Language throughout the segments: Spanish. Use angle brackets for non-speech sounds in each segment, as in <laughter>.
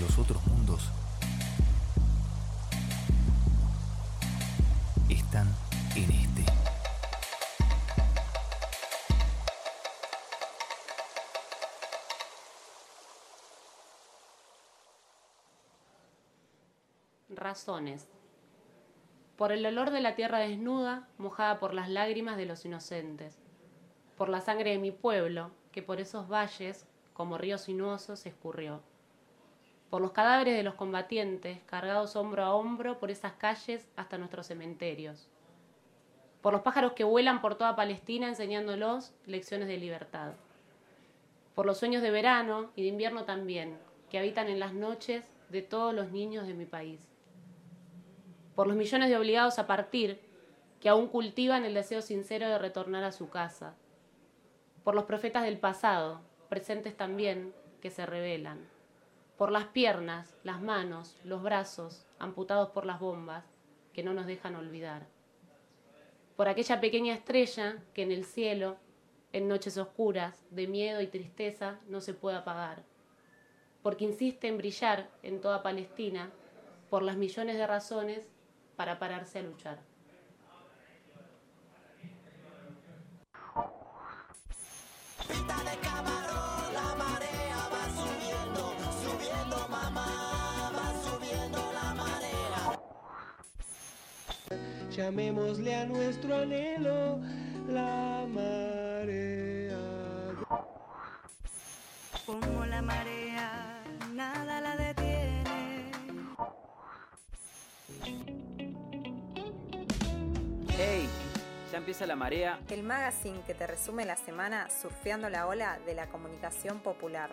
Los otros mundos están en este. Razones. Por el olor de la tierra desnuda, mojada por las lágrimas de los inocentes. Por la sangre de mi pueblo, que por esos valles, como río sinuoso, se escurrió. Por los cadáveres de los combatientes, cargados hombro a hombro por esas calles hasta nuestros cementerios. Por los pájaros que vuelan por toda Palestina enseñándolos lecciones de libertad. Por los sueños de verano y de invierno también, que habitan en las noches de todos los niños de mi país por los millones de obligados a partir que aún cultivan el deseo sincero de retornar a su casa, por los profetas del pasado, presentes también, que se revelan, por las piernas, las manos, los brazos, amputados por las bombas, que no nos dejan olvidar, por aquella pequeña estrella que en el cielo, en noches oscuras, de miedo y tristeza, no se puede apagar, porque insiste en brillar en toda Palestina, por las millones de razones para pararse a luchar. Llamémosle a nuestro anhelo la marea. Como la marea, nada la detiene. ¡Hey! Ya empieza la marea. El magazine que te resume la semana surfeando la ola de la comunicación popular.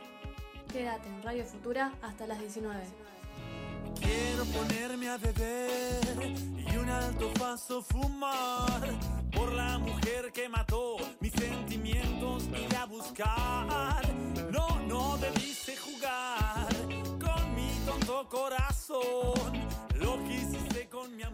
Quédate en Radio Futura hasta las 19. Quiero ponerme a beber y un alto paso fumar por la mujer que mató mis sentimientos y a buscar. No, no debiste jugar con mi tonto corazón.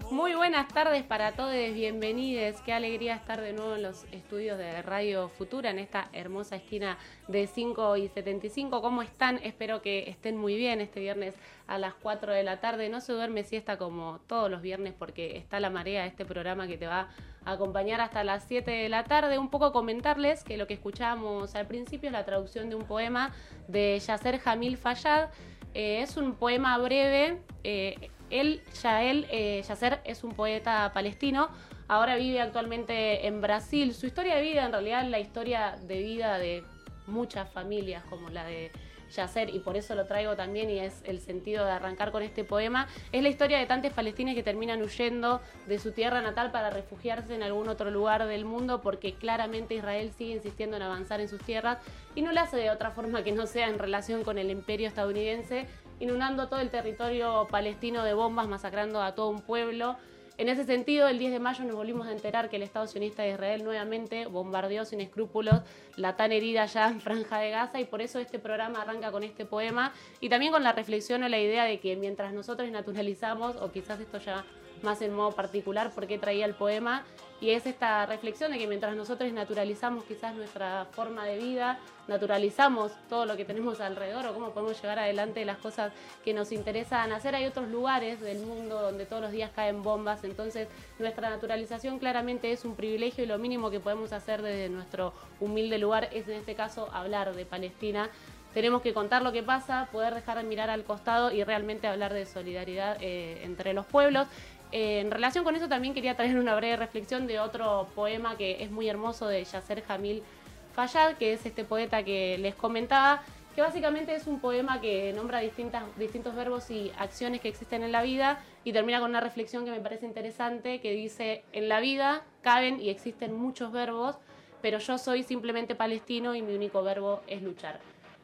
Muy buenas tardes para todos, bienvenidos. Qué alegría estar de nuevo en los estudios de Radio Futura, en esta hermosa esquina de 5 y 75. ¿Cómo están? Espero que estén muy bien este viernes a las 4 de la tarde. No se duerme siesta como todos los viernes porque está la marea, este programa que te va a acompañar hasta las 7 de la tarde. Un poco comentarles que lo que escuchamos al principio es la traducción de un poema de Yasser Jamil Fayad. Eh, es un poema breve. eh, él, Yael eh, Yasser, es un poeta palestino. Ahora vive actualmente en Brasil. Su historia de vida, en realidad, la historia de vida de muchas familias, como la de Yasser, y por eso lo traigo también, y es el sentido de arrancar con este poema, es la historia de tantos palestinos que terminan huyendo de su tierra natal para refugiarse en algún otro lugar del mundo, porque claramente Israel sigue insistiendo en avanzar en sus tierras, y no lo hace de otra forma que no sea en relación con el imperio estadounidense, inundando todo el territorio palestino de bombas, masacrando a todo un pueblo. En ese sentido, el 10 de mayo nos volvimos a enterar que el Estado sionista de Israel nuevamente bombardeó sin escrúpulos la tan herida ya en Franja de Gaza y por eso este programa arranca con este poema y también con la reflexión o la idea de que mientras nosotros naturalizamos, o quizás esto ya más en modo particular, por qué traía el poema, y es esta reflexión de que mientras nosotros naturalizamos quizás nuestra forma de vida, naturalizamos todo lo que tenemos alrededor o cómo podemos llevar adelante las cosas que nos interesan hacer, hay otros lugares del mundo donde todos los días caen bombas, entonces nuestra naturalización claramente es un privilegio y lo mínimo que podemos hacer desde nuestro humilde lugar es en este caso hablar de Palestina. Tenemos que contar lo que pasa, poder dejar de mirar al costado y realmente hablar de solidaridad eh, entre los pueblos. En relación con eso también quería traer una breve reflexión de otro poema que es muy hermoso de Yasser Jamil Fayad, que es este poeta que les comentaba, que básicamente es un poema que nombra distintos verbos y acciones que existen en la vida y termina con una reflexión que me parece interesante, que dice, en la vida caben y existen muchos verbos, pero yo soy simplemente palestino y mi único verbo es luchar.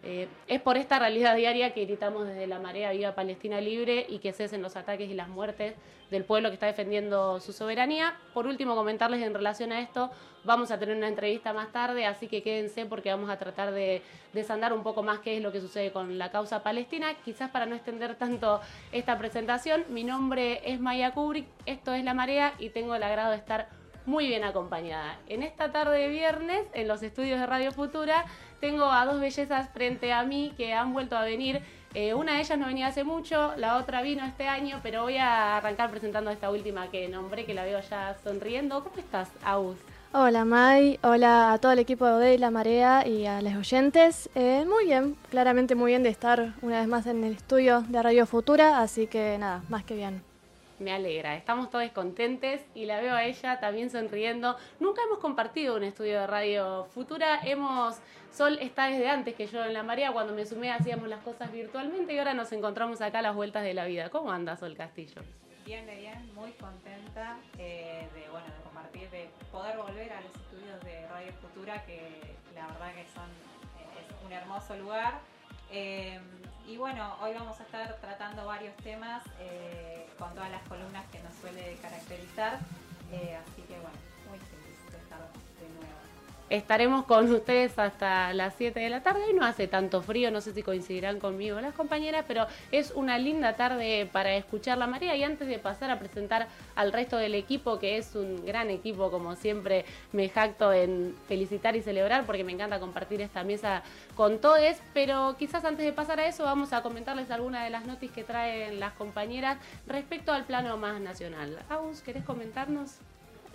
Eh, es por esta realidad diaria que gritamos desde la marea Viva Palestina Libre y que cesen los ataques y las muertes del pueblo que está defendiendo su soberanía. Por último, comentarles en relación a esto, vamos a tener una entrevista más tarde, así que quédense porque vamos a tratar de desandar un poco más qué es lo que sucede con la causa palestina. Quizás para no extender tanto esta presentación, mi nombre es Maya Kubrick, esto es La Marea y tengo el agrado de estar muy bien acompañada. En esta tarde de viernes, en los estudios de Radio Futura, tengo a dos bellezas frente a mí que han vuelto a venir Eh, una de ellas no venía hace mucho, la otra vino este año, pero voy a arrancar presentando a esta última que nombré, que la veo ya sonriendo. ¿Cómo estás, Agus? Hola May, hola a todo el equipo de La Marea y a los oyentes. Eh, muy bien, claramente muy bien de estar una vez más en el estudio de Radio Futura, así que nada, más que bien. Me alegra, estamos todos contentes y la veo a ella también sonriendo. Nunca hemos compartido un estudio de Radio Futura, hemos, Sol está desde antes que yo en La Marea, cuando me sumé hacíamos las cosas virtualmente y ahora nos encontramos acá a las vueltas de la vida. ¿Cómo anda Sol Castillo? Bien, bien, muy contenta eh, de, bueno, de compartir, de poder volver a los estudios de Radio Futura, que la verdad que son, eh, es un hermoso lugar. Eh, y bueno, hoy vamos a estar tratando varios temas eh, con todas las columnas que nos suele caracterizar. Eh, así que bueno, muy feliz de estar. Estaremos con ustedes hasta las 7 de la tarde y no hace tanto frío, no sé si coincidirán conmigo las compañeras, pero es una linda tarde para escuchar la marea y antes de pasar a presentar al resto del equipo, que es un gran equipo, como siempre me jacto en felicitar y celebrar porque me encanta compartir esta mesa con todos, pero quizás antes de pasar a eso vamos a comentarles algunas de las noticias que traen las compañeras respecto al plano más nacional. Agus, ¿querés comentarnos?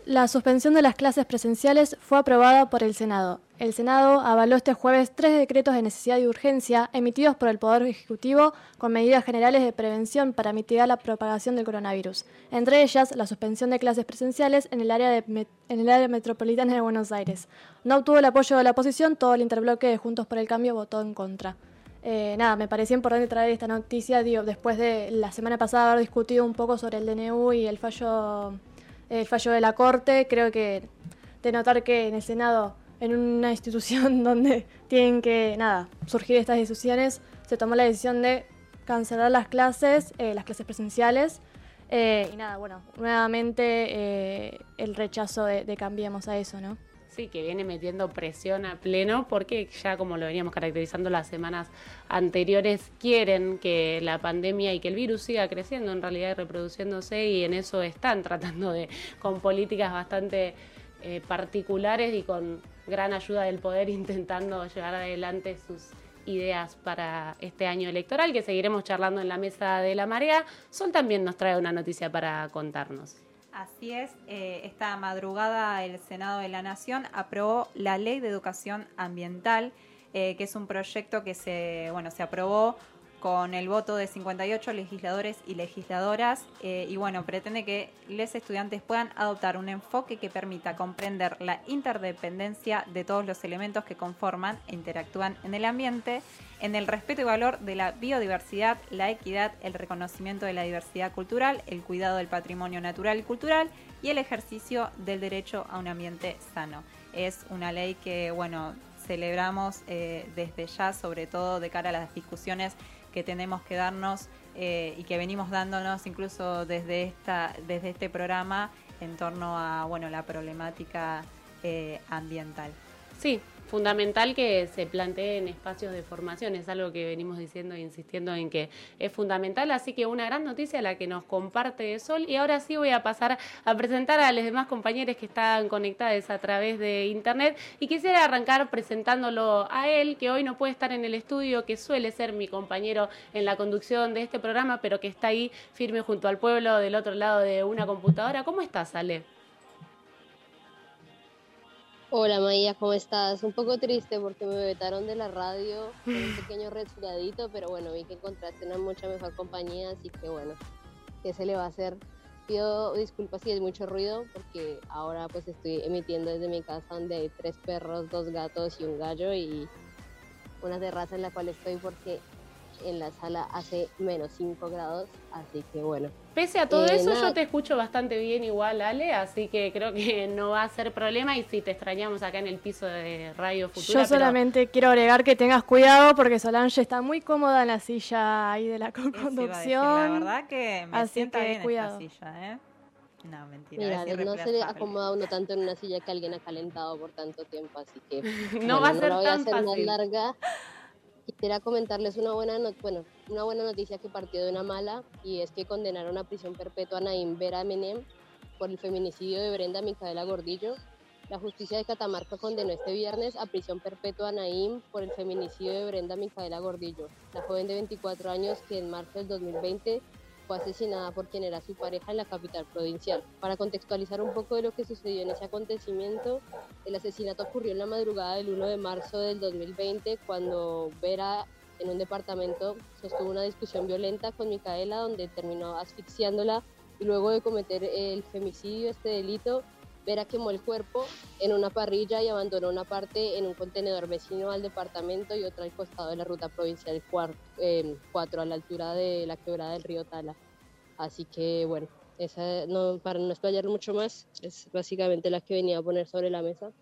La suspensión de las clases presenciales fue aprobada por el Senado. El Senado avaló este jueves tres decretos de necesidad y urgencia emitidos por el Poder Ejecutivo con medidas generales de prevención para mitigar la propagación del coronavirus, entre ellas la suspensión de clases presenciales en el área, de en el área metropolitana de Buenos Aires. No obtuvo el apoyo de la oposición, todo el interbloque de Juntos por el Cambio votó en contra. Eh, nada, me parecía importante traer esta noticia, después de la semana pasada haber discutido un poco sobre el DNU y el fallo el fallo de la Corte, creo que de notar que en el Senado, en una institución <laughs> donde tienen que, nada, surgir estas decisiones, se tomó la decisión de cancelar las clases, eh, las clases presenciales, eh, y nada, bueno, nuevamente eh, el rechazo de, de cambiemos a eso, ¿no? Sí, que viene metiendo presión a pleno porque ya como lo veníamos caracterizando las semanas anteriores, quieren que la pandemia y que el virus siga creciendo en realidad y reproduciéndose y en eso están tratando de, con políticas bastante eh, particulares y con gran ayuda del poder <laughs> intentando llevar adelante sus ideas para este año electoral que seguiremos charlando en la mesa de la marea. Sol también nos trae una noticia para contarnos. Así es, eh, esta madrugada el Senado de la Nación aprobó la Ley de Educación Ambiental, eh, que es un proyecto que se, bueno, se aprobó con el voto de 58 legisladores y legisladoras eh, y bueno, pretende que los estudiantes puedan adoptar un enfoque que permita comprender la interdependencia de todos los elementos que conforman e interactúan en el ambiente, en el respeto y valor de la biodiversidad, la equidad, el reconocimiento de la diversidad cultural, el cuidado del patrimonio natural y cultural y el ejercicio del derecho a un ambiente sano. Es una ley que, bueno, celebramos eh, desde ya, sobre todo de cara a las discusiones que tenemos que darnos eh, y que venimos dándonos incluso desde, esta, desde este programa en torno a bueno, la problemática eh, ambiental. Sí, fundamental que se planteen espacios de formación, es algo que venimos diciendo e insistiendo en que es fundamental, así que una gran noticia la que nos comparte Sol y ahora sí voy a pasar a presentar a los demás compañeros que están conectados a través de internet y quisiera arrancar presentándolo a él, que hoy no puede estar en el estudio, que suele ser mi compañero en la conducción de este programa, pero que está ahí firme junto al pueblo del otro lado de una computadora. ¿Cómo estás, Ale? Hola Maía, ¿cómo estás? Un poco triste porque me vetaron de la radio con un <sighs> pequeño resfriadito, pero bueno, vi que encontraste una mucha mejor compañía, así que bueno, ¿qué se le va a hacer? Pido disculpas si es mucho ruido porque ahora pues estoy emitiendo desde mi casa donde hay tres perros, dos gatos y un gallo y una terraza en la cual estoy porque en la sala hace menos 5 grados, así que bueno. Pese a todo Eh, eso, nada. yo te escucho bastante bien igual, Ale, así que creo que no va a ser problema y si te extrañamos acá en el piso de Radio Futura. Yo pero- solamente quiero agregar que tengas cuidado porque Solange está muy cómoda en la silla ahí de la Eso iba a decir, conducción. La verdad que me así sienta que bien cuidado. esta silla, ¿eh? No, mentira. Mira, no se le acomoda uno tanto en una silla que alguien ha calentado por tanto tiempo, así que <laughs> No va a ser la voy a tan hacer más fácil. larga. Quisiera comentarles una buena, no- bueno, una buena noticia que partió de una mala y es que condenaron a prisión perpetua a Naim Vera Menem por el feminicidio de Brenda Micaela Gordillo. La justicia de Catamarca condenó este viernes a prisión perpetua a Naim por el feminicidio de Brenda Micaela Gordillo, la joven de 24 años que en marzo del 2020 fue asesinada por quien era su pareja en la capital provincial. Para contextualizar un poco de lo que sucedió en ese acontecimiento, el asesinato ocurrió en la madrugada del 1 de marzo del 2020 cuando Vera en un departamento sostuvo una discusión violenta con Micaela donde terminó asfixiándola y luego de cometer el femicidio, este delito, Vera quemó el cuerpo en una parrilla y abandonó una parte en un contenedor vecino al departamento y otra al costado de la ruta provincial 4, eh, a la altura de la quebrada del río Tala. Así que bueno, esa, no, para no explayar mucho más, es básicamente la que venía a poner sobre la mesa.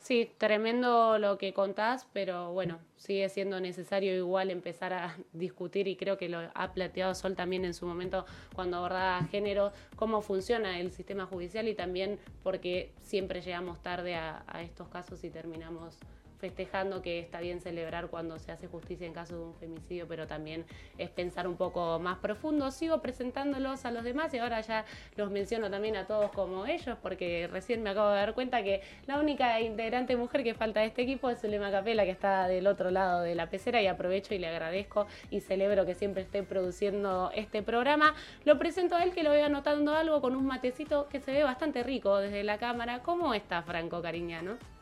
Sí, tremendo lo que contás, pero bueno, sigue siendo necesario igual empezar a <laughs> discutir y creo que lo ha planteado Sol también en su momento cuando abordaba género, cómo funciona el sistema judicial y también porque siempre llegamos tarde a, a estos casos y terminamos festejando que está bien celebrar cuando se hace justicia en caso de un femicidio, pero también es pensar un poco más profundo. Sigo presentándolos a los demás y ahora ya los menciono también a todos como ellos, porque recién me acabo de dar cuenta que la única integrante mujer que falta de este equipo es Zulema Capela, que está del otro lado de la pecera y aprovecho y le agradezco y celebro que siempre esté produciendo este programa. Lo presento a él que lo veo anotando algo con un matecito que se ve bastante rico desde la cámara. ¿Cómo está Franco Cariñano?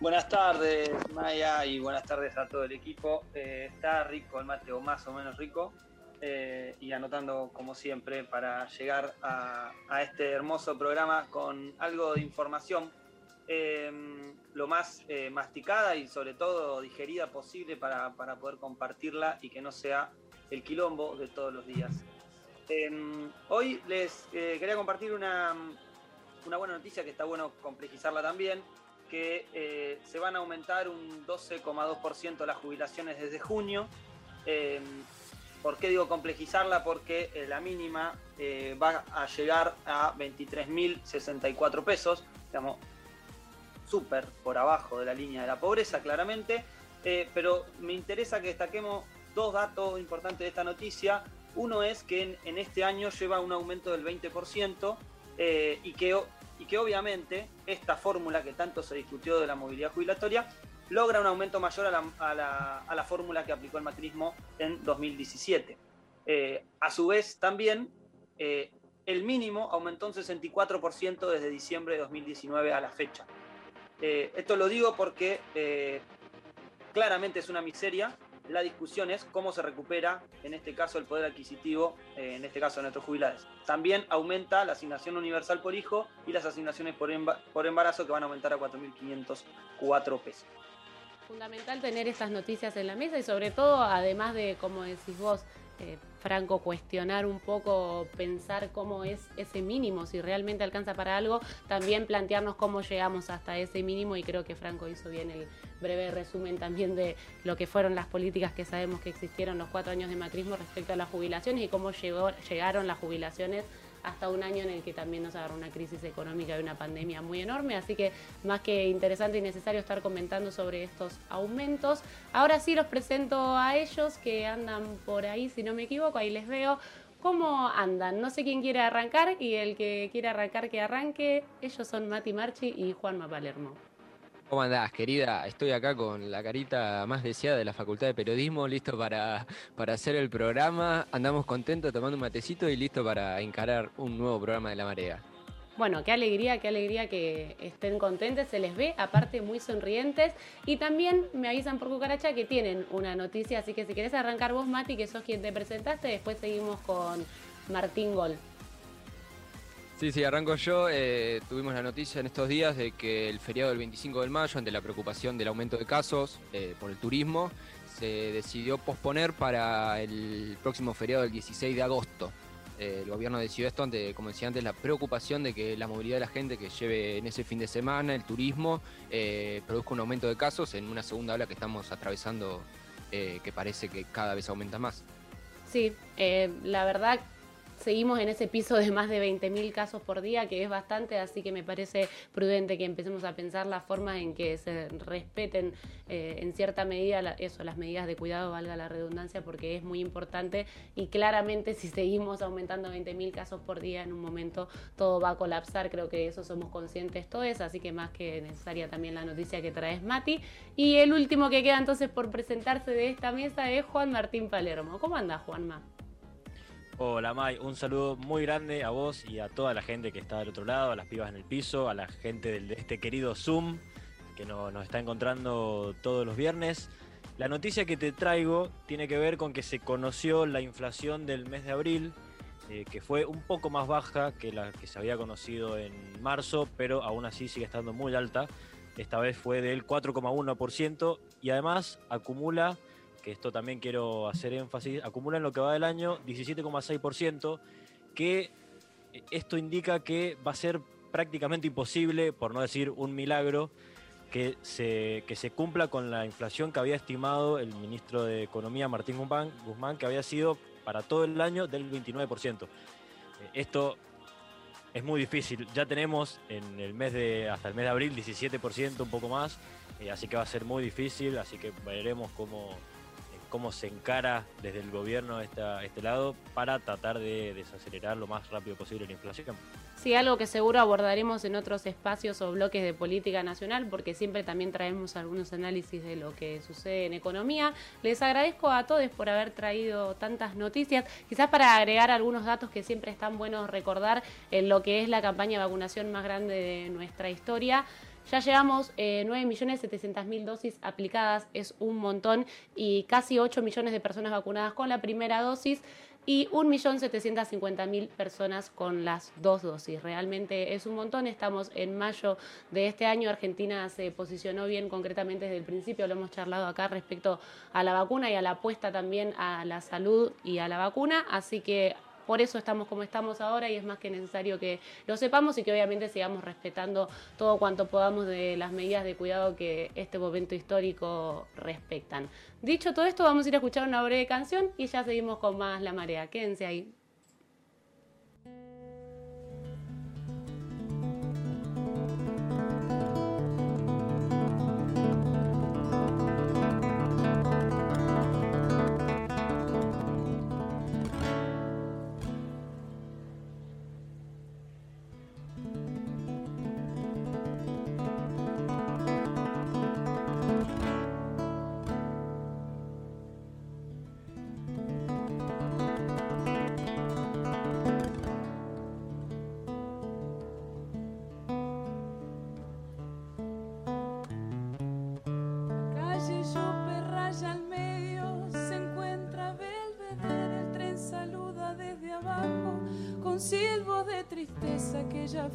Buenas tardes, Maya, y buenas tardes a todo el equipo. Eh, está rico el mate, o más o menos rico, eh, y anotando como siempre para llegar a, este hermoso programa con algo de información, eh, lo más masticada y sobre todo digerida posible para, poder compartirla y que no sea el quilombo de todos los días. hoy les quería compartir una, una buena noticia que está bueno complejizarla también que eh, se van a aumentar un 12,2% las jubilaciones desde junio. Eh, ¿Por qué digo complejizarla? Porque eh, la mínima va a llegar a 23.064 pesos, digamos, súper por abajo de la línea de la pobreza, claramente. pero me interesa que destaquemos dos datos importantes de esta noticia. Uno es que en este año lleva un aumento del 20% y que y que obviamente esta fórmula que tanto se discutió de la movilidad jubilatoria logra un aumento mayor a la, fórmula que aplicó el macrismo en 2017. Eh, a su vez, también eh, el mínimo aumentó un 64% desde diciembre de 2019 a la fecha. Eh, esto lo digo porque claramente es una miseria la discusión es cómo se recupera, en este caso, el poder adquisitivo, eh, en este caso de nuestros jubilados. También aumenta la asignación universal por hijo y las asignaciones por, embarazo que van a aumentar a 4.504 pesos. Fundamental tener estas noticias en la mesa y sobre todo, además de, como decís vos, eh, Franco, cuestionar un poco, pensar cómo es ese mínimo, si realmente alcanza para algo, también plantearnos cómo llegamos hasta ese mínimo y creo que Franco hizo bien el breve resumen también de lo que fueron las políticas que sabemos que existieron los cuatro años de macrismo respecto a las jubilaciones y cómo llegó, llegaron las jubilaciones hasta un año en el que también nos agarró una crisis económica y una pandemia muy enorme, así que más que interesante y necesario estar comentando sobre estos aumentos. Ahora sí los presento a ellos que andan por ahí, si no me equivoco, ahí les veo. ¿Cómo andan? No sé quién quiere arrancar y el que quiere arrancar que arranque. Ellos son Mati Marchi y Juanma Palermo. ¿Cómo andás, querida? Estoy acá con la carita más deseada de la Facultad de Periodismo, listo para, para hacer el programa. Andamos contentos tomando un matecito y listo para encarar un nuevo programa de La Marea. Bueno, qué alegría, qué alegría que estén contentos, se les ve, aparte muy sonrientes. Y también me avisan por cucaracha que tienen una noticia, así que si querés arrancar vos, Mati, que sos quien te presentaste, después seguimos con Martín Gol. Sí, sí, arranco yo. Eh, tuvimos la noticia en estos días de que el feriado del 25 de mayo, ante la preocupación del aumento de casos eh, por el turismo, se decidió posponer para el próximo feriado del 16 de agosto. Eh, el gobierno decidió esto ante, como decía antes, la preocupación de que la movilidad de la gente que lleve en ese fin de semana el turismo produzca un aumento de casos en una segunda ola que estamos atravesando que parece que cada vez aumenta más. Sí, la verdad seguimos en ese piso de más de 20.000 casos por día, que es bastante, así que me parece prudente que empecemos a pensar la forma en que se respeten eh, en cierta medida eso, las medidas de cuidado, valga la redundancia, porque es muy importante y claramente si seguimos aumentando 20.000 casos por día en un momento todo va a colapsar, creo que eso somos conscientes todos, así que más que necesaria también la noticia que traes Mati. Y el último que queda entonces por presentarse de esta mesa es Juan Martín Palermo. ¿Cómo anda Juanma? Hola May, un saludo muy grande a vos y a toda la gente que está del otro lado, a las pibas en el piso, a la gente de este querido Zoom que nos está encontrando todos los viernes. La noticia que te traigo tiene que ver con que se conoció la inflación del mes de abril, eh, que fue un poco más baja que la que se había conocido en marzo, pero aún así sigue estando muy alta. Esta vez fue del 4,1% y además acumula esto también quiero hacer énfasis, acumula en lo que va del año 17,6%, que esto indica que va a ser prácticamente imposible, por no decir un milagro, que se, que se cumpla con la inflación que había estimado el ministro de Economía, Martín Guzmán, Guzmán que había sido para todo el año del 29%. Esto es muy difícil. Ya tenemos en el mes de, hasta el mes de abril 17%, un poco más, eh, así que va a ser muy difícil, así que veremos cómo, cómo se encara desde el gobierno esta, este lado para tratar de desacelerar lo más rápido posible la inflación. Sí, algo que seguro abordaremos en otros espacios o bloques de política nacional, porque siempre también traemos algunos análisis de lo que sucede en economía. Les agradezco a todos por haber traído tantas noticias. Quizás para agregar algunos datos que siempre están buenos recordar en lo que es la campaña de vacunación más grande de nuestra historia. Ya llevamos eh, 9.700.000 dosis aplicadas, es un montón, y casi 8 millones de personas vacunadas con la primera dosis y 1.750.000 personas con las dos dosis. Realmente es un montón. Estamos en mayo de este año. Argentina se posicionó bien concretamente desde el principio. Lo hemos charlado acá respecto a la vacuna y a la apuesta también a la salud y a la vacuna. Así que por eso estamos como estamos ahora y es más que necesario que lo sepamos y que obviamente sigamos respetando todo cuanto podamos de las medidas de cuidado que este momento histórico respectan. Dicho todo esto, vamos a ir a escuchar una breve canción y ya seguimos con más La Marea. Quédense ahí.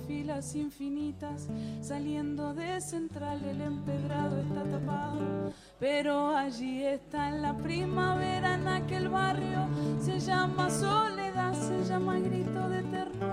Filas infinitas, saliendo de central el empedrado está tapado, pero allí está en la primavera en aquel barrio, se llama soledad, se llama grito de ternura,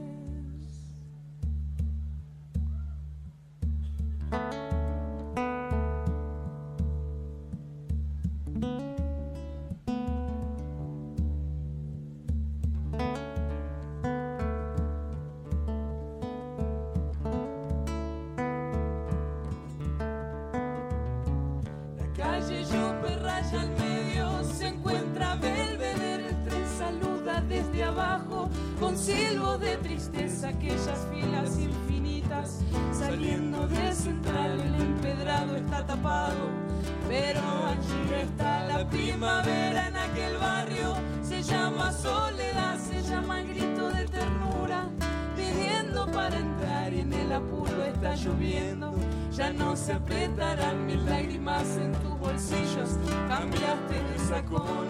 Con no se apretarán mis lágrimas en tus bolsillos. Cambiaste de sacón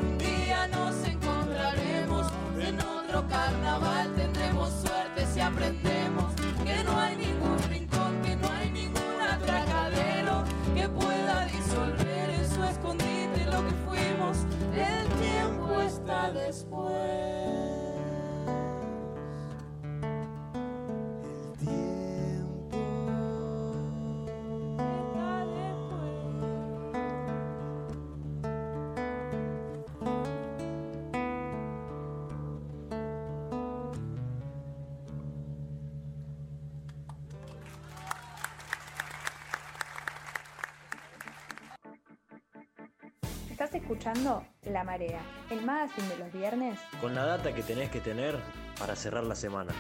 escuchando La Marea, el magazine de los viernes. Con la data que tenés que tener para cerrar la semana.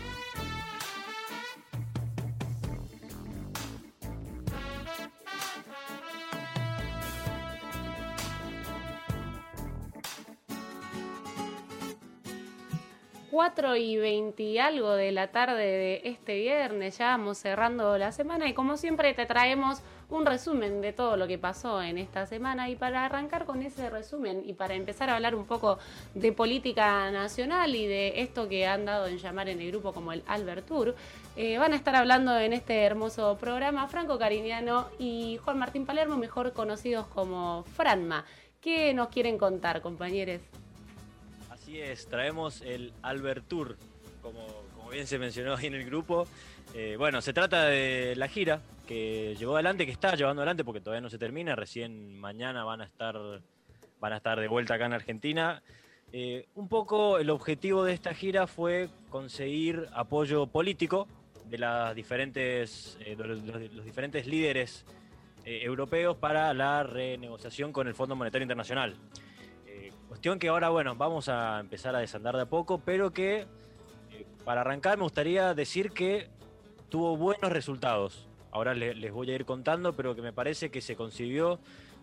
Cuatro y 20 y algo de la tarde de este viernes, ya vamos cerrando la semana y como siempre te traemos un resumen de todo lo que pasó en esta semana y para arrancar con ese resumen y para empezar a hablar un poco de política nacional y de esto que han dado en llamar en el grupo como el Albert Tour, eh, van a estar hablando en este hermoso programa Franco Cariñano y Juan Martín Palermo, mejor conocidos como Franma. ¿Qué nos quieren contar, compañeros? Así es, traemos el Albert Tour, como, como bien se mencionó ahí en el grupo. Eh, bueno, se trata de la gira que llevó adelante, que está llevando adelante porque todavía no se termina, recién mañana van a estar, van a estar de vuelta acá en Argentina. Eh, un poco el objetivo de esta gira fue conseguir apoyo político de las diferentes, eh, los, los- diferentes líderes europeos para la renegociación con el Fondo Monetario Internacional. Cuestión que ahora, bueno, vamos a empezar a desandar de a poco, pero que para arrancar me gustaría decir que tuvo buenos resultados. Ahora le- les voy a ir contando, pero que me parece que se consiguió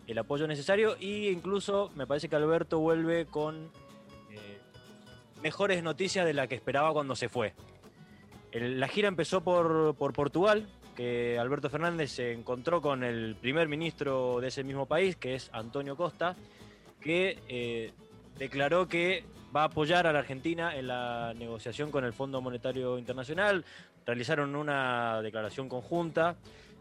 el apoyo necesario e incluso me parece que Alberto vuelve con eh, mejores noticias de la que esperaba cuando se fue. La gira empezó por, por Portugal, que Alberto Fernández se encontró con el primer ministro de ese mismo país, que es Antonio Costa, que eh, declaró que va a apoyar a la Argentina en la negociación con el Fondo Monetario Internacional. Realizaron una declaración conjunta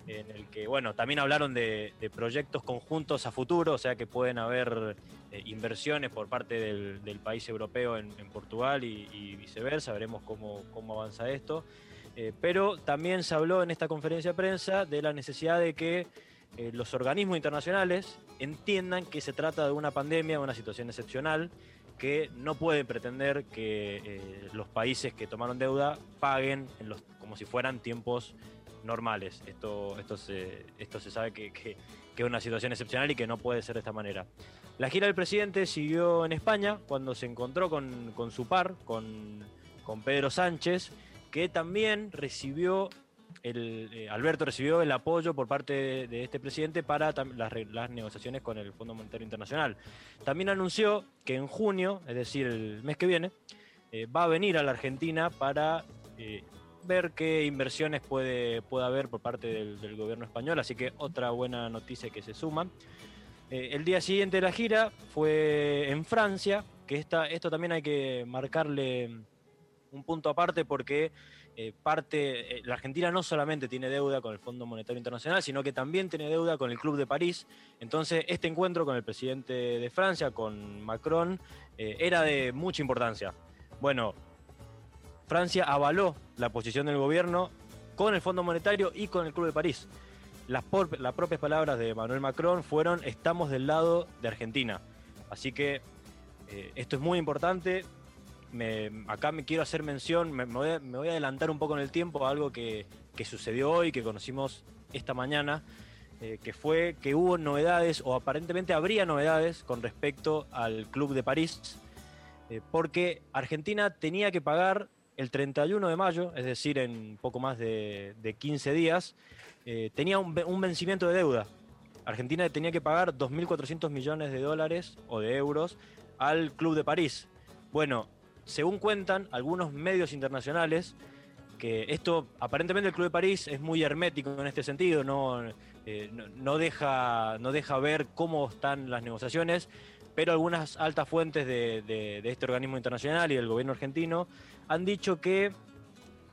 en el que, bueno, también hablaron de, proyectos conjuntos a futuro, o sea que pueden haber eh, inversiones por parte del, país europeo en, Portugal y, y viceversa, veremos cómo, cómo avanza esto. Eh, pero también se habló en esta conferencia de prensa de la necesidad de que eh, los organismos internacionales entiendan que se trata de una pandemia, de una situación excepcional, que no pueden pretender que eh, los países que tomaron deuda paguen como si fueran tiempos normales. Esto, esto, se, esto se sabe que, que- que es una situación excepcional y que no puede ser de esta manera. La gira del presidente siguió en España cuando se encontró con, con su par, con, con Pedro Sánchez, que también recibió eh, Alberto recibió el apoyo por parte de, este presidente para las, negociaciones con el Fondo Monetario Internacional. También anunció que en junio, es decir, el mes que viene, eh, va a venir a la Argentina para eh, ver qué inversiones puede, puede haber por parte del, del gobierno español, así que otra buena noticia que se suma. El día siguiente de la gira fue en Francia, que esta, esto también hay que marcarle un punto aparte porque eh, parte, eh, la Argentina no solamente tiene deuda con el Fondo Monetario Internacional, sino que también tiene deuda con el Club de París. Entonces, este encuentro con el presidente de Francia, con Macron, eh, era de mucha importancia. Bueno, Francia avaló la posición del gobierno con el Fondo Monetario y con el Club de París. Las, por- las propias palabras de Manuel Macron fueron estamos del lado de Argentina. Así que esto es muy importante. Acá me quiero hacer mención, me, voy a, adelantar un poco en el tiempo a algo que, sucedió hoy, que conocimos esta mañana, eh, que fue que hubo novedades, o aparentemente habría novedades con respecto al Club de París, eh, porque Argentina tenía que pagar el 31 de mayo, es decir, en poco más de, de 15 días, eh, tenía un, un vencimiento de deuda. Argentina tenía que pagar 2.400 millones de dólares o de euros al Club de París. Bueno, según cuentan algunos medios internacionales, que esto, aparentemente el Club de París es muy hermético en este sentido, no, eh, no, deja, no deja ver cómo están las negociaciones, pero algunas altas fuentes de, este organismo internacional y del gobierno argentino han dicho que eh,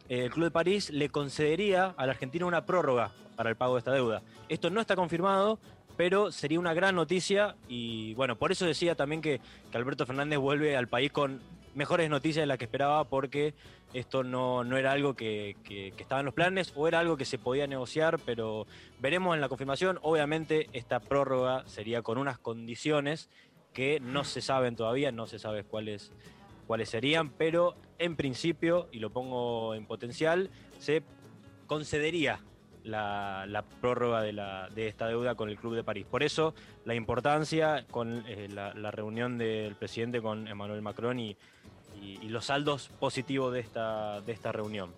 el Club de París le concedería a la Argentina una prórroga para el pago de esta deuda. Esto no está confirmado, pero sería una gran noticia y bueno, por eso decía también que Alberto Fernández vuelve al país con mejores noticias de las que esperaba porque esto no, no era algo que, que, estaba en los planes o era algo que se podía negociar, pero veremos en la confirmación. Obviamente esta prórroga sería con unas condiciones que no se saben todavía, no se sabe cuáles, cuáles serían, pero en principio, y lo pongo en potencial, se concedería la, prórroga de, esta deuda con el Club de París. Por eso la importancia con eh, la, reunión del presidente con Emmanuel Macron y, los saldos positivos de esta reunión.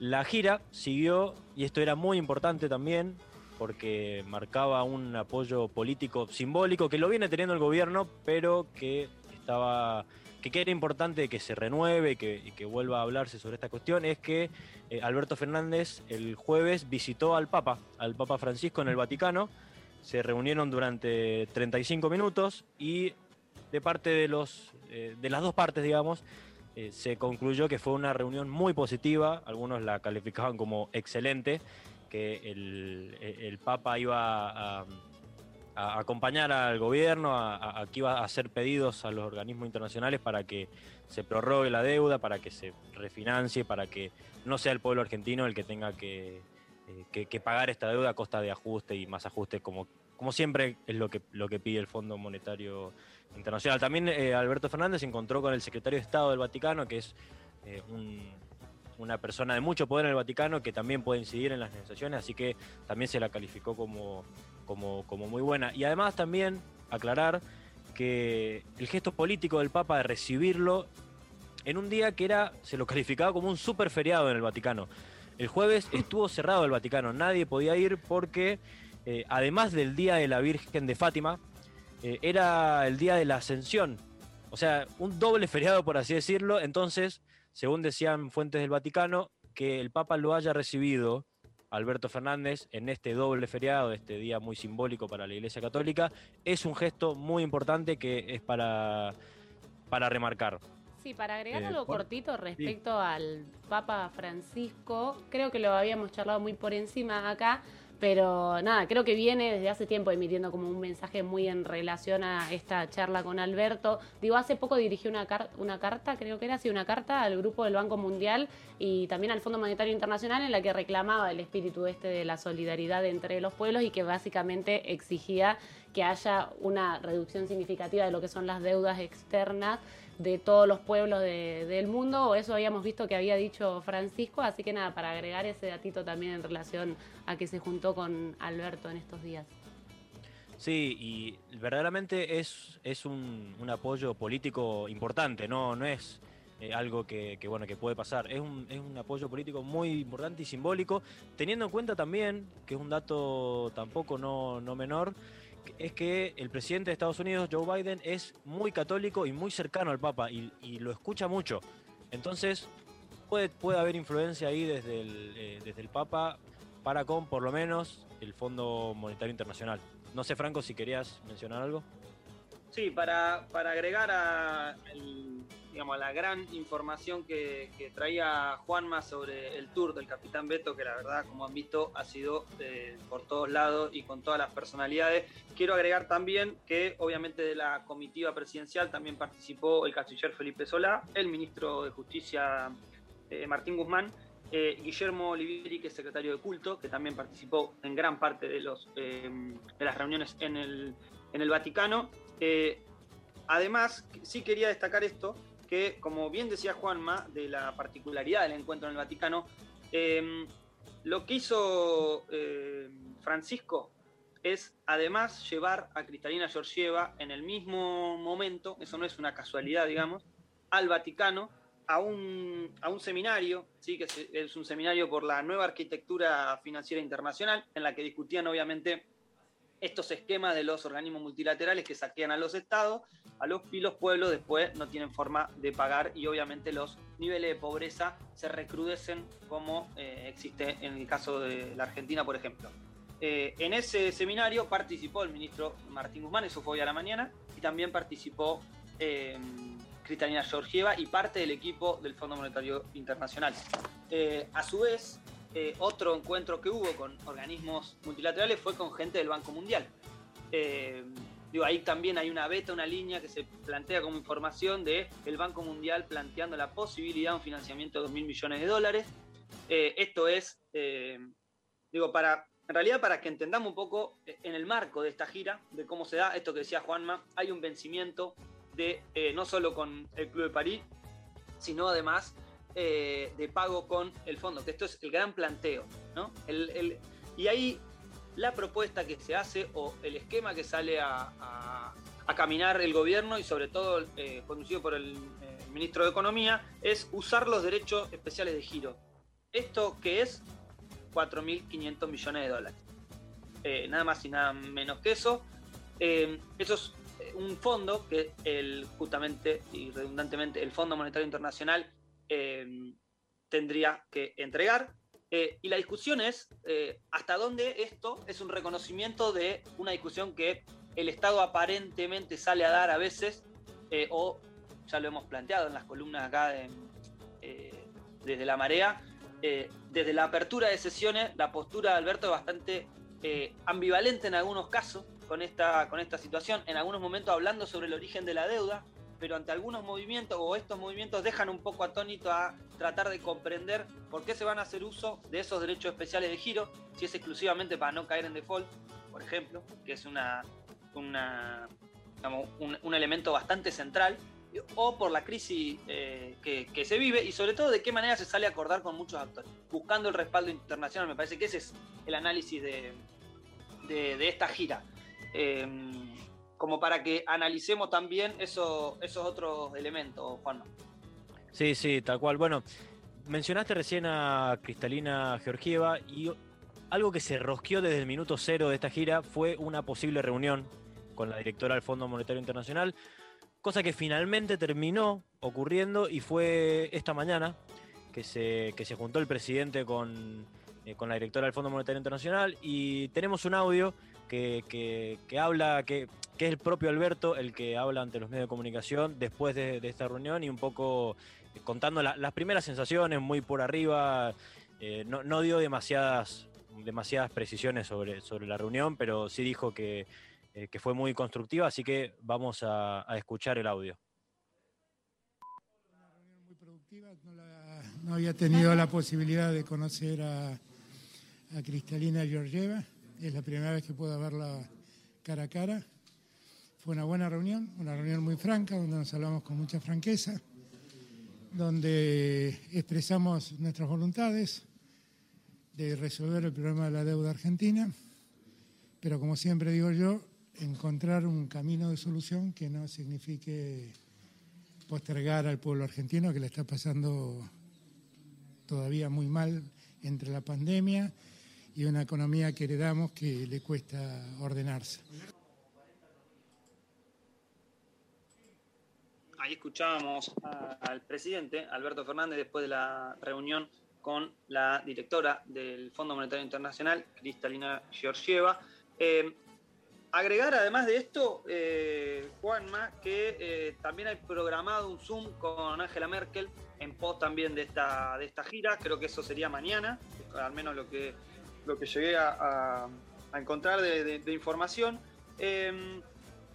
La gira siguió, y esto era muy importante también, porque marcaba un apoyo político simbólico que lo viene teniendo el gobierno, pero que estaba que era importante que se renueve que, y que vuelva a hablarse sobre esta cuestión es que eh, Alberto Fernández el jueves visitó al Papa, al Papa Francisco en el Vaticano, se reunieron durante 35 minutos y de parte de los eh, de las dos partes, digamos, eh, se concluyó que fue una reunión muy positiva, algunos la calificaban como excelente, que el, el Papa iba a acompañar al gobierno, a, a, a hacer pedidos a los organismos internacionales para que se prorrogue la deuda, para que se refinancie, para que no sea el pueblo argentino el que tenga que, eh, que, pagar esta deuda a costa de ajuste y más ajuste, como, como siempre es lo que, lo que pide el Fondo Monetario Internacional. También eh, Alberto Fernández se encontró con el secretario de Estado del Vaticano, que es eh, un, una persona de mucho poder en el Vaticano que también puede incidir en las negociaciones, así que también se la calificó como, como, como muy buena. Y además también aclarar que el gesto político del Papa de recibirlo en un día que era, se lo calificaba como un super feriado en el Vaticano. El jueves estuvo cerrado el Vaticano, nadie podía ir porque eh, además del Día de la Virgen de Fátima, eh, era el Día de la Ascensión. O sea, un doble feriado por así decirlo, entonces según decían fuentes del Vaticano, que el Papa lo haya recibido Alberto Fernández en este doble feriado, este día muy simbólico para la Iglesia Católica, es un gesto muy importante que es para, para remarcar. Sí, para agregar eh, algo por... cortito respecto sí. al Papa Francisco, creo que lo habíamos charlado muy por encima acá, pero nada, creo que viene desde hace tiempo emitiendo como un mensaje muy en relación a esta charla con Alberto. Digo, hace poco dirigió una, car una carta, creo que era así, una carta al grupo del Banco Mundial y también al Fondo Monetario Internacional en la que reclamaba el espíritu este de la solidaridad entre los pueblos y que básicamente exigía que haya una reducción significativa de lo que son las deudas externas de todos los pueblos de, del mundo, o eso habíamos visto que había dicho Francisco, así que nada, para agregar ese datito también en relación a que se juntó con Alberto en estos días. Sí, y verdaderamente es, es un, un apoyo político importante, no, no es eh, algo que, que, bueno, que puede pasar, es un, es un apoyo político muy importante y simbólico, teniendo en cuenta también, que es un dato tampoco no, no menor, es que el presidente de Estados Unidos, Joe Biden, es muy católico y muy cercano al Papa y, lo escucha mucho. Entonces, puede, puede haber influencia ahí desde el, eh, desde el Papa para con, por lo menos, el Fondo Monetario Internacional. No sé, Franco, si querías mencionar algo. Sí, para, para agregar a, digamos, la gran información que, traía Juanma sobre el tour del Capitán Beto, que la verdad, como han visto, ha sido eh, por todos lados y con todas las personalidades. Quiero agregar también que obviamente de la comitiva presidencial también participó el canciller Felipe Solá, el ministro de Justicia eh, Martín Guzmán, eh, Guillermo Olivieri, que es secretario de culto, que también participó en gran parte de, los, de las reuniones en el, en el Vaticano. Además, sí quería destacar esto, que como bien decía Juanma, de la particularidad del encuentro en el Vaticano, eh, lo que hizo eh, Francisco es además llevar a Cristalina Georgieva en el mismo momento, eso no es una casualidad, digamos, al Vaticano, a un, a un seminario, ¿sí? que es un seminario por la nueva arquitectura financiera internacional, en la que discutían obviamente estos esquemas de los organismos multilaterales que saquean a los estados, a los, y los pueblos después no tienen forma de pagar y obviamente los niveles de pobreza se recrudecen como eh, existe en el caso de la Argentina, por ejemplo. Eh, en ese seminario participó el ministro Martín Guzmán, eso fue hoy a la mañana, y también participó eh, Cristalina Georgieva y parte del equipo del Fondo Monetario Internacional. Eh, a su vez, eh, otro encuentro que hubo con organismos multilaterales fue con gente del Banco Mundial. Eh, digo, ahí también hay una beta, una línea que se plantea como información de el Banco Mundial planteando la posibilidad de un financiamiento de 2 mil millones de dólares. Eh, esto es, digo, para, en realidad para que entendamos un poco en el marco de esta gira, de cómo se da esto que decía Juanma, hay un vencimiento de no solo con el Club de París, sino además eh, de pago con el fondo, que esto es el gran planteo, ¿no? El- el- y ahí la propuesta que se hace o el esquema que sale a, a- caminar el gobierno y sobre todo eh, conducido por el eh, ministro de Economía es usar los derechos especiales de giro. ¿Esto que es? 4.500 millones de dólares. Nada más y nada menos que eso. Eso es un fondo que el, justamente y redundantemente el Fondo Monetario Internacional eh, tendría que entregar. Eh, y la discusión es eh, hasta dónde esto es un reconocimiento de una discusión que el Estado aparentemente sale a dar a veces, eh, o ya lo hemos planteado en las columnas acá de, desde la marea, desde la apertura de sesiones, la postura de Alberto es bastante ambivalente en algunos casos con esta, con esta situación, en algunos momentos hablando sobre el origen de la deuda, pero ante algunos movimientos o estos movimientos dejan un poco atónito a tratar de comprender por qué se van a hacer uso de esos derechos especiales de giro, si es exclusivamente para no caer en default, por ejemplo, que es una, una, digamos, un, elemento bastante central, o por la crisis eh, que, se vive y sobre todo de qué manera se sale a acordar con muchos actores, buscando el respaldo internacional. Me parece que ese es el análisis de, de, de esta gira. Eh, como para que analicemos también eso- esos otros elementos, Juan. Sí, sí, tal cual. Bueno, mencionaste recién a Cristalina Georgieva y algo que se rosqueó desde el minuto cero de esta gira fue una posible reunión con la directora del Fondo Monetario Internacional, cosa que finalmente terminó ocurriendo y fue esta mañana que se, que se juntó el presidente con, eh, con la directora del Fondo Monetario Internacional y tenemos un audio que, que- que habla, que, que es el propio Alberto el que habla ante los medios de comunicación después de, esta reunión y un poco eh, contando la- las primeras sensaciones muy por arriba, eh, no, dio demasiadas, demasiadas precisiones sobre, sobre la reunión, pero sí dijo que, eh, que fue muy constructiva, así que vamos a, escuchar el audio. No había tenido la posibilidad de conocer a, a Cristalina Georgieva. Es la primera vez que puedo verla cara a cara. Fue una buena reunión, una reunión muy franca, donde nos hablamos con mucha franqueza, donde expresamos nuestras voluntades de resolver el problema de la deuda argentina, pero como siempre digo yo, encontrar un camino de solución que no signifique postergar al pueblo argentino que le está pasando todavía muy mal entre la pandemia y una economía que heredamos que le cuesta ordenarse. Ahí escuchábamos al presidente Alberto Fernández después de la reunión con la directora del Fondo Monetario Internacional, Cristalina Georgieva. Eh, agregar además de esto, eh, Juanma, que eh, también hay programado un Zoom con Angela Merkel en pos también de esta, de esta gira. Creo que eso sería mañana, al menos lo que, lo que llegué a, encontrar de información. Eh,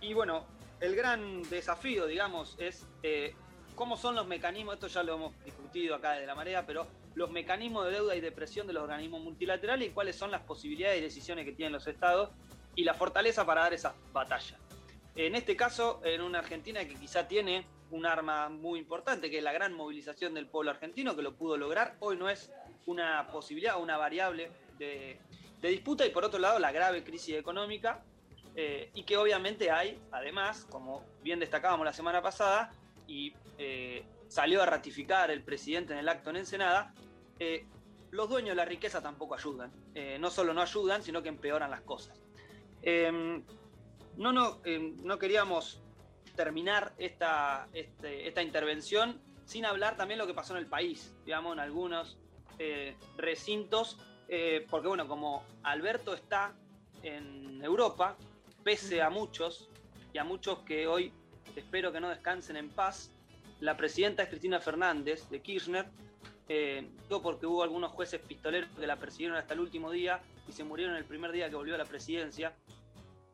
y bueno, el gran desafío, digamos, es eh, cómo son los mecanismos, esto ya lo hemos discutido acá desde la marea, pero los mecanismos de deuda y depresión de los organismos multilaterales y cuáles son las posibilidades y decisiones que tienen los estados y la fortaleza para dar esas batallas. En este caso, en una Argentina que quizá tiene un arma muy importante, que es la gran movilización del pueblo argentino, que lo pudo lograr, hoy no es una posibilidad, una variable de disputa, y por otro lado, la grave crisis económica, eh, y que obviamente hay, además, como bien destacábamos la semana pasada, y eh, salió a ratificar el presidente en el acto en Ensenada, eh, los dueños de la riqueza tampoco ayudan. No solo no ayudan, sino que empeoran las cosas. Eh, no, no, eh, no queríamos terminar esta, este- esta intervención sin hablar también lo que pasó en el país, digamos, en algunos recintos, porque bueno, como Alberto está en Europa, pese a muchos, y a muchos que hoy espero que no descansen en paz, la presidenta es Cristina Fernández de Kirchner, eh, porque hubo algunos jueces pistoleros que la persiguieron hasta el último día y se murieron el primer día que volvió a la presidencia.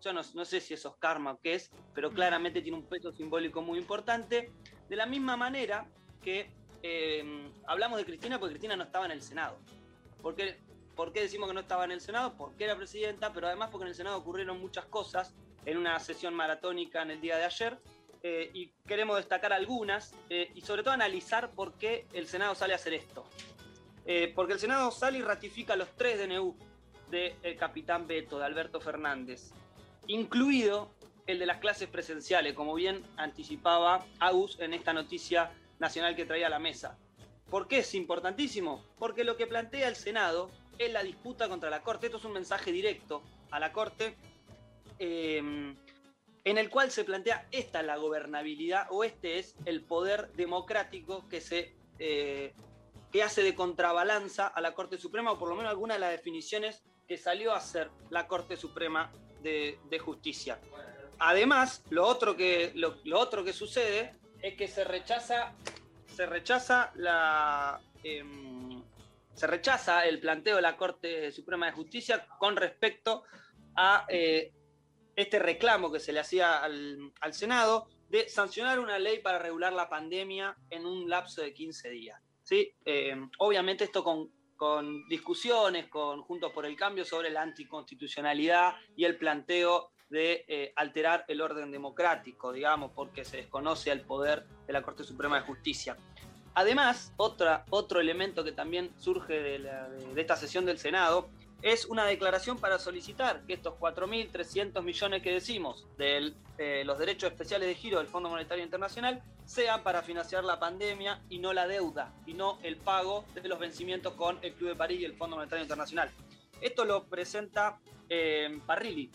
yo no, sé si eso es karma o qué es, pero claramente tiene un peso simbólico muy importante. De la misma manera que eh, hablamos de Cristina porque Cristina no estaba en el Senado. ¿Por qué, ¿Por qué decimos que no estaba en el Senado? Porque era presidenta, pero además porque en el Senado ocurrieron muchas cosas en una sesión maratónica en el día de ayer. eh, y queremos destacar algunas eh, y sobre todo analizar por qué el Senado sale a hacer esto. Eh, porque el Senado sale y ratifica los tres DNU del capitán Beto, de Alberto Fernández, incluido el de las clases presenciales, como bien anticipaba Agus en esta noticia nacional que traía a la mesa. ¿Por qué es importantísimo? Porque lo que plantea el Senado es la disputa contra la Corte. Esto es un mensaje directo a la Corte, eh, en el cual se plantea esta es la gobernabilidad o este es el poder democrático que se eh, que hace de contrabalanza a la Corte Suprema, o por lo menos alguna de las definiciones que salió a hacer la Corte Suprema de, Justicia. Además, lo otro, que, lo otro que sucede es que se rechaza, se rechaza la. em, se rechaza el planteo de la Corte Suprema de Justicia con respecto a eh, este reclamo que se le hacía al, Senado de sancionar una ley para regular la pandemia en un lapso de 15 días. ¿sí? Eh, obviamente esto con, con discusiones con Juntos por el Cambio sobre la anticonstitucionalidad y el planteo de eh, alterar el orden democrático, digamos, porque se desconoce el poder de la Corte Suprema de Justicia. Además, otro elemento que también surge de, esta sesión del Senado es una declaración para solicitar que estos 4.300 millones que decimos de los derechos especiales de giro del Fondo Monetario Internacional sean para financiar la pandemia y no la deuda, y no el pago de los vencimientos con el Club de París y el Fondo Monetario Internacional. Esto lo presenta eh, Parrilli,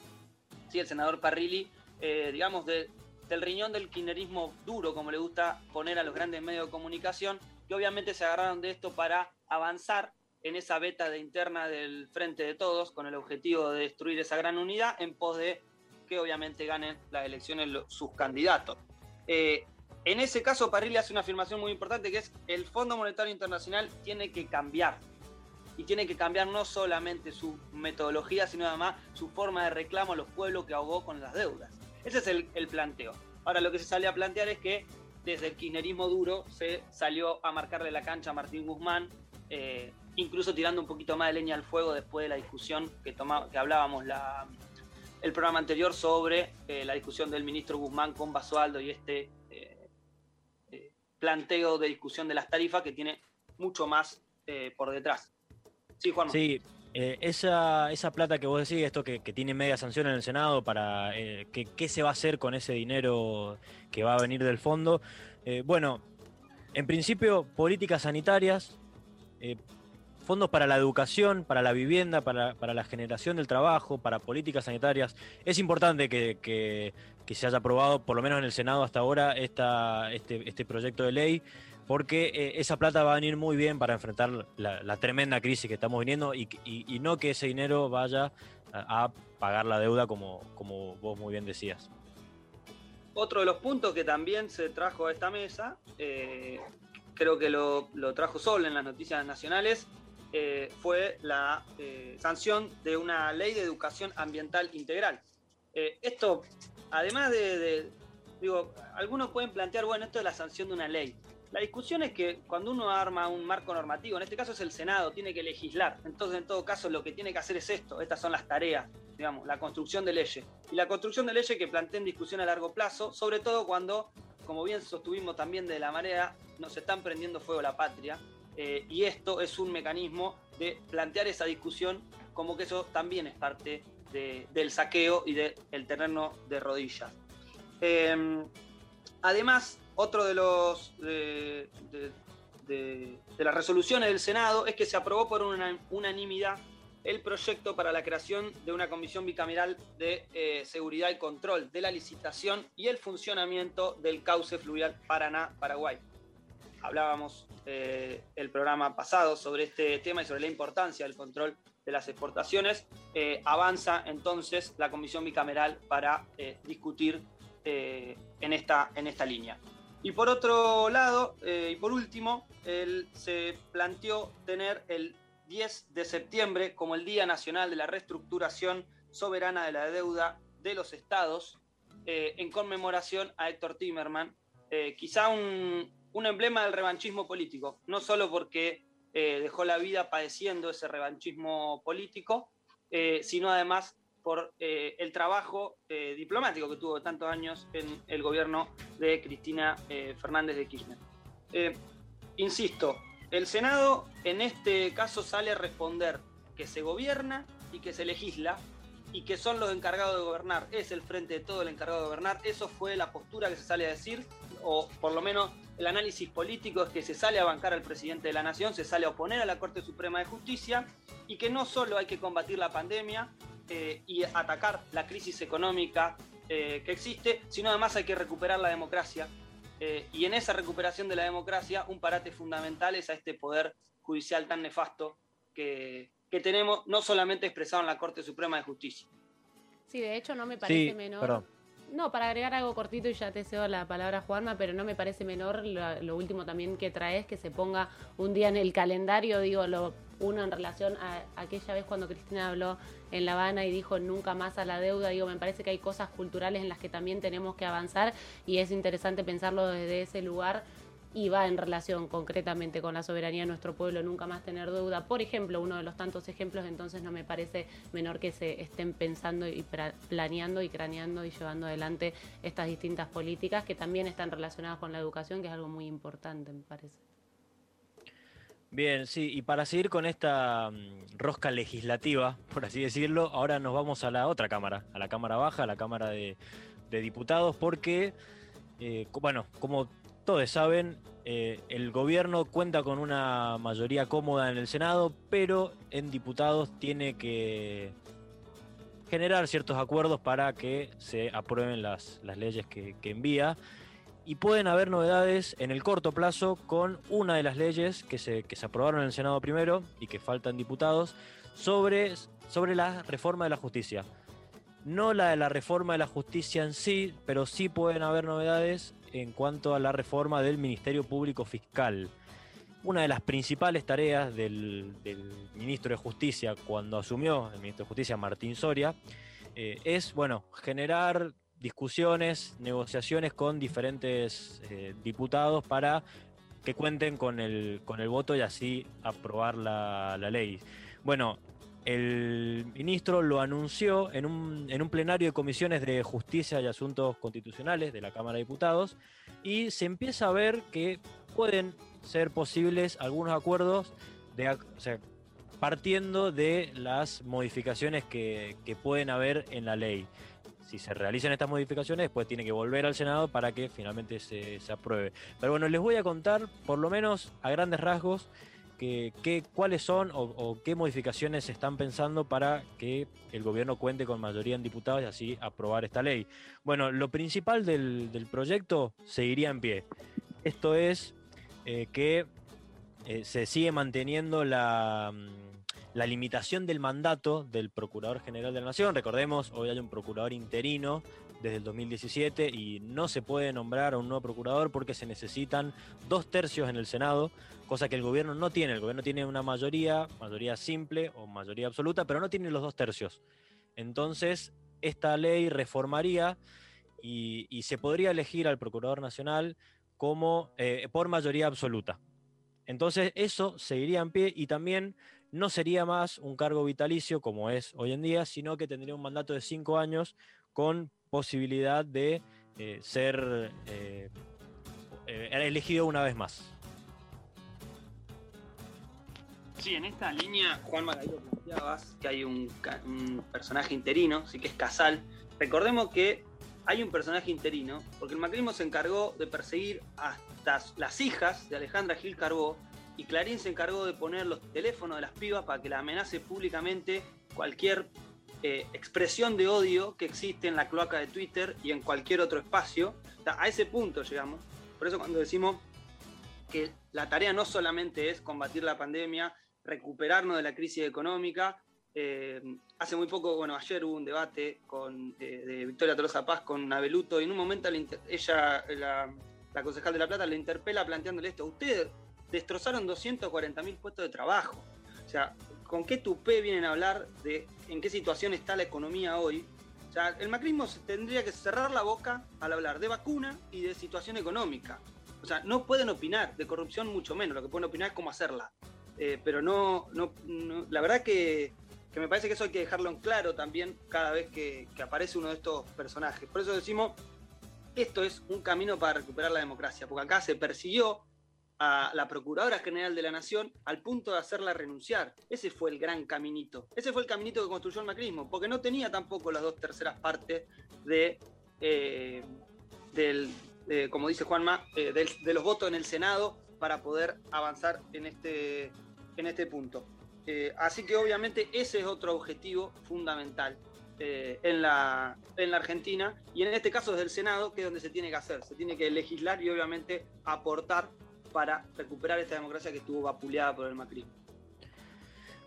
sí, el senador Parrilli, eh, digamos, de- del riñón del kirchnerismo duro, como le gusta poner a los grandes medios de comunicación, que obviamente se agarraron de esto para avanzar en esa beta interna del Frente de Todos, con el objetivo de destruir esa gran unidad en pos de que obviamente ganen las elecciones sus candidatos. Eh, en ese caso, Parrilli hace una afirmación muy importante que es el Fondo Monetario Internacional tiene que cambiar. Y tiene que cambiar no solamente su metodología, sino además su forma de reclamo a los pueblos que ahogó con las deudas. Ese es el, planteo. Ahora lo que se sale a plantear es que desde el kirchnerismo duro se salió a marcarle la cancha a Martín Guzmán, eh, incluso tirando un poquito más de leña al fuego después de la discusión que, toma- que hablábamos el programa anterior sobre eh, la discusión del ministro Guzmán con Basualdo y este eh, planteo de discusión de las tarifas que tiene mucho más por detrás. Sí, Juanma. Sí, eh, esa, esa plata que vos decís, esto que, tiene media sanción en el Senado, para eh, que- qué se va a hacer con ese dinero que va a venir del fondo. Eh, bueno, en principio, políticas sanitarias, eh, fondos para la educación, para la vivienda, para, para la generación del trabajo, para políticas sanitarias. Es importante que, que- que se haya aprobado, por lo menos en el Senado hasta ahora, esta, este, este proyecto de ley, porque eh, esa plata va a venir muy bien para enfrentar la, tremenda crisis que estamos viviendo y, no que ese dinero vaya a, pagar la deuda como, como vos muy bien decías. Otro de los puntos que también se trajo a esta mesa, eh, creo que lo, lo trajo Sol en las noticias nacionales, eh, fue la sanción de una ley de educación ambiental integral. Esto, además de, de- digo, algunos pueden plantear, bueno, esto es la sanción de una ley. La discusión es que cuando uno arma un marco normativo, en este caso es el Senado, tiene que legislar. Entonces, en todo caso, lo que tiene que hacer es esto. Estas son las tareas, digamos, la construcción de leyes. Y la construcción de leyes que planteen discusión a largo plazo, sobre todo cuando, como bien sostuvimos también de la marea, nos están prendiendo fuego la patria. eh, y esto es un mecanismo de plantear esa discusión como que eso también es parte de- del saqueo y del terreno de rodillas. Eh, además, otro de los de, las resoluciones del Senado es que se aprobó por una unanimidad el proyecto para la creación de una comisión bicameral de eh, seguridad y control de la licitación y el funcionamiento del cauce fluvial Paraná-Paraguay. Hablábamos eh, el programa pasado sobre este tema y sobre la importancia del control de las exportaciones. Eh, avanza entonces la comisión bicameral para eh, discutir en, esta, en esta línea. Y por otro lado, eh, y por último, el- se planteó tener el 10 de septiembre como el Día Nacional de la Reestructuración Soberana de la Deuda de los estados eh, en conmemoración a Héctor Timerman, eh, quizá un, un, emblema del revanchismo político, no solo porque eh, dejó la vida padeciendo ese revanchismo político, sino además por el trabajo diplomático que tuvo tantos años en el gobierno de Cristina Fernández de Kirchner. insisto, el Senado en este caso sale a responder que se gobierna y que se legisla y que son los encargados de gobernar, es el frente de todo el encargado de gobernar, eso fue la postura que se sale a decir, o por lo menos el análisis político es que se sale a bancar al presidente de la nación, se sale a oponer a la Corte Suprema de Justicia y que no solo hay que combatir la pandemia eh, y atacar la crisis económica eh, que existe, sino además hay que recuperar la democracia. Eh, y en esa recuperación de la democracia, un parate fundamental es a este poder judicial tan nefasto que, que tenemos no solamente expresado en la Corte Suprema de Justicia. Sí, de hecho no me parece menor. No, para agregar algo cortito y ya te cedo la palabra Juanma, pero no me parece menor lo, último también que traes, que se ponga un día en el calendario, digo, lo uno en relación a, aquella vez cuando Cristina habló en La Habana y dijo nunca más a la deuda, digo, me parece que hay cosas culturales en las que también tenemos que avanzar y es interesante pensarlo desde ese lugar y va en relación concretamente con la soberanía de nuestro pueblo, nunca más tener deuda. Por ejemplo, uno de los tantos ejemplos, entonces no me parece menor que se estén pensando y planeando y craneando y llevando adelante estas distintas políticas que también están relacionadas con la educación, que es algo muy importante, me parece. Bien, sí, y para seguir con esta mm, rosca legislativa, por así decirlo, ahora nos vamos a la otra Cámara, a la Cámara Baja, a la Cámara de, Diputados, porque, eh, bueno, como todos saben, eh, el gobierno cuenta con una mayoría cómoda en el Senado, pero en diputados tiene que generar ciertos acuerdos para que se aprueben las, leyes que, envía. Y pueden haber novedades en el corto plazo con una de las leyes que se, aprobaron en el Senado primero y que faltan diputados sobre la reforma de la justicia. No la de la reforma de la justicia en sí, pero sí pueden haber novedades en cuanto a la reforma del Ministerio Público Fiscal. Una de las principales tareas del, ministro de Justicia cuando asumió el ministro de Justicia Martín Soria eh, es, bueno, generar discusiones, negociaciones con diferentes eh, diputados para que cuenten con el, con el voto y así aprobar la, la ley. Bueno, el ministro lo anunció en un, en un, plenario de comisiones de justicia y asuntos constitucionales de la Cámara de Diputados y se empieza a ver que pueden ser posibles algunos acuerdos partiendo de las modificaciones que, pueden haber en la ley. Si se realizan estas modificaciones, después tiene que volver al Senado para que finalmente se, se apruebe. Pero bueno, les voy a contar, por lo menos a grandes rasgos, cuáles son o, qué modificaciones se están pensando para que el gobierno cuente con mayoría en diputados y así aprobar esta ley. Bueno, lo principal del, proyecto seguiría en pie. Esto es eh, que eh, se sigue manteniendo la, mm, la limitación del mandato del Procurador General de la Nación. Recordemos, hoy hay un procurador interino desde el 2017 y no se puede nombrar a un nuevo procurador porque se necesitan dos tercios en el Senado, cosa que el gobierno no tiene. El gobierno tiene una mayoría, mayoría simple o mayoría absoluta, pero no tiene los dos tercios. Entonces, esta ley reformaría y, se podría elegir al Procurador Nacional como eh, por mayoría absoluta. Entonces, eso seguiría en pie y también no sería más un cargo vitalicio como es hoy en día, sino que tendría un mandato de cinco años con posibilidad de eh, ser eh, eh, elegido una vez más. Sí, en esta línea, Juan Magayo planteabas que hay un, personaje interino, sí que es Casal. Recordemos que hay un personaje interino, porque el macrismo se encargó de perseguir hasta las hijas de Alejandra Gil Carbó, y Clarín se encargó de poner los teléfonos de las pibas para que la amenace públicamente cualquier eh, expresión de odio que existe en la cloaca de Twitter y en cualquier otro espacio. a ese punto llegamos. Por eso cuando decimos que la tarea no solamente es combatir la pandemia, recuperarnos de la crisis económica. Eh, hace muy poco, bueno, ayer hubo un debate con, de Victoria Tolosa Paz con Abeluto y en un momento ella, la, la concejal de La Plata, le interpela planteándole esto. Ustedes destrozaron 240 mil puestos de trabajo. O sea, ¿con qué tupé vienen a hablar de en qué situación está la economía hoy? O sea, el macrismo tendría que cerrar la boca al hablar de vacuna y de situación económica. O sea, no pueden opinar de corrupción mucho menos, lo que pueden opinar es cómo hacerla. Eh, pero no, no, la verdad que, que me parece que eso hay que dejarlo en claro también cada vez que aparece uno de estos personajes. Por eso decimos, esto es un camino para recuperar la democracia, porque acá se persiguió a la Procuradora General de la Nación al punto de hacerla renunciar. Ese fue el gran caminito. Ese fue el caminito que construyó el macrismo, porque no tenía tampoco las dos terceras partes de, eh, del, de, como dice Juanma, eh, de los votos en el Senado para poder avanzar en este, en este punto. Eh, así que obviamente ese es otro objetivo fundamental eh, en, la, en la Argentina y en este caso desde el Senado, que es donde se tiene que hacer. Se tiene que legislar y obviamente aportar para recuperar esta democracia que estuvo vapuleada por el macrismo.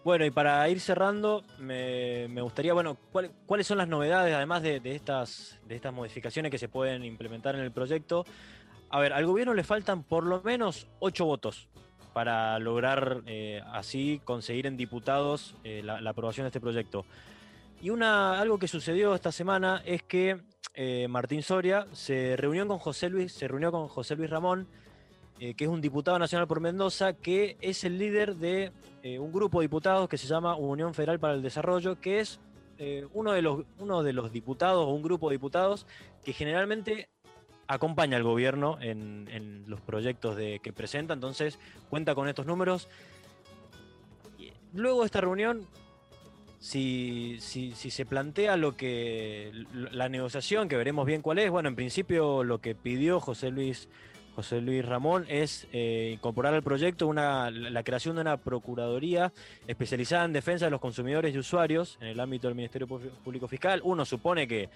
Bueno, y para ir cerrando, me, gustaría, bueno, ¿cuál- ¿cuáles son las novedades, además de, de estas, de estas modificaciones que se pueden implementar en el proyecto? A ver, al gobierno le faltan por lo menos ocho votos para lograr eh, así conseguir en diputados eh, la, la aprobación de este proyecto. Y una, algo que sucedió esta semana es que eh, Martín Soria se reunió con José Luis, se reunió con José Luis Ramón, eh, que es un diputado nacional por Mendoza, que es el líder de eh, un grupo de diputados que se llama Unión Federal para el Desarrollo, que es eh, uno, de los, uno de los diputados o un grupo de diputados que generalmente acompaña al gobierno en, en los proyectos de, que presenta, entonces cuenta con estos números. Luego de esta reunión, si, si- si se plantea lo que la negociación, que veremos bien cuál es, bueno, en principio lo que pidió José Luis, José Luis Ramón es eh, incorporar al proyecto una, la creación de una procuraduría especializada en defensa de los consumidores y usuarios en el ámbito del Ministerio Público Fiscal. Uno supone que,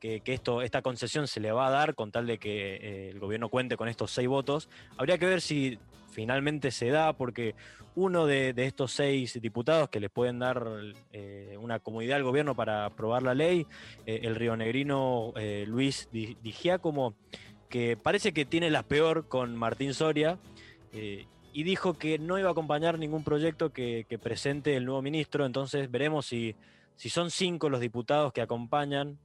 que- esto, esta concesión se le va a dar con tal de que eh, el gobierno cuente con estos seis votos. Habría que ver si finalmente se da, porque uno de, estos seis diputados que les pueden dar eh, una comodidad al gobierno para aprobar la ley, el rionegrino Luis Di, Di que parece que tiene la peor con Martín Soria, eh, y dijo que no iba a acompañar ningún proyecto que, que presente el nuevo ministro, entonces veremos si, si son cinco los diputados que acompañan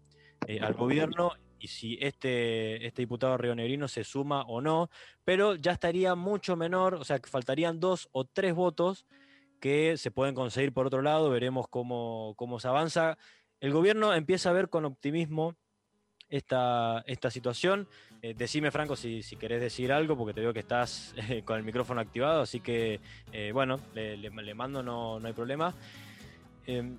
eh, al gobierno y si este, este diputado rionegrino se suma o no, pero ya estaría mucho menor, o sea, que faltarían dos o tres votos que se pueden conseguir por otro lado, veremos cómo, cómo se avanza. El gobierno empieza a ver con optimismo esta, esta situación. Eh, decime, Franco, si, si querés decir algo, porque te veo que estás eh, con el micrófono activado, así que, eh, bueno, le, mando, no, no hay problema. Eh,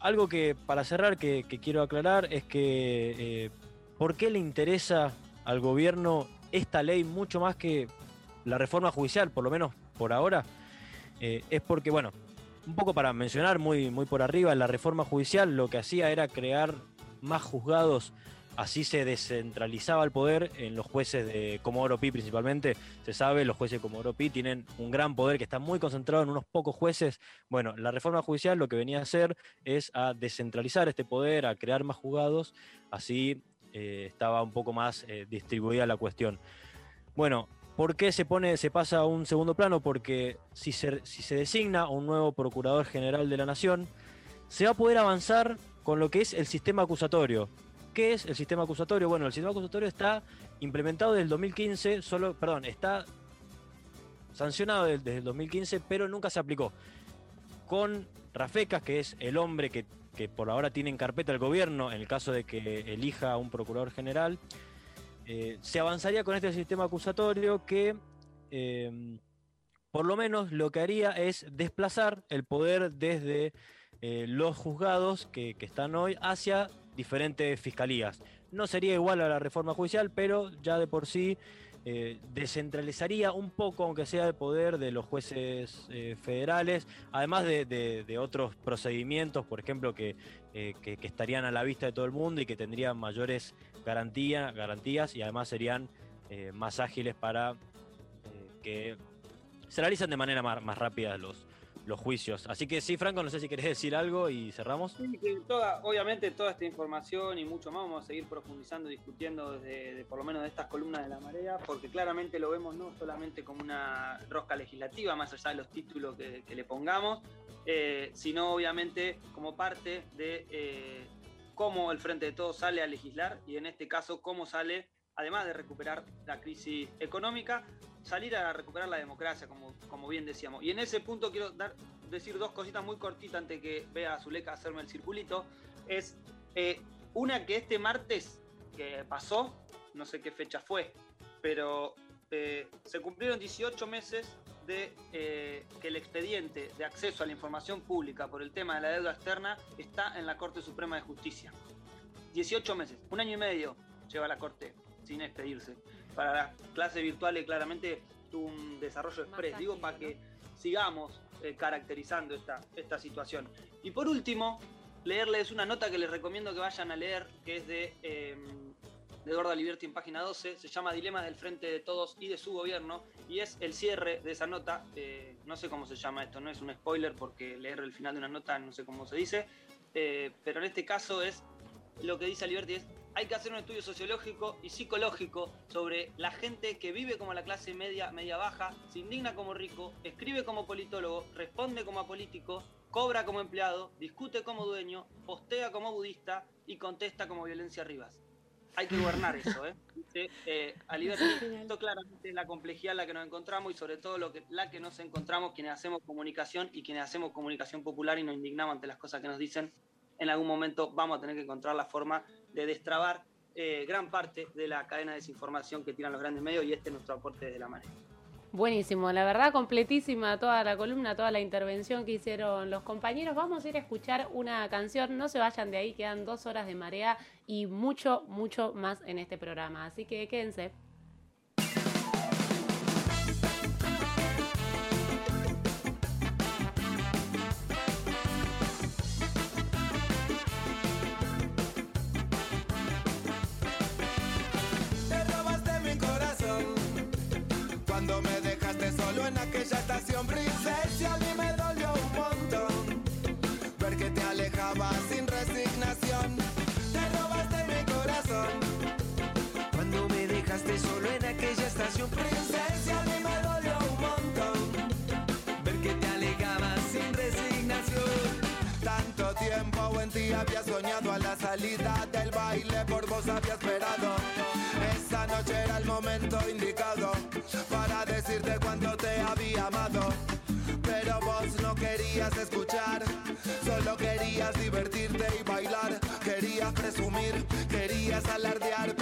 algo que, para cerrar, que, que quiero aclarar es que, ¿por qué le interesa al gobierno esta ley mucho más que la reforma judicial, por lo menos por ahora? Es porque, bueno, un poco para mencionar muy, muy por arriba, la reforma judicial lo que hacía era crear más juzgados, así se descentralizaba el poder en los jueces de Comodoro Pi principalmente. Se sabe, los jueces de Comodoro Pi tienen un gran poder que está muy concentrado en unos pocos jueces. Bueno, la reforma judicial lo que venía a hacer es a descentralizar este poder, a crear más juzgados, así eh, estaba un poco más eh, distribuida la cuestión. Bueno, ¿Por qué se pone, se pasa a un segundo plano? Porque si se, si se designa un nuevo procurador general de la nación, se va a poder avanzar con lo que es el sistema acusatorio. ¿Qué es el sistema acusatorio? Bueno, el sistema acusatorio está implementado desde el 2015, solo, perdón, está sancionado desde, el 2015, pero nunca se aplicó. Con Rafecas, que es el hombre que, que por ahora tiene en carpeta el gobierno, en el caso de que elija a un procurador general, eh, se avanzaría con este sistema acusatorio que eh, por lo menos lo que haría es desplazar el poder desde eh, los juzgados que, que están hoy hacia diferentes fiscalías. No sería igual a la reforma judicial, pero ya de por sí eh, descentralizaría un poco, aunque sea el poder de los jueces eh, federales, además de, de- de otros procedimientos, por ejemplo, que, eh, que- que estarían a la vista de todo el mundo y que tendrían mayores garantía, garantías y además serían más ágiles para que se realicen de manera más, más rápida los, los juicios. Así que sí, Franco, no sé si querés decir algo y cerramos. Sí, que obviamente toda esta información y mucho más vamos a seguir profundizando, discutiendo desde de, por lo menos de estas columnas de la marea, porque claramente lo vemos no solamente como una rosca legislativa, más allá de los títulos que, que le pongamos, eh, sino obviamente como parte de, eh, cómo el Frente de Todos sale a legislar y en este caso cómo sale, además de recuperar la crisis económica, salir a recuperar la democracia, como, como bien decíamos. Y en ese punto quiero dar, decir dos cositas muy cortitas antes que vea a Zuleika hacerme el circulito. Es eh, una que este martes que pasó, no sé qué fecha fue, pero eh, se cumplieron 18 meses de eh, que el expediente de acceso a la información pública por el tema de la deuda externa está en la Corte Suprema de Justicia. 18 meses, un año y medio lleva la Corte sin expedirse. Para las clases virtuales claramente tuvo un desarrollo express, digo, para que sigamos eh, caracterizando esta, esta situación. Y por último, leerles una nota que les recomiendo que vayan a leer, que es de, eh, de Eduardo Aliberti en página 12, se llama Dilemas del Frente de Todos y de su gobierno, y es el cierre de esa nota, eh, no sé cómo se llama esto, no es un spoiler porque leer el final de una nota no sé cómo se dice, eh, pero en este caso es lo que dice Aliberti es hay que hacer un estudio sociológico y psicológico sobre la gente que vive como la clase media, media baja, se indigna como rico, escribe como politólogo, responde como apolítico, cobra como empleado, discute como dueño, postea como budista y contesta como violencia Rivas. Hay que gobernar eso, ¿eh? Dice, eh, esto claramente es la complejidad en la que nos encontramos y sobre todo lo que, la que nos encontramos quienes hacemos comunicación y quienes hacemos comunicación popular y nos indignamos ante las cosas que nos dicen. En algún momento vamos a tener que encontrar la forma de destrabar eh, gran parte de la cadena de desinformación que tiran los grandes medios y este es nuestro aporte desde la manera. Buenísimo, la verdad completísima toda la columna, toda la intervención que hicieron los compañeros. Vamos a ir a escuchar una canción, no se vayan de ahí, quedan dos horas de marea y mucho, mucho más en este programa, así que quédense. Salida del baile, por vos había esperado. Esa noche era el momento indicado para decirte cuánto te había amado. Pero vos no querías escuchar, solo querías divertirte y bailar. Querías presumir, querías alardear,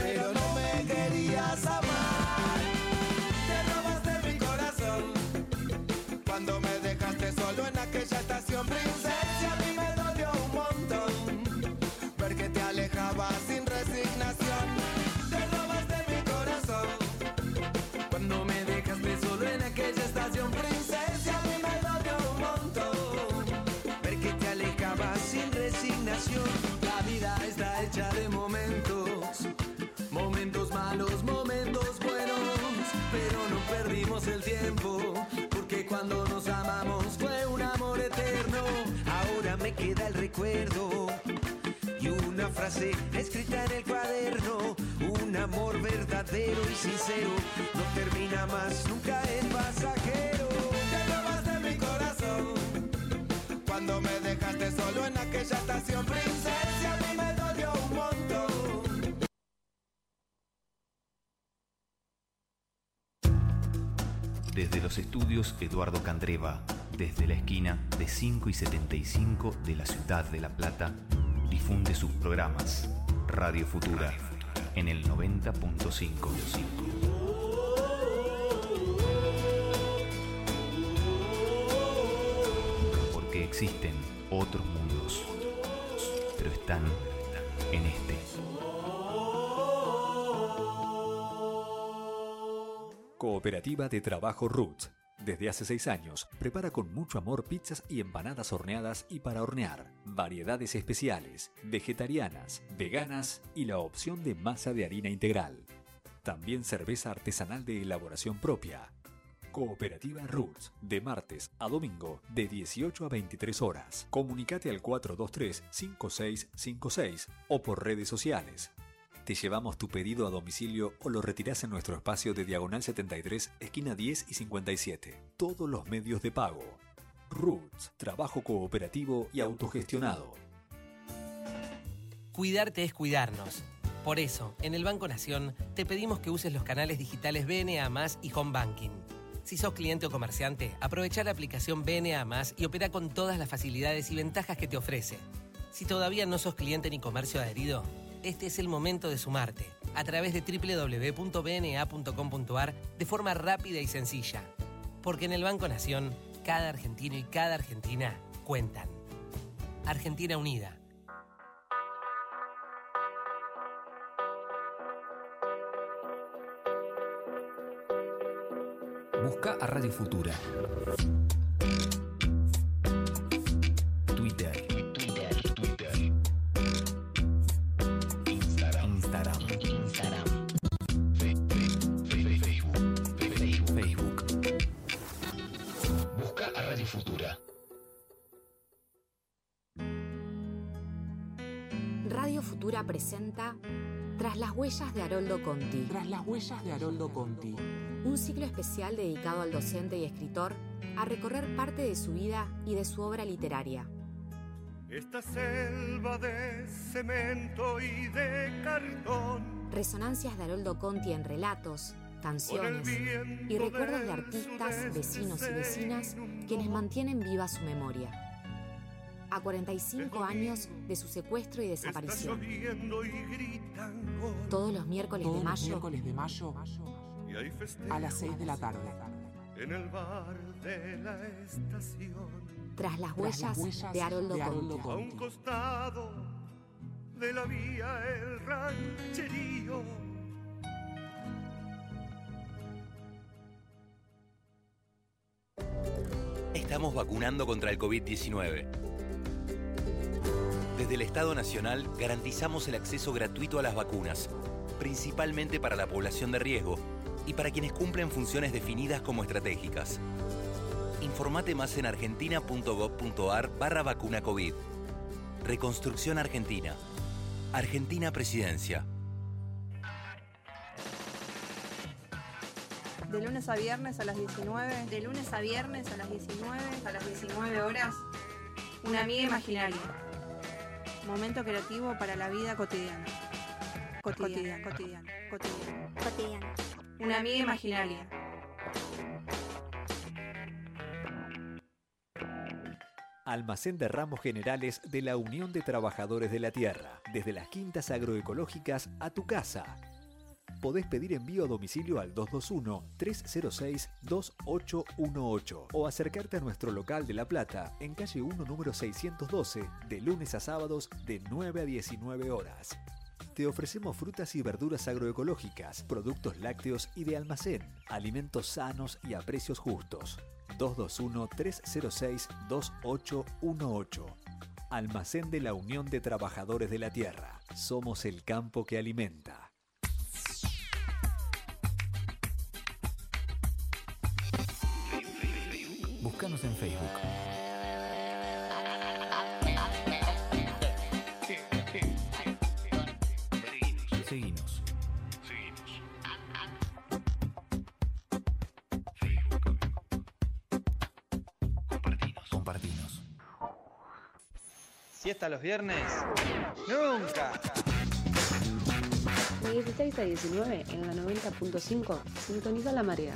frase escrita en el cuaderno. Un amor verdadero y sincero no termina más, nunca es pasajero. Te robaste mi corazón cuando me dejaste solo en aquella estación princesa. A mí me dolió un montón. Desde los estudios Eduardo Candreva, desde la esquina de 5 y 75 de la ciudad de La Plata, difunde sus programas Radio Futura en el 90.5. Porque existen otros mundos, pero están en este. Cooperativa de Trabajo Roots. Desde hace seis años, prepara con mucho amor pizzas y empanadas horneadas y para hornear, variedades especiales, vegetarianas, veganas y la opción de masa de harina integral. También cerveza artesanal de elaboración propia. Cooperativa Roots, de martes a domingo, de 18 a 23 horas. Comunicate al 423-5656 o por redes sociales. Te llevamos tu pedido a domicilio o lo retirás en nuestro espacio de Diagonal 73, esquina 10 y 57. Todos los medios de pago. Roots, trabajo cooperativo y autogestionado. Cuidarte es cuidarnos. Por eso, en el Banco Nación te pedimos que uses los canales digitales BNA Más y Home Banking. Si sos cliente o comerciante, aprovecha la aplicación BNA Más y opera con todas las facilidades y ventajas que te ofrece. Si todavía no sos cliente ni comercio adherido, este es el momento de sumarte a través de www.bna.com.ar de forma rápida y sencilla. Porque en el Banco Nación, cada argentino y cada argentina cuentan. Argentina Unida. Busca a Radio Futura. Presenta Tras las huellas de Haroldo Conti. Tras las huellas de Haroldo Conti. Un ciclo especial dedicado al docente y escritor a recorrer parte de su vida y de su obra literaria. Esta selva de cemento y de cartón. Resonancias de Haroldo Conti en relatos, canciones y recuerdos de artistas, vecinos y vecinas quienes mantienen viva su memoria. A 45 años de su secuestro y desaparición. Todos los miércoles Todos de mayo, miércoles de mayo Y hay festejos a las 6 de la tarde. En el bar de la estación. tras las Tras las huellas huellas de Haroldo de Haroldo. A un costado de la vía el rancherío. Estamos vacunando contra el COVID-19. Desde el Estado Nacional garantizamos el acceso gratuito a las vacunas, principalmente para la población de riesgo y para quienes cumplen funciones definidas como estratégicas. Informate más en argentina.gov.ar barra vacuna COVID. Reconstrucción Argentina. Argentina Presidencia. De lunes a viernes a las 19. De lunes a viernes a las 19. A las 19 horas. Una amiga imaginaria. Momento creativo para la vida cotidiana. Cotidiana, cotidiana, cotidiana. Cotidiana. Una amiga imaginaria. Almacén de ramos generales de la Unión de Trabajadores de la Tierra, desde las quintas agroecológicas a tu casa. Podés pedir envío a domicilio al 221-306-2818 o acercarte a nuestro local de La Plata en calle 1 número 612 de lunes a sábados de 9 a 19 horas. Te ofrecemos frutas y verduras agroecológicas, productos lácteos y de almacén, alimentos sanos y a precios justos. 221-306-2818. Almacén de la Unión de Trabajadores de la Tierra. Somos el campo que alimenta. Búscanos en Facebook. Seguinos. Compartinos. ¿Siesta los viernes? ¡Nunca! De 16 a 19 en la 90.5 sintoniza la marea.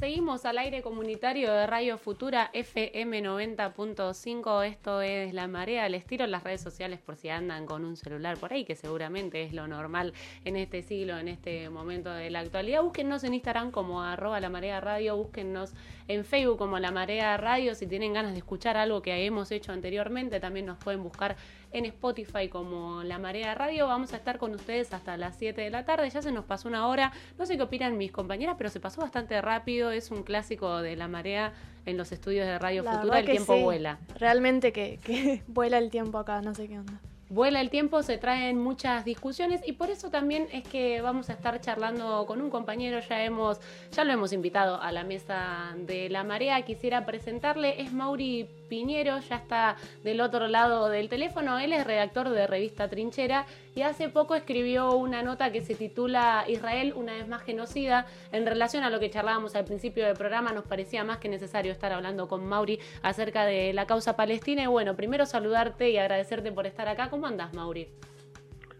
Seguimos al aire comunitario de Radio Futura FM 90.5. Esto es La Marea. Les tiro las redes sociales por si andan con un celular por ahí, que seguramente es lo normal en este siglo, en este momento de la actualidad. Búsquennos en Instagram como arroba La Marea Radio. Búsquennos en Facebook como La Marea Radio. Si tienen ganas de escuchar algo que hemos hecho anteriormente, también nos pueden buscar en Spotify como La Marea Radio. Vamos a estar con ustedes hasta las 7 de la tarde. Ya se nos pasó una hora. No sé qué opinan mis compañeras, pero se pasó bastante rápido. Es un clásico de La Marea en los estudios de Radio La Futura. El tiempo sí. vuela. Realmente que, que <laughs> vuela el tiempo acá, no sé qué onda. vuela el tiempo, se traen muchas discusiones y por eso también es que vamos a estar charlando con un compañero, ya hemos, ya lo hemos invitado a la mesa de la marea. Quisiera presentarle, es Mauri Piñero, ya está del otro lado del teléfono. Él es redactor de revista Trinchera y hace poco escribió una nota que se titula Israel una vez más genocida. En relación a lo que charlábamos al principio del programa, nos parecía más que necesario estar hablando con Mauri acerca de la causa palestina. Y bueno, primero saludarte y agradecerte por estar acá. ¿Cómo andas, Mauri?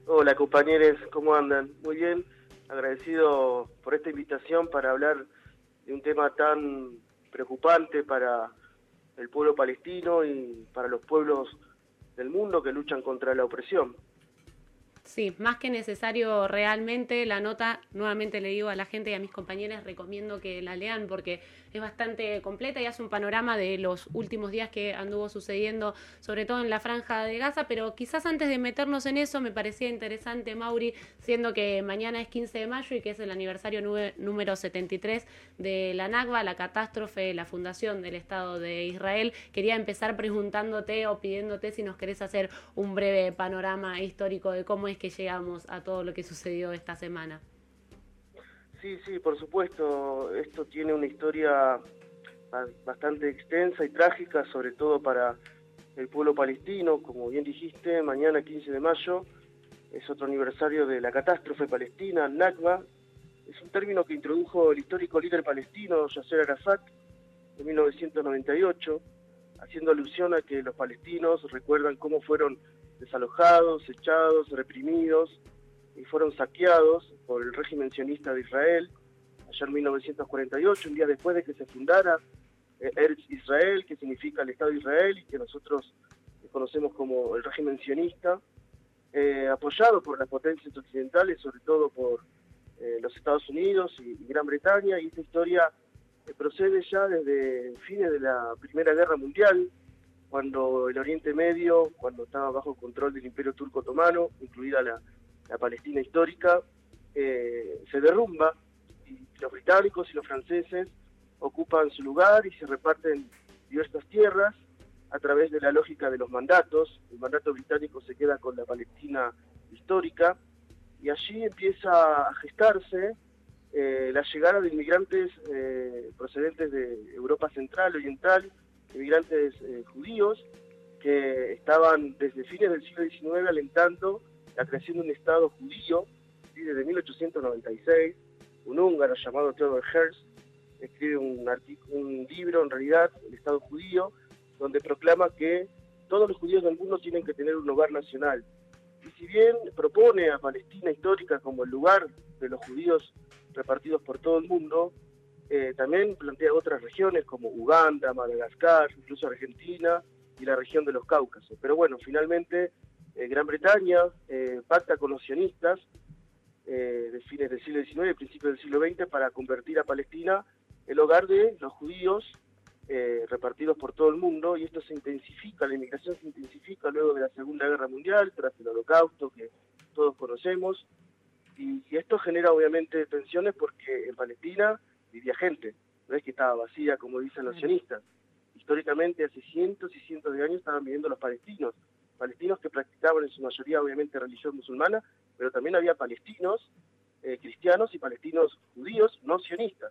Hola compañeros, ¿cómo andan? Muy bien, agradecido por esta invitación para hablar de un tema tan preocupante para el pueblo palestino y para los pueblos del mundo que luchan contra la opresión. Sí, más que necesario realmente la nota, nuevamente le digo a la gente y a mis compañeras, recomiendo que la lean porque es bastante completa y hace un panorama de los últimos días que anduvo sucediendo, sobre todo en la franja de Gaza, pero quizás antes de meternos en eso me parecía interesante, Mauri, siendo que mañana es 15 de mayo y que es el aniversario número 73 de la NACBA, la catástrofe, la fundación del Estado de Israel, quería empezar preguntándote o pidiéndote si nos querés hacer un breve panorama histórico de cómo es que llegamos a todo lo que sucedió esta semana. Sí, sí, por supuesto. Esto tiene una historia bastante extensa y trágica, sobre todo para el pueblo palestino. Como bien dijiste, mañana 15 de mayo es otro aniversario de la catástrofe palestina, Nakba. Es un término que introdujo el histórico líder palestino Yasser Arafat en 1998, haciendo alusión a que los palestinos recuerdan cómo fueron desalojados, echados, reprimidos y fueron saqueados por el régimen sionista de Israel, en 1948, un día después de que se fundara eh, Eretz Israel, que significa el Estado de Israel y que nosotros conocemos como el régimen sionista, eh, apoyado por las potencias occidentales, sobre todo por eh, los Estados Unidos y, Gran Bretaña, y esta historia procede ya desde fines de la Primera Guerra Mundial, cuando el Oriente Medio, cuando estaba bajo control del Imperio Turco Otomano, incluida la, la Palestina histórica, eh, se derrumba y los británicos y los franceses ocupan su lugar y se reparten diversas tierras a través de la lógica de los mandatos. El mandato británico se queda con la Palestina histórica y allí empieza a gestarse eh, la llegada de inmigrantes eh, procedentes de Europa Central, Oriental, inmigrantes judíos que estaban desde fines del siglo XIX alentando la creación de un Estado judío, desde 1896, un húngaro llamado Theodor Herzl escribe un, un libro, en realidad, El Estado judío, donde proclama que todos los judíos del mundo tienen que tener un hogar nacional. Y si bien propone a Palestina histórica como el lugar de los judíos repartidos por todo el mundo, eh, también plantea otras regiones como Uganda, Madagascar, incluso Argentina y la región de los Cáucasos. Pero bueno, finalmente eh, Gran Bretaña eh, pacta con los sionistas de fines del siglo XIX y principios del siglo XX para convertir a Palestina el hogar de los judíos repartidos por todo el mundo y esto se intensifica, la inmigración se intensifica luego de la Segunda Guerra Mundial, tras el Holocausto que todos conocemos y, esto genera obviamente tensiones porque en Palestina vivía gente, no es que estaba vacía como dicen los sionistas. Históricamente hace cientos y cientos de años estaban viviendo los palestinos palestinos que practicaban en su mayoría obviamente religión musulmana, pero también había palestinos eh, cristianos y palestinos judíos no sionistas.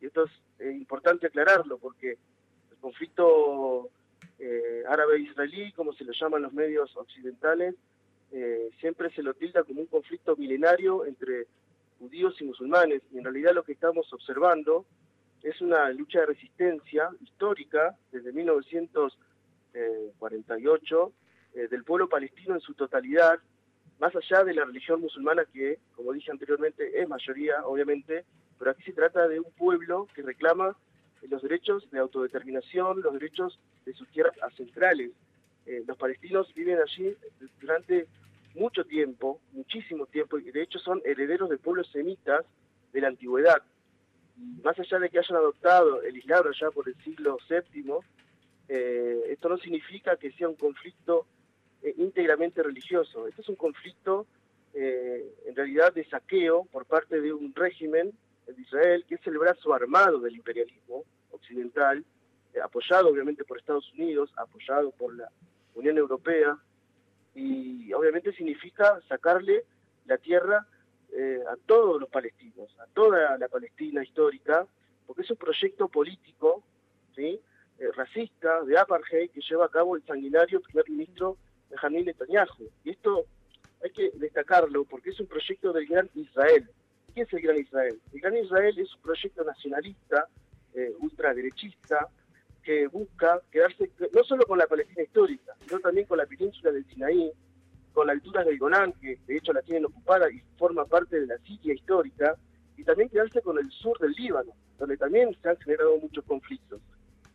Y esto es eh, importante aclararlo porque el conflicto eh, árabe-israelí, como se lo llaman los medios occidentales, siempre se lo tilda como un conflicto milenario entre judíos y musulmanes. Y en realidad lo que estamos observando es una lucha de resistencia histórica desde 1948 eh, del pueblo palestino en su totalidad, más allá de la religión musulmana que, como dije anteriormente, es mayoría, obviamente, pero aquí se trata de un pueblo que reclama los derechos de autodeterminación, los derechos de sus tierras ancestrales. Eh, los palestinos viven allí durante mucho tiempo, muchísimo tiempo, y de hecho son herederos de pueblos semitas de la antigüedad. más allá de que hayan adoptado el Islam allá por el siglo VII, eh, esto no significa que sea un conflicto eh, íntegramente religioso. Este es un conflicto eh, en realidad de saqueo por parte de un régimen de Israel que es el brazo armado del imperialismo occidental, apoyado obviamente por Estados Unidos, apoyado por la Unión Europea, y obviamente significa sacarle la tierra eh, a todos los palestinos, a toda la Palestina histórica, porque es un proyecto político, ¿sí? Eh, racista, de apartheid, que lleva a cabo el sanguinario primer ministro Benjamin Netanyahu. Y esto hay que destacarlo porque es un proyecto del Gran Israel. ¿Qué es el Gran Israel? El Gran Israel es un proyecto nacionalista, eh, ultraderechista, que busca quedarse no solo con la Palestina histórica, sino también con la península del Sinaí, con las alturas del Golán, que de hecho la tienen ocupada y forma parte de la Siria histórica, y también quedarse con el sur del Líbano, donde también se han generado muchos conflictos.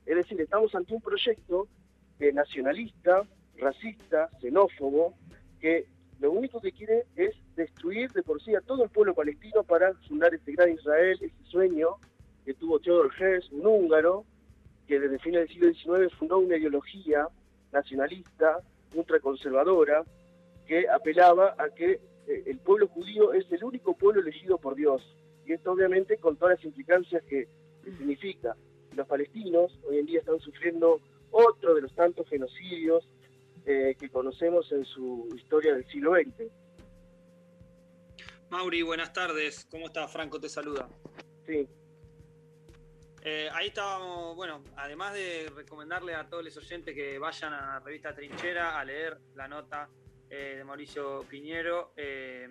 Es decir, estamos ante un proyecto nacionalista, racista, xenófobo, que lo único que quiere es destruir de por sí a todo el pueblo palestino para fundar este gran Israel, ese sueño que tuvo Theodor Hess, un húngaro, que desde fines del siglo XIX fundó una ideología nacionalista, ultraconservadora, que apelaba a que eh, el pueblo judío es el único pueblo elegido por Dios. Y esto obviamente con todas las implicancias que, significa. Los palestinos hoy en día están sufriendo otro de los tantos genocidios eh, que conocemos en su historia del siglo XX. Mauri, buenas tardes. ¿Cómo estás? Franco te saluda. Sí. Eh, ahí estábamos, bueno, además de recomendarle a todos los oyentes que vayan a la revista Trinchera a leer la nota eh, de Mauricio Piñero, eh,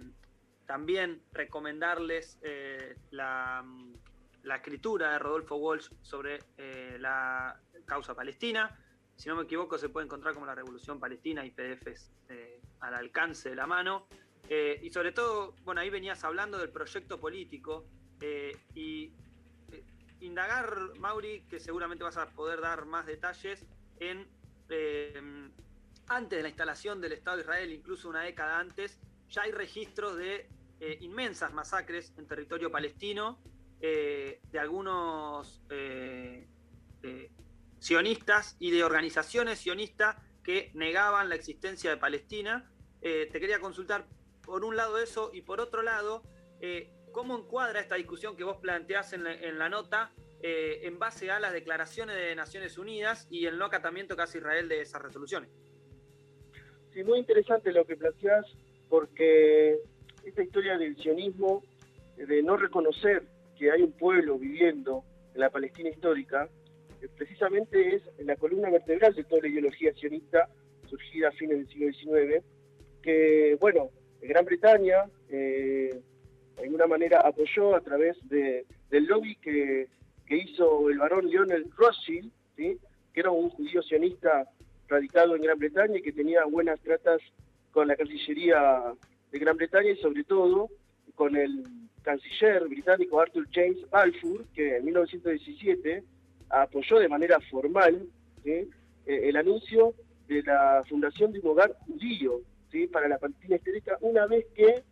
también recomendarles la, la, escritura de Rodolfo Walsh sobre la causa palestina. Si no me equivoco, se puede encontrar como la Revolución Palestina y PDFs al alcance de la mano. y sobre todo, bueno, ahí venías hablando del proyecto político y indagar, Mauri, que seguramente vas a poder dar más detalles, en eh, antes de la instalación del Estado de Israel, incluso una década antes, ya hay registros de eh, inmensas masacres en territorio palestino, eh, de algunos sionistas y de organizaciones sionistas que negaban la existencia de Palestina. te quería consultar por un lado eso y por otro lado, ¿Cómo encuadra esta discusión que vos planteás en la, nota eh, en base a las declaraciones de Naciones Unidas y el no acatamiento que hace Israel de esas resoluciones? Sí, muy interesante lo que planteás, porque esta historia del sionismo, de no reconocer que hay un pueblo viviendo en la Palestina histórica, eh, precisamente es la columna vertebral de toda la ideología sionista surgida a fines del siglo XIX, que, bueno, Gran Bretaña, eh, de alguna manera apoyó a través de, del lobby que, hizo el varón Lionel Rothschild, que era un judío sionista radicado en Gran Bretaña y que tenía buenas tratas con la Cancillería de Gran Bretaña y sobre todo con el canciller británico Arthur James Balfour, que en 1917 apoyó de manera formal eh, el anuncio de la fundación de un hogar judío ¿sí? para la Palestina histórica una vez que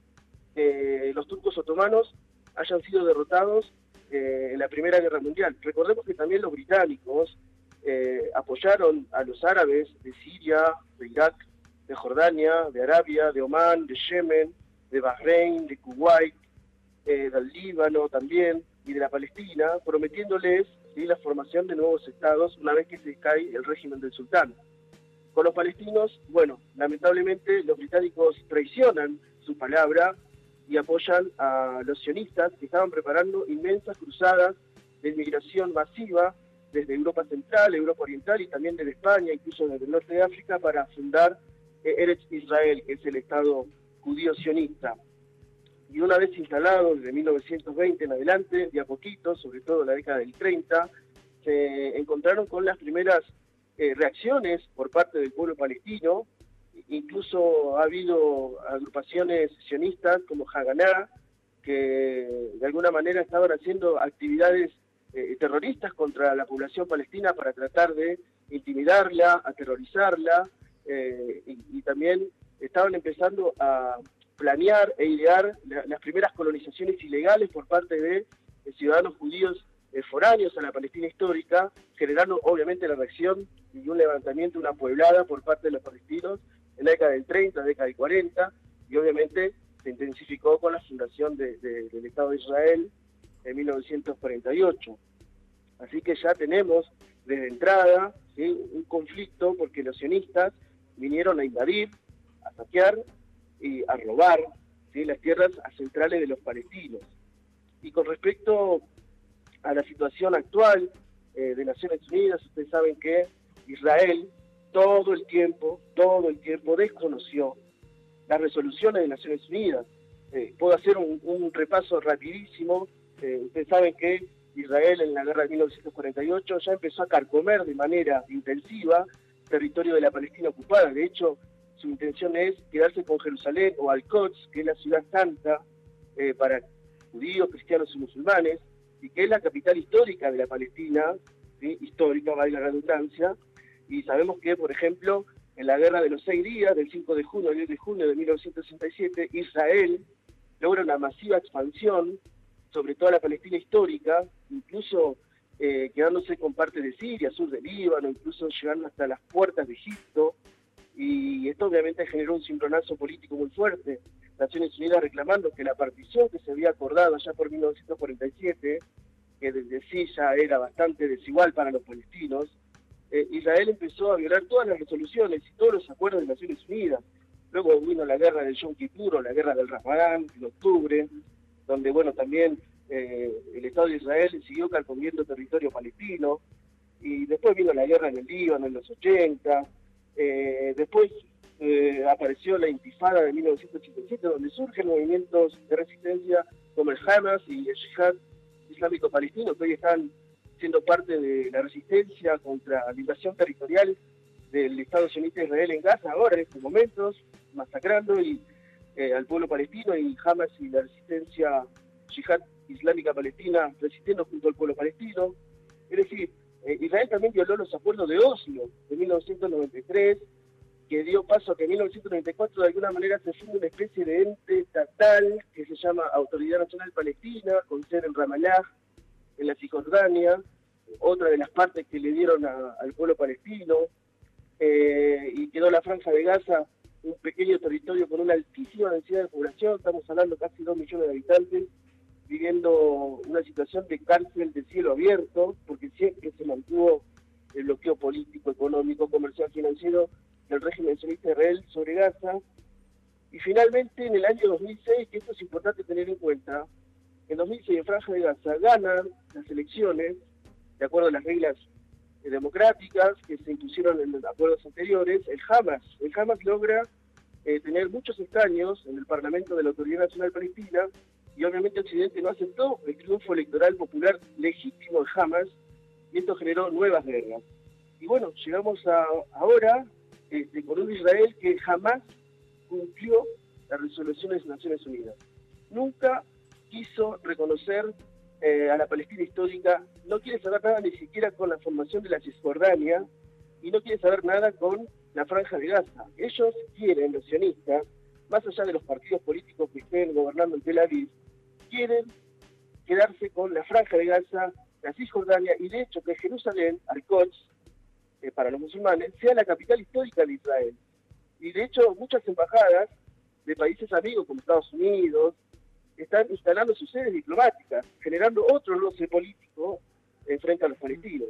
eh, los turcos otomanos hayan sido derrotados eh, en la Primera Guerra Mundial. Recordemos que también los británicos eh, apoyaron a los árabes de Siria, de Irak, de Jordania, de Arabia, de Omán, de Yemen, de Bahrein, de Kuwait, del Líbano también y de la Palestina, prometiéndoles la formación de nuevos estados una vez que se cae el régimen del sultán. Con los palestinos, bueno, lamentablemente los británicos traicionan su palabra y apoyan a los sionistas que estaban preparando inmensas cruzadas de inmigración masiva desde Europa Central, Europa Oriental y también desde España, incluso desde el norte de África, para fundar eh, Eretz Israel, que es el Estado judío sionista. Y una vez instalado, desde 1920 en adelante, de a poquito, sobre todo en la década del 30, se encontraron con las primeras eh, reacciones por parte del pueblo palestino, Incluso ha habido agrupaciones sionistas como Haganá, que de alguna manera estaban haciendo actividades eh, terroristas contra la población palestina para tratar de intimidarla, aterrorizarla, eh, y, también estaban empezando a planear e idear las primeras colonizaciones ilegales por parte de, ciudadanos judíos eh, foráneos a la Palestina histórica, generando obviamente la reacción y un levantamiento, una pueblada por parte de los palestinos en la década del 30, década del 40, y obviamente se intensificó con la fundación del Estado de Israel en 1948. Así que ya tenemos desde entrada un conflicto porque los sionistas vinieron a invadir a saquear y a robar las tierras centrales de los palestinos. Y con respecto a la situación actual eh, de Naciones Unidas, ustedes saben que Israel todo el tiempo, todo el tiempo desconoció las resoluciones de Naciones Unidas. Eh, puedo hacer un, repaso rapidísimo. Eh, ustedes saben que Israel en la guerra de 1948 ya empezó a carcomer de manera intensiva territorio de la Palestina ocupada. De hecho, su intención es quedarse con Jerusalén o Al-Quds, que es la ciudad santa eh, para judíos, cristianos y musulmanes, y que es la capital histórica de la Palestina, histórica, vale la redundancia, y sabemos que, por ejemplo, en la guerra de los seis días, del 5 de junio al 10 de junio de 1967, Israel logra una masiva expansión sobre toda la Palestina histórica, incluso eh, quedándose con parte de Siria, sur de Líbano, incluso llegando hasta las puertas de Egipto, y esto obviamente generó un cimbronazo político muy fuerte. Naciones Unidas reclamando que la partición que se había acordado ya por 1947, que desde sí ya era bastante desigual para los palestinos, eh, Israel empezó a violar todas las resoluciones y todos los acuerdos de Naciones Unidas. Luego vino la guerra del Yom Kippur, la guerra del Ramadán, en octubre, donde, bueno, también eh, el Estado de Israel siguió carcomiendo territorio palestino, y después vino la guerra en el Líbano en los 80, eh, después apareció la intifada de 1987, donde surgen movimientos de resistencia como el Hamas y el Jihad Islámico Palestino, que hoy están siendo parte de la resistencia contra la invasión territorial del Estado sionista de Israel en Gaza, ahora en estos momentos, masacrando y, eh, al pueblo palestino y Hamas y la resistencia yihad islámica palestina resistiendo junto al pueblo palestino. Es decir, eh, Israel también violó los acuerdos de Oslo de 1993, que dio paso a que en 1994 de alguna manera se funda una especie de ente estatal que se llama Autoridad Nacional Palestina, con sede en Ramallah, en la Cisjordania, otra de las partes que le dieron al pueblo palestino, eh, y quedó la franja de Gaza un pequeño territorio con una altísima densidad de población, estamos hablando casi dos millones de habitantes, viviendo una situación de cárcel de cielo abierto, porque siempre se mantuvo el bloqueo político, económico, comercial, financiero del régimen sionista Israel sobre Gaza. Y finalmente, en el año 2006, que esto es importante tener en cuenta, en 2006 en Franja de Gaza ganan las elecciones de acuerdo a las reglas eh, democráticas que se impusieron en acuerdos anteriores, el Hamas. El Hamas logra eh, tener muchos escaños en el Parlamento de la Autoridad Nacional Palestina y obviamente Occidente no aceptó el triunfo electoral popular legítimo de Hamas y esto generó nuevas guerras. Y bueno, llegamos a, ahora este, con un Israel que jamás cumplió las resoluciones de Naciones Unidas. Nunca quiso reconocer eh, a la Palestina histórica, no quiere saber nada ni siquiera con la formación de la Cisjordania y no quiere saber nada con la Franja de Gaza. Ellos quieren, los sionistas, más allá de los partidos políticos que estén gobernando en Tel Aviv, quieren quedarse con la Franja de Gaza, la Cisjordania y de hecho que Jerusalén, Al-Quds, eh, para los musulmanes, sea la capital histórica de Israel. Y de hecho muchas embajadas de países amigos como Estados Unidos, están instalando sus sedes diplomáticas, generando otro roce político en frente a los palestinos.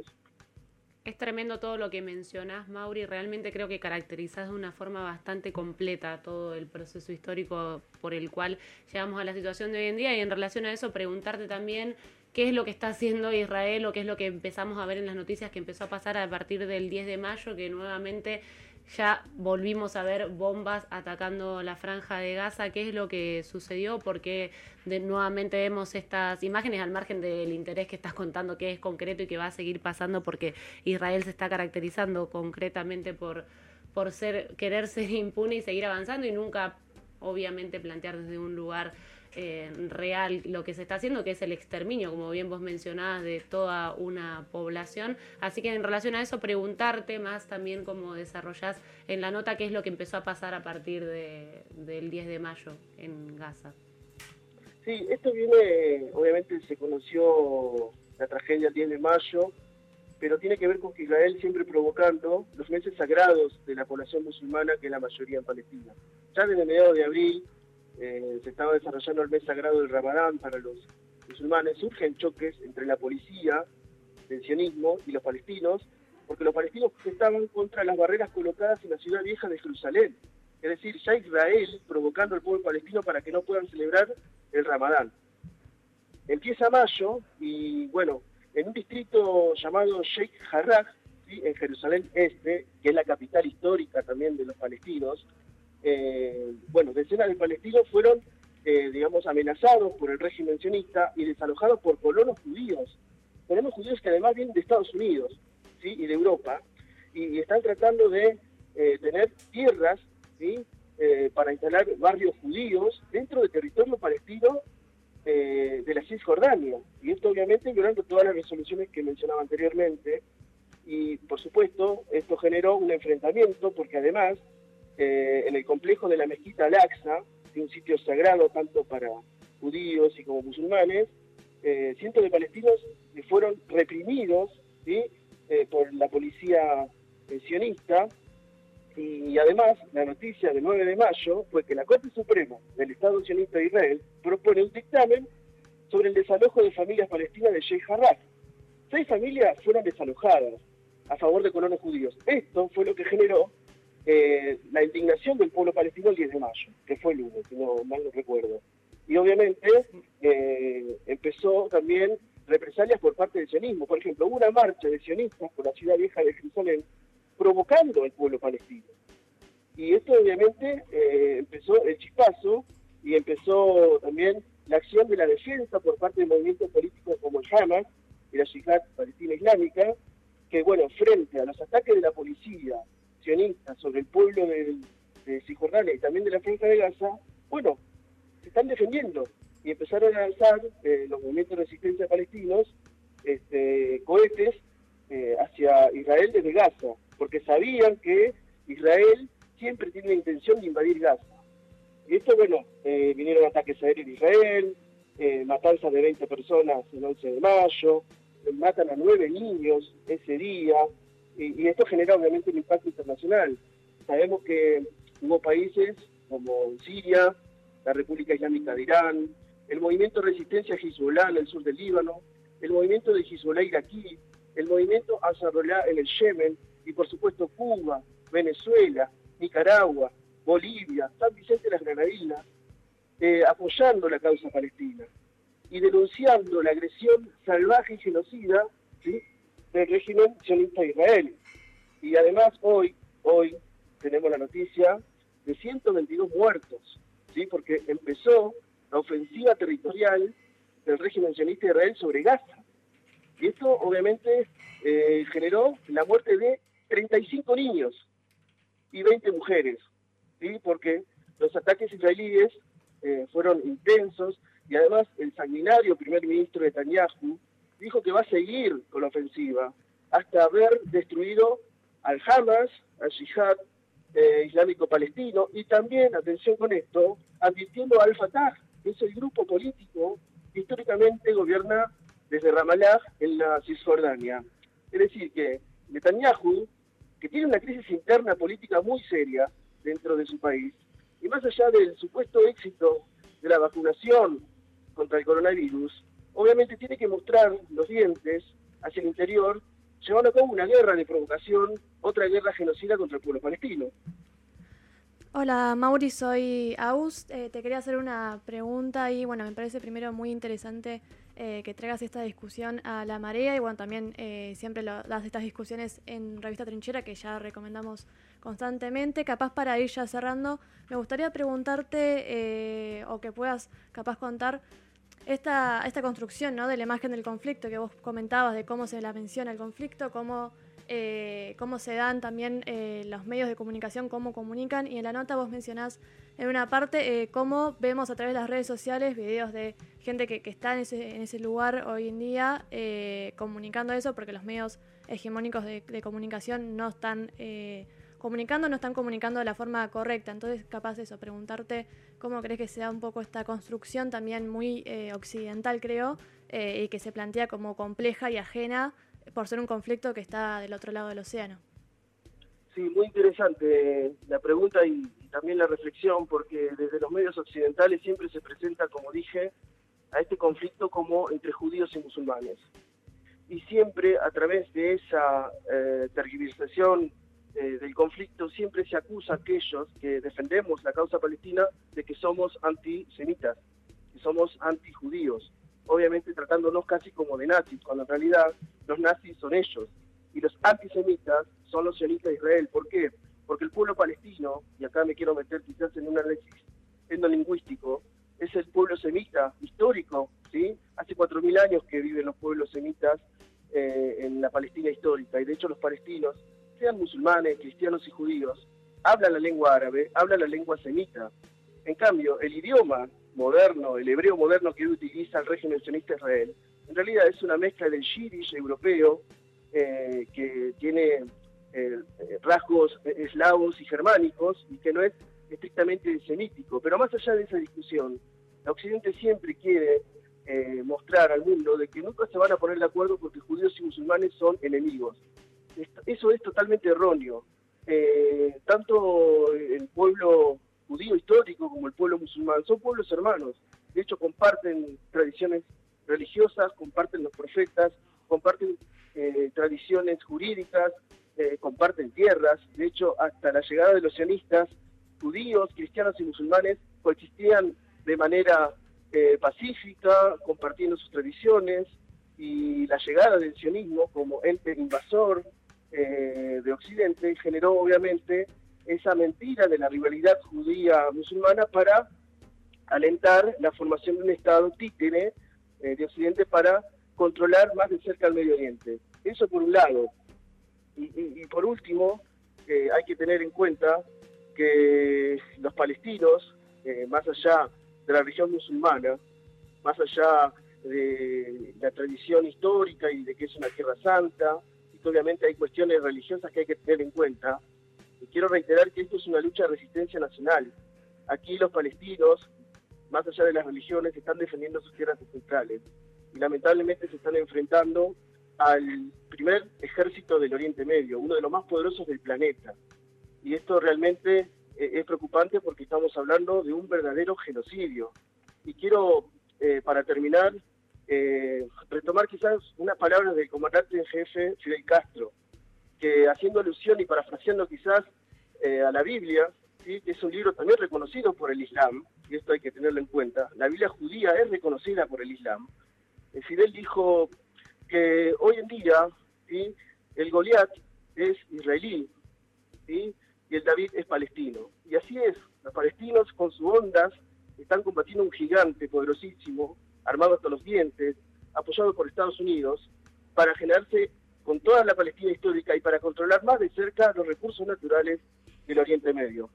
Es tremendo todo lo que mencionás, Mauri. Realmente creo que caracterizás de una forma bastante completa todo el proceso histórico por el cual llegamos a la situación de hoy en día. Y en relación a eso, preguntarte también qué es lo que está haciendo Israel o qué es lo que empezamos a ver en las noticias que empezó a pasar a partir del 10 de mayo, que nuevamente ya volvimos a ver bombas atacando la franja de Gaza. ¿Qué es lo que sucedió? Porque de, nuevamente vemos estas imágenes al margen del interés que estás contando, que es concreto y que va a seguir pasando porque Israel se está caracterizando concretamente por, por ser, querer ser impune y seguir avanzando y nunca, obviamente, plantear desde un lugar eh, real lo que se está haciendo, que es el exterminio, como bien vos mencionabas, de toda una población. Así que en relación a eso, preguntarte más también cómo desarrollás en la nota qué es lo que empezó a pasar a partir de, del 10 de mayo en Gaza. Sí, esto viene, obviamente se conoció la tragedia el 10 de mayo, pero tiene que ver con que Israel siempre provocando los meses sagrados de la población musulmana, que es la mayoría en Palestina. Ya desde mediados de abril eh, se estaba desarrollando el mes sagrado del Ramadán para los musulmanes, surgen choques entre la policía del sionismo y los palestinos, porque los palestinos estaban contra las barreras colocadas en la ciudad vieja de Jerusalén. es decir, ya Israel provocando al pueblo palestino para que no puedan celebrar el Ramadán. Empieza mayo y bueno, en un distrito llamado Sheikh Jarrah, en Jerusalén Este, que es la capital histórica también de los palestinos, eh, bueno, decenas de palestinos fueron, eh, digamos, amenazados por el régimen sionista y desalojados por colonos judíos. Colonos judíos que además vienen de Estados Unidos ¿sí? y de Europa y, están tratando de eh, tener tierras ¿sí? Eh, para instalar barrios judíos dentro del territorio palestino de la Cisjordania. Y esto obviamente violando todas las resoluciones que mencionaba anteriormente. Y por supuesto, esto generó un enfrentamiento porque además eh, en el complejo de la mezquita Al-Aqsa, un sitio sagrado tanto para judíos y como musulmanes, eh, cientos de palestinos fueron reprimidos ¿sí? Eh, por la policía sionista y además la noticia del 9 de mayo fue que la Corte Suprema del Estado sionista de Israel propone un dictamen sobre el desalojo de familias palestinas de Sheikh Jarrah. Seis familias fueron desalojadas a favor de colonos judíos. Esto fue lo que generó eh, la indignación del pueblo palestino el 10 de mayo, que fue el lunes, si no mal no recuerdo. Y obviamente eh, empezó también represalias por parte del sionismo. Por ejemplo, hubo una marcha de sionistas por la ciudad vieja de Jerusalén provocando al pueblo palestino. Y esto obviamente eh, empezó el chispazo y empezó también la acción de la defensa por parte de movimientos políticos como el Hamas y la Yihad Palestina Islámica, que bueno, frente a los ataques de la policía sobre el pueblo de, de Cisjordania y también de la Franja de Gaza, bueno, se están defendiendo y empezaron a lanzar eh, los movimientos de resistencia palestinos este, cohetes eh, hacia Israel desde Gaza, porque sabían que Israel siempre tiene la intención de invadir Gaza. Y esto, bueno, eh, vinieron ataques aéreos en Israel, matanzas de 20 personas el 11 de mayo, matan a nueve niños ese día, y, esto genera obviamente un impacto internacional. Sabemos que hubo países como Siria, la República Islámica de Irán, el movimiento de resistencia Hezbollah en el sur del Líbano, el movimiento de Hezbollah iraquí, el movimiento Ansarullah en el Yemen y por supuesto Cuba, Venezuela, Nicaragua, Bolivia, San Vicente de las Granadinas, eh, apoyando la causa palestina y denunciando la agresión salvaje y genocida. Del régimen sionista de Israel. Y además hoy, hoy tenemos la noticia de 122 muertos, ¿sí? porque empezó la ofensiva territorial del régimen sionista de Israel sobre Gaza. Y esto obviamente eh, generó la muerte de 35 niños y 20 mujeres, ¿sí? porque los ataques israelíes eh, fueron intensos y además el sanguinario primer ministro Netanyahu dijo que va a seguir con la ofensiva hasta haber destruido al Hamas, al Jihad eh, Islámico Palestino y también, atención con esto, advirtiendo al Fatah, que es el grupo político que históricamente gobierna desde Ramallah en la Cisjordania. Es decir, que Netanyahu, que tiene una crisis interna política muy seria dentro de su país, y más allá del supuesto éxito de la vacunación contra el coronavirus, obviamente tiene que mostrar los dientes hacia el interior, llevando a cabo una guerra de provocación, otra guerra genocida contra el pueblo palestino. Hola Mauri, soy Aus. Eh, te quería hacer una pregunta y bueno, me parece primero muy interesante eh, que traigas esta discusión a la marea y bueno, también eh, siempre lo, das estas discusiones en Revista Trinchera que ya recomendamos constantemente. Capaz para ir ya cerrando, me gustaría preguntarte eh, o que puedas capaz contar esta, esta construcción ¿no? de la imagen del conflicto que vos comentabas, de cómo se la menciona el conflicto, cómo eh, cómo se dan también eh, los medios de comunicación, cómo comunican. Y en la nota vos mencionás en una parte eh, cómo vemos a través de las redes sociales videos de gente que, que está en ese, en ese lugar hoy en día eh, comunicando eso, porque los medios hegemónicos de, de comunicación no están comunicando, no están comunicando de la forma correcta. Entonces, capaz eso, preguntarte cómo crees que sea un poco esta construcción también muy eh, occidental, creo, eh, y que se plantea como compleja y ajena por ser un conflicto que está del otro lado del océano. Sí, muy interesante la pregunta y, y, también la reflexión, porque desde los medios occidentales siempre se presenta, como dije, a este conflicto como entre judíos y musulmanes. Y siempre a través de esa eh, tergiversación eh, del conflicto siempre se acusa a aquellos que defendemos la causa palestina de que somos antisemitas, que somos antijudíos, obviamente tratándonos casi como de nazis, cuando en realidad los nazis son ellos y los antisemitas son los sionistas de Israel. ¿Por qué? Porque el pueblo palestino, y acá me quiero meter quizás en un análisis etnolingüístico, es el pueblo semita histórico, ¿sí? Hace 4.000 años que viven los pueblos semitas eh, en la Palestina histórica, y de hecho los palestinos, sean musulmanes, cristianos y judíos, hablan la lengua árabe, hablan la lengua semita. En cambio, el idioma moderno, el hebreo moderno que utiliza el régimen sionista Israel, en realidad es una mezcla del yiddish europeo, eh, que tiene eh, rasgos eslavos y germánicos, y que no es estrictamente semítico. Pero más allá de esa discusión, la Occidente siempre quiere eh, mostrar al mundo de que nunca se van a poner de acuerdo porque judíos y musulmanes son enemigos. Eso es totalmente erróneo. Eh, tanto el pueblo judío histórico como el pueblo musulmán son pueblos hermanos. De hecho, comparten tradiciones religiosas, comparten los profetas, comparten eh, tradiciones jurídicas, comparten tierras. De hecho, hasta la llegada de los sionistas, judíos, cristianos y musulmanes coexistían de manera eh, pacífica, compartiendo sus tradiciones, y la llegada del sionismo como ente invasor eh, de Occidente generó obviamente esa mentira de la rivalidad judía-musulmana para alentar la formación de un Estado títere eh, de Occidente para controlar más de cerca el Medio Oriente. Eso por un lado. Y, por último, hay que tener en cuenta que los palestinos, más allá de la religión musulmana, más allá de la tradición histórica y de que es una tierra santa, obviamente hay cuestiones religiosas que hay que tener en cuenta. Y quiero reiterar que esto es una lucha de resistencia nacional. Aquí los palestinos, más allá de las religiones, están defendiendo sus tierras ancestrales y lamentablemente se están enfrentando al primer ejército del Oriente Medio, uno de los más poderosos del planeta. Y esto realmente eh, es preocupante porque estamos hablando de un verdadero genocidio. Y quiero, eh, para terminar, eh, retomar quizás unas palabras del comandante en jefe Fidel Castro, que haciendo alusión y parafraseando quizás a la Biblia, que es un libro también reconocido por el Islam, y esto hay que tenerlo en cuenta, la Biblia judía es reconocida por el Islam. Fidel dijo que hoy en día el Goliat es israelí, ¿sí? y el David es palestino. Y así es, los palestinos con sus ondas están combatiendo un gigante poderosísimo, armado hasta los dientes, apoyado por Estados Unidos, para generarse con toda la Palestina histórica y para controlar más de cerca los recursos naturales del Oriente Medio.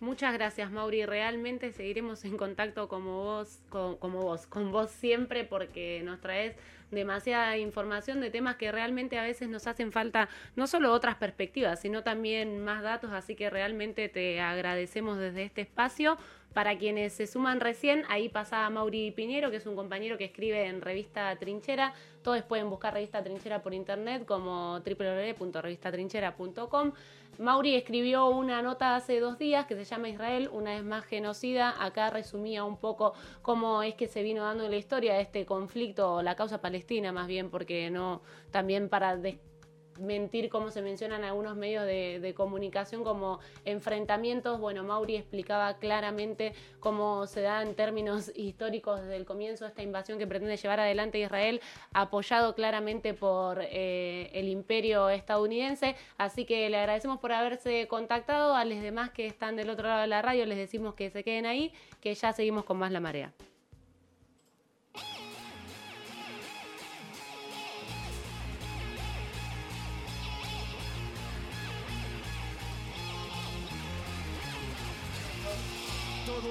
Muchas gracias, Mauri. Realmente seguiremos en contacto como vos, con, como vos, con vos siempre, porque nos traes demasiada información de temas que realmente a veces nos hacen falta no solo otras perspectivas, sino también más datos, así que realmente te agradecemos desde este espacio. Para quienes se suman recién, ahí pasa Mauri Piñero, que es un compañero que escribe en Revista Trinchera. Todos pueden buscar Revista Trinchera por internet como www.revistatrinchera.com. Mauri escribió una nota hace dos días que se llama Israel, una vez más genocida. Acá resumía un poco cómo es que se vino dando la historia este conflicto, la causa palestina más bien, porque no, también para mentir como se mencionan algunos medios de, comunicación como enfrentamientos. Bueno, Mauri explicaba claramente cómo se da en términos <laughs> históricos desde el comienzo esta invasión que pretende llevar adelante Israel, apoyado claramente por eh, el imperio estadounidense. Así que le agradecemos por haberse contactado. A los demás que están del otro lado de la radio les decimos que se queden ahí, que ya seguimos con más la marea.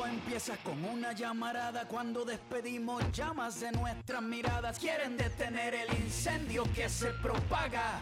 Empieza con una llamarada cuando despedimos llamas de nuestras miradas. Quieren detener el incendio que se propaga.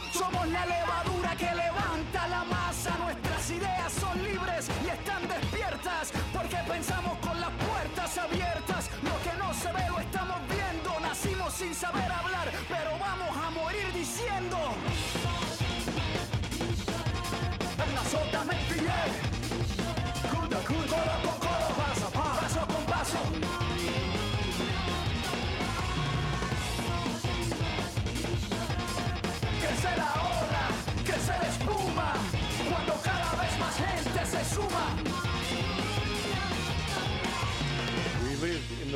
Somos la levadura que levanta la masa. Nuestras ideas son libres y están despiertas. Porque pensamos con las puertas abiertas. Lo que no se ve lo estamos viendo. Nacimos sin saber hablar, pero vamos a morir diciendo.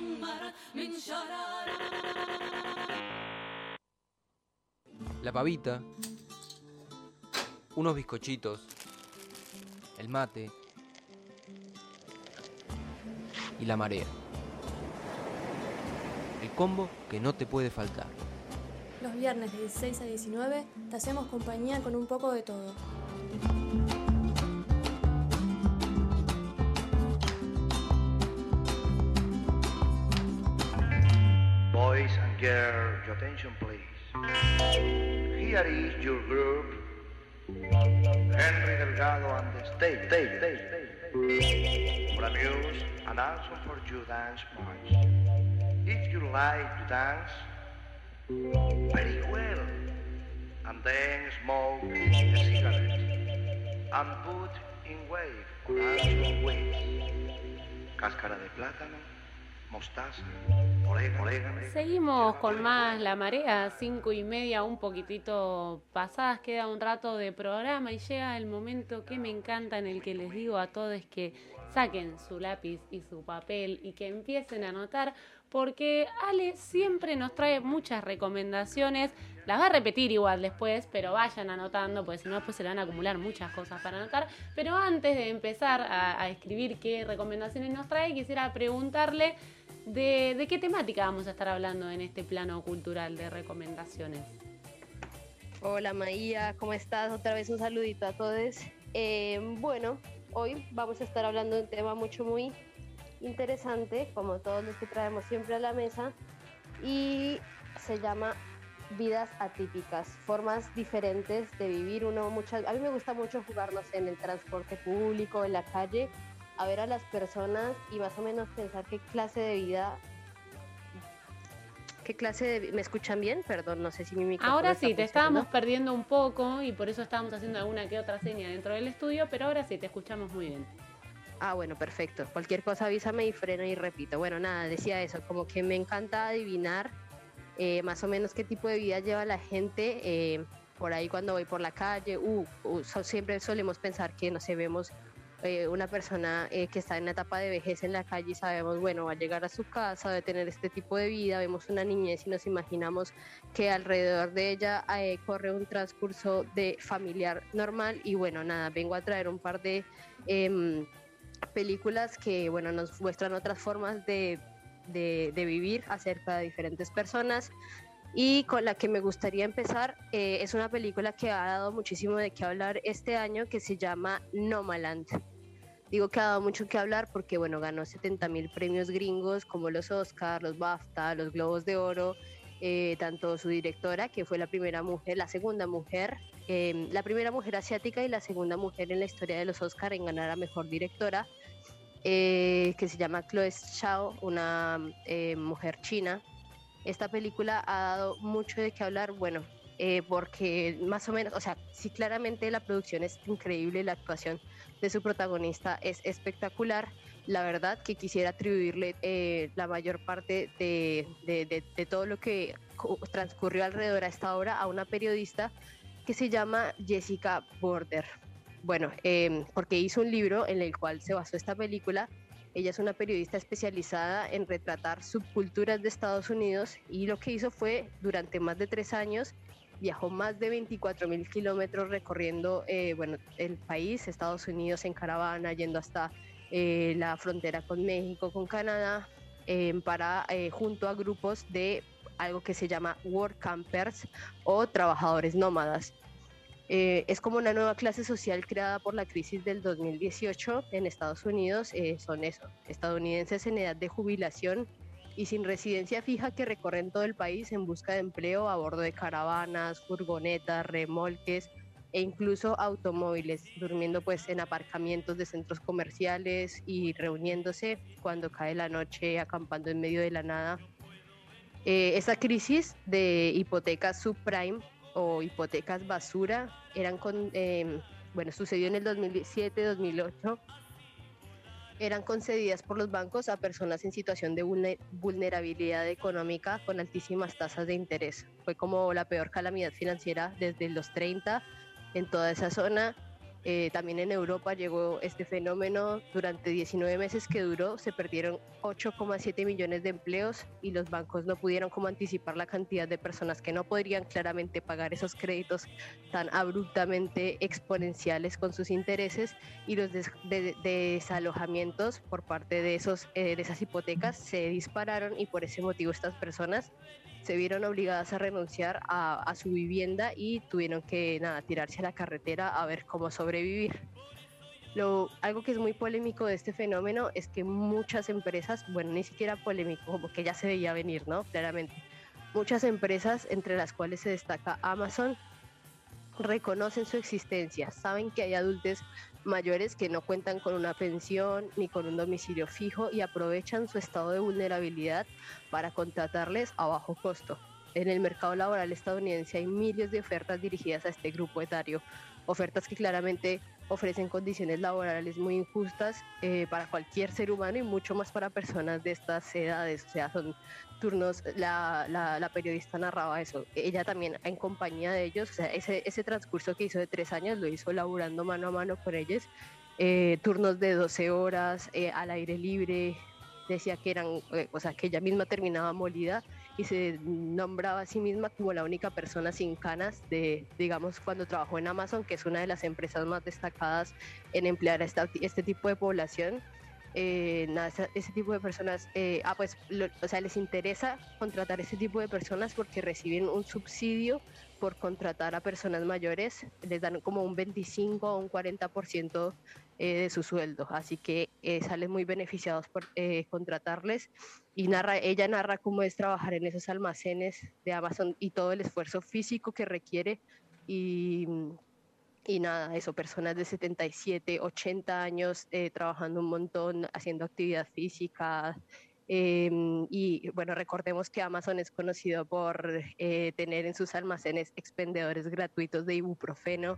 قصة جمر من شرارة La pavita, unos bizcochitos, el mate y la marea. El combo que no te puede faltar. Los viernes de 16 a 19 te hacemos compañía con un poco de todo. Boys and girls, your attention please. Here is your group, Henry Delgado and the stage, stage, stage, stage. For amuse and also for you dance march. If you like to dance, very well. And then smoke a cigarette and put in wave or also waves. Cáscara de plátano, mostaza, orégano. Seguimos con más La Marea, cinco y media, un poquitito pasadas, queda un rato de programa y llega el momento que me encanta en el que les digo a todos que saquen su lápiz y su papel y que empiecen a anotar porque Ale siempre nos trae muchas recomendaciones. Las va a repetir igual después, pero vayan anotando, porque si no después se le van a acumular muchas cosas para anotar. Pero antes de empezar a escribir qué recomendaciones nos trae, quisiera preguntarle de, de qué temática vamos a estar hablando en este plano cultural de recomendaciones. Hola Maía, ¿cómo estás? Otra vez un saludito a todos. Eh, bueno, hoy vamos a estar hablando de un tema mucho muy interesante, como todos los que traemos siempre a la mesa, y se llama vidas atípicas, formas diferentes de vivir. Uno muchas, a mí me gusta mucho jugarnos en el transporte público, en la calle, a ver a las personas y más o menos pensar qué clase de vida ¿Qué clase de... ¿Me escuchan bien? Perdón, no sé si mi micrófono Ahora sí, te estábamos perdiendo un poco y por eso estábamos haciendo alguna que otra seña dentro del estudio, pero ahora sí, te escuchamos muy bien. Ah, bueno, perfecto. Cualquier cosa avísame y freno y repito. Bueno, nada, decía eso, como que me encanta adivinar eh, más o menos qué tipo de vida lleva la gente eh, por ahí cuando voy por la calle. Uh, uh, so- siempre solemos pensar que, no sé, vemos eh, una persona eh, que está en una etapa de vejez en la calle y sabemos, bueno, va a llegar a su casa, va a tener este tipo de vida, vemos una niñez y nos imaginamos que alrededor de ella eh, corre un transcurso de familiar normal y bueno, nada, vengo a traer un par de em, películas que, bueno, nos muestran otras formas de, de- de vivir acerca de diferentes personas. Y con la que me gustaría empezar eh, es una película que ha dado muchísimo de qué hablar este año que se llama Nomaland. Digo que ha dado mucho que hablar porque, bueno, ganó 70 mil premios gringos como los Oscar, los BAFTA, los Globos de Oro, eh, tanto su directora, que fue la primera mujer, la segunda mujer, eh, la primera mujer asiática y la segunda mujer en la historia de los Oscar en ganar a mejor directora, eh, que se llama Chloe Zhao, una eh, mujer china. Esta película ha dado mucho de qué hablar, bueno, eh, porque más o menos, o sea, sí claramente la producción es increíble, la actuación de su protagonista es espectacular. La verdad que quisiera atribuirle eh, la mayor parte de, de- todo lo que cu- transcurrió alrededor a esta obra a una periodista que se llama Jessica Border. Bueno, eh, porque hizo un libro en el cual se basó esta película. Ella es una periodista especializada en retratar subculturas de Estados Unidos y lo que hizo fue, durante más de tres años, viajó más de 24 mil kilómetros recorriendo eh, bueno, el país, Estados Unidos en caravana, yendo hasta eh, la frontera con México, con Canadá, eh, para eh, junto a grupos de algo que se llama work campers o trabajadores nómadas. Es como una nueva clase social creada por la crisis del 2018 en Estados Unidos. eh, son eso, estadounidenses en edad de jubilación y sin residencia fija que recorren todo el país en busca de empleo a bordo de caravanas, furgonetas, remolques e incluso automóviles, durmiendo pues en aparcamientos de centros comerciales y reuniéndose cuando cae la noche, acampando en medio de la nada. Eh, esa crisis de hipotecas subprime o hipotecas basura eran con, eh, bueno, sucedió en el 2007-2008 eran concedidas por los bancos a personas en situación de vulne- vulnerabilidad económica con altísimas tasas de interés. Fue como la peor calamidad financiera desde los 30 en toda esa zona. Eh, también en Europa llegó este fenómeno. Durante 19 meses que duró, se perdieron 8,7 millones de empleos y los bancos no pudieron como anticipar la cantidad de personas que no podrían claramente pagar esos créditos tan abruptamente exponenciales con sus intereses y los des- de- de- desalojamientos por parte de, esos, eh, de esas hipotecas se dispararon y por ese motivo estas personas se vieron obligadas a renunciar a, su vivienda y tuvieron que nada, tirarse a la carretera a ver cómo sobrevivir. Lo, algo que es muy polémico de este fenómeno es que muchas empresas, bueno, ni siquiera polémico, como que ya se veía venir, ¿no? Claramente. Muchas empresas, entre las cuales se destaca Amazon, reconocen su existencia, saben que hay adultos mayores que no cuentan con una pensión ni con un domicilio fijo y aprovechan su estado de vulnerabilidad para contratarles a bajo costo. En el mercado laboral estadounidense hay miles de ofertas dirigidas a este grupo etario, ofertas que claramente ofrecen condiciones laborales muy injustas eh, para cualquier ser humano y mucho más para personas de estas edades, o sea, son turnos, la, periodista narraba eso, ella también en compañía de ellos, ese, transcurso que hizo de tres años lo hizo laburando mano a mano con ellos, eh, turnos de 12 horas eh, al aire libre, decía que eran, eh, o sea, que ella misma terminaba molida y se nombraba a sí misma como la única persona sin canas de, digamos, cuando trabajó en Amazon, que es una de las empresas más destacadas en emplear a esta- este tipo de población. Eh, nada, ese tipo de personas, eh, ah, pues, lo- o sea, les interesa contratar ese tipo de personas porque reciben un subsidio por contratar a personas mayores, les dan como un 25 o un 40% eh, de su sueldo, así que eh, salen muy beneficiados por eh, contratarles y narra, ella narra cómo es trabajar en esos almacenes de Amazon y todo el esfuerzo físico que requiere y, y nada, eso, personas de 77, 80 años eh, trabajando un montón, haciendo actividad física. Em, y bueno, recordemos que Amazon es conocido por eh, tener en sus almacenes expendedores gratuitos de ibuprofeno.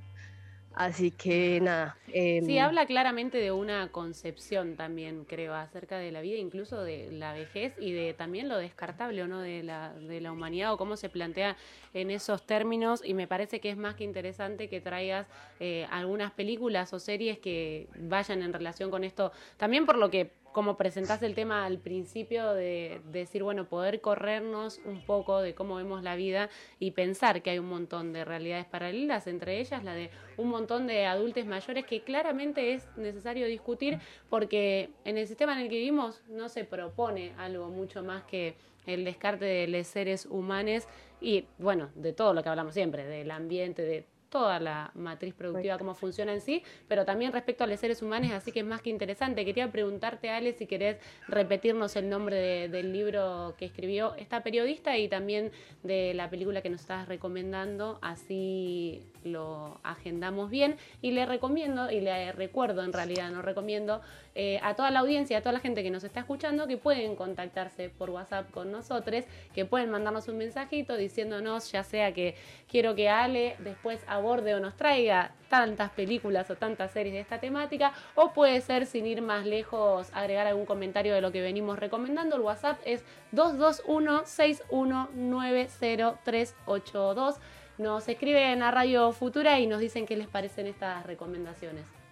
Así que nada. Sí, em, habla claramente de una concepción también, creo, acerca de la vida, incluso de la vejez y de también lo descartable o no de la, de la humanidad o cómo se plantea en esos términos. Y me parece que es más que interesante que traigas eh, algunas películas o series que vayan en relación con esto, también por lo que como presentaste el tema al principio de, de decir, bueno, poder corrernos un poco de cómo vemos la vida y pensar que hay un montón de realidades paralelas, entre ellas la de un montón de adultos mayores que claramente es necesario discutir porque en el sistema en el que vivimos no se propone algo mucho más que el descarte de los seres humanos y, bueno, de todo lo que hablamos siempre, del ambiente, de toda la matriz productiva, cómo funciona en sí, pero también respecto a los seres humanos, así que es más que interesante. Quería preguntarte, Ale, si querés repetirnos el nombre de- del libro que escribió esta periodista y también de la película que nos estás recomendando, así lo agendamos bien. Y le recomiendo, y le recuerdo en realidad, no recomiendo, eh, a toda la audiencia, a toda la gente que nos está escuchando, que pueden contactarse por WhatsApp con nosotros, que pueden mandarnos un mensajito diciéndonos, ya sea que quiero que Ale después o nos traiga tantas películas o tantas series de esta temática, o puede ser, sin ir más lejos, agregar algún comentario de lo que venimos recomendando. El WhatsApp es 221-6190382. Nos escriben a Radio Futura y nos dicen qué les parecen estas recomendaciones.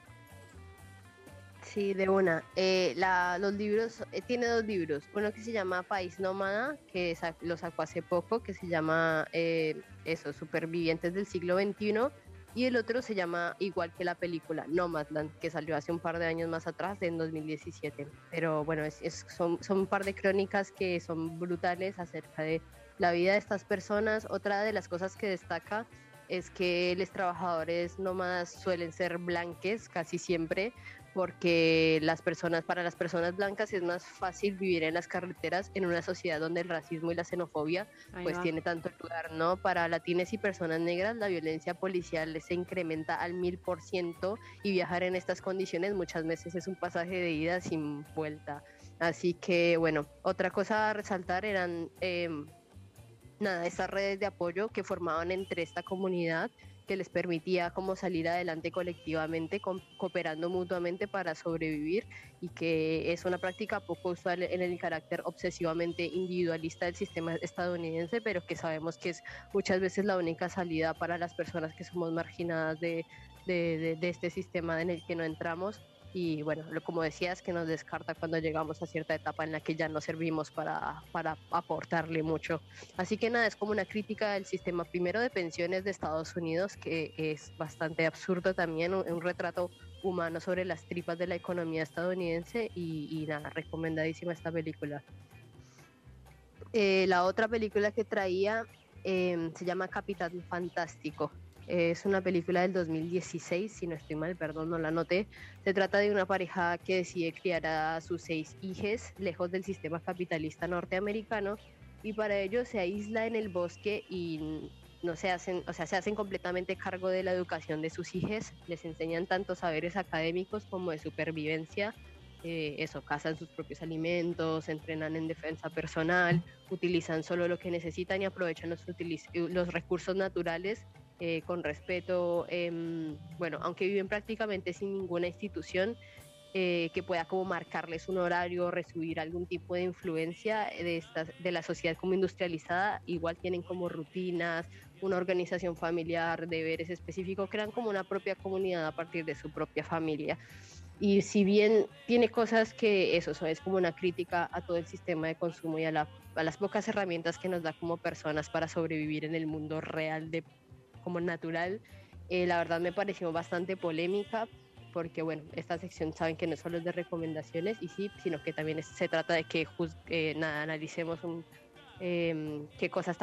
Sí, de una. Eh, la- los libros, eh, tiene dos libros. Uno que se llama País Nómada, que sa- lo sacó hace poco, que se llama eh, eso, Supervivientes del siglo XXI. Y el otro se llama, igual que la película, Nomadland, que salió hace un par de años más atrás, en 2017. Pero bueno, es, es- son, son un par de crónicas que son brutales acerca de la vida de estas personas. Otra de las cosas que destaca es que los trabajadores nómadas suelen ser blanques casi siempre, porque las personas, para las personas blancas es más fácil vivir en las carreteras en una sociedad donde el racismo y la xenofobia Ahí pues va. tiene tanto lugar, ¿no? Para latinas y personas negras la violencia policial se incrementa al mil por ciento y viajar en estas condiciones muchas veces es un pasaje de ida sin vuelta. Así que bueno, otra cosa a resaltar eran em, nada, estas redes de apoyo que formaban entre esta comunidad que les permitía como salir adelante colectivamente, cooperando mutuamente para sobrevivir y que es una práctica poco usual en el carácter obsesivamente individualista del sistema estadounidense, pero que sabemos que es muchas veces la única salida para las personas que somos marginadas de- de este sistema en el que no entramos. Y bueno, como decías, que nos descarta cuando llegamos a cierta etapa en la que ya no servimos para, para aportarle mucho. Así que nada, es como una crítica del sistema primero de pensiones de Estados Unidos, que es bastante absurdo también, un, un retrato humano sobre las tripas de la economía estadounidense y, y nada, recomendadísima esta película. Eh, la otra película que traía eh, se llama Capitán Fantástico. Es una película del 2016, si no estoy mal, perdón, no la anoté. Se trata de una pareja que decide criar a sus seis hijos lejos del sistema capitalista norteamericano y para ello se aísla en el bosque y no se hacen, o sea, se hacen completamente cargo de la educación de sus hijos, les enseñan tanto saberes académicos como de supervivencia, eh, eso, cazan sus propios alimentos, entrenan en defensa personal, utilizan solo lo que necesitan y aprovechan los, los recursos naturales eh, con respeto, em, bueno, aunque viven prácticamente sin ninguna institución eh, que pueda como marcarles un horario, recibir algún tipo de influencia de, esta, de la sociedad como industrializada, igual tienen como rutinas, una organización familiar, deberes específicos, crean como una propia comunidad a partir de su propia familia. Y si bien tiene cosas que eso es como una crítica a todo el sistema de consumo y a, la- a las pocas herramientas que nos da como personas para sobrevivir en el mundo real de como natural, eh, la verdad me pareció bastante polémica porque bueno, esta sección saben que no solo es de recomendaciones y sí, sino que también es- se trata de que eh, nada, analicemos un, em, qué cosas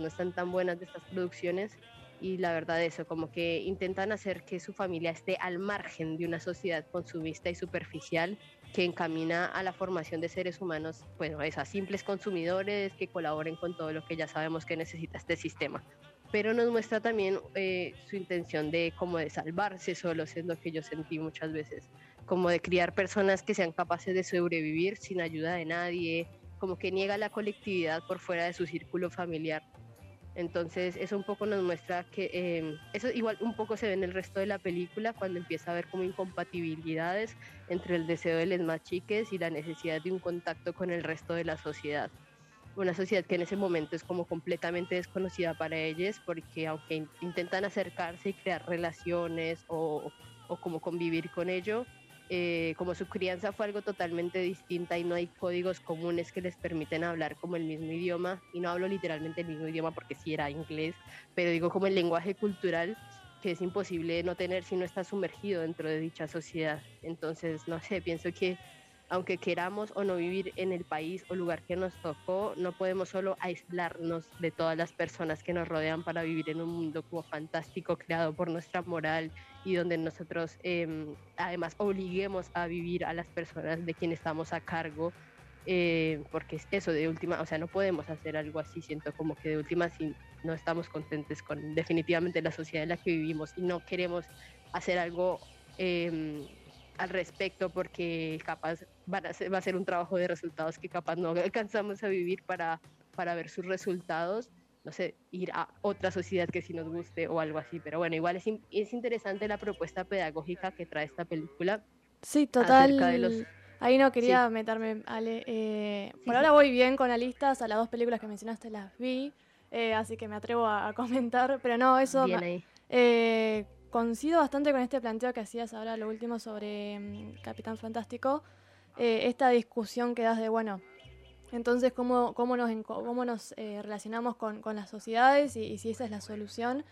no están tan buenas de estas producciones y la verdad eso, como que intentan hacer que su familia esté al margen de una sociedad consumista y superficial que encamina a la formación de seres humanos, bueno, es a simples consumidores que colaboren con todo lo que ya sabemos que necesita este sistema. Pero nos muestra también eh, su intención de como de salvarse solos, es lo que yo sentí muchas veces, como de criar personas que sean capaces de sobrevivir sin ayuda de nadie, como que niega la colectividad por fuera de su círculo familiar. Entonces eso un poco nos muestra que eh, eso igual un poco se ve en el resto de la película cuando empieza a haber como incompatibilidades entre el deseo de los más chiques y la necesidad de un contacto con el resto de la sociedad. Una sociedad que en ese momento es como completamente desconocida para ellos porque aunque in- intentan acercarse y crear relaciones o, o como convivir con ello, eh, como su crianza fue algo totalmente distinta y no hay códigos comunes que les permiten hablar como el mismo idioma, y no hablo literalmente el mismo idioma porque sí era inglés, pero digo como el lenguaje cultural que es imposible no tener si no estás sumergido dentro de dicha sociedad. Entonces, no sé, pienso que aunque queramos o no vivir en el país o lugar que nos tocó, no podemos solo aislarnos de todas las personas que nos rodean para vivir en un mundo como fantástico creado por nuestra moral y donde nosotros eh, además obliguemos a vivir a las personas de quien estamos a cargo. eh, porque es eso de última, o sea, no podemos hacer algo así, siento como que de última si no estamos contentes con definitivamente la sociedad en la que vivimos y no queremos hacer algo eh, al respecto porque capaz van a ser- va a ser un trabajo de resultados que capaz no alcanzamos a vivir para, para ver sus resultados, no sé, ir a otra sociedad que sí nos guste o algo así, pero bueno, igual es, es interesante la propuesta pedagógica que trae esta película. Sí, total. de los- Ahí no quería meterme, Ale. eh, por ahora voy bien con listas, a las dos películas que mencionaste las vi, eh, así que me atrevo a, a comentar, pero no, eso... Bien ahí. eh, coincido bastante con este planteo que hacías ahora, lo último sobre mm, Capitán Fantástico, eh, esta discusión que das de, bueno, entonces cómo, cómo nos, cómo nos eh, relacionamos con, con las sociedades y, si esa es la solución.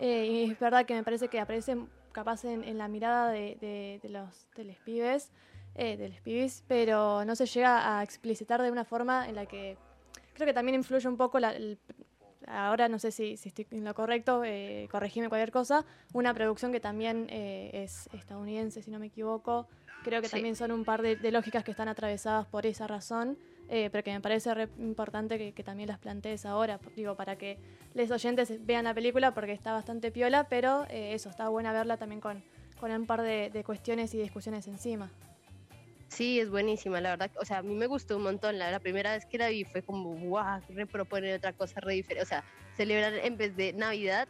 Eh, y es verdad que me parece que aparece capaz en, la mirada de, de- de los, de los pibes, eh, de los pibis, pero no se llega a explicitar de una forma en la que creo que también influye un poco la, el- ahora no sé si, si estoy en lo correcto, eh, corregime cualquier cosa, una producción que también eh, es estadounidense, si no me equivoco. Creo que Sí. también son un par de, de lógicas que están atravesadas por esa razón, eh, pero que me parece re importante que, que también las plantees ahora, digo, para que los oyentes vean la película porque está bastante piola, pero eh, eso, está buena verla también con, con un par de, de cuestiones y discusiones encima. Sí, es buenísima, la verdad. O sea, a mí me gustó un montón. La, la primera vez que la vi fue como, wow, reproponer otra cosa re diferente. O sea, celebrar en vez de Navidad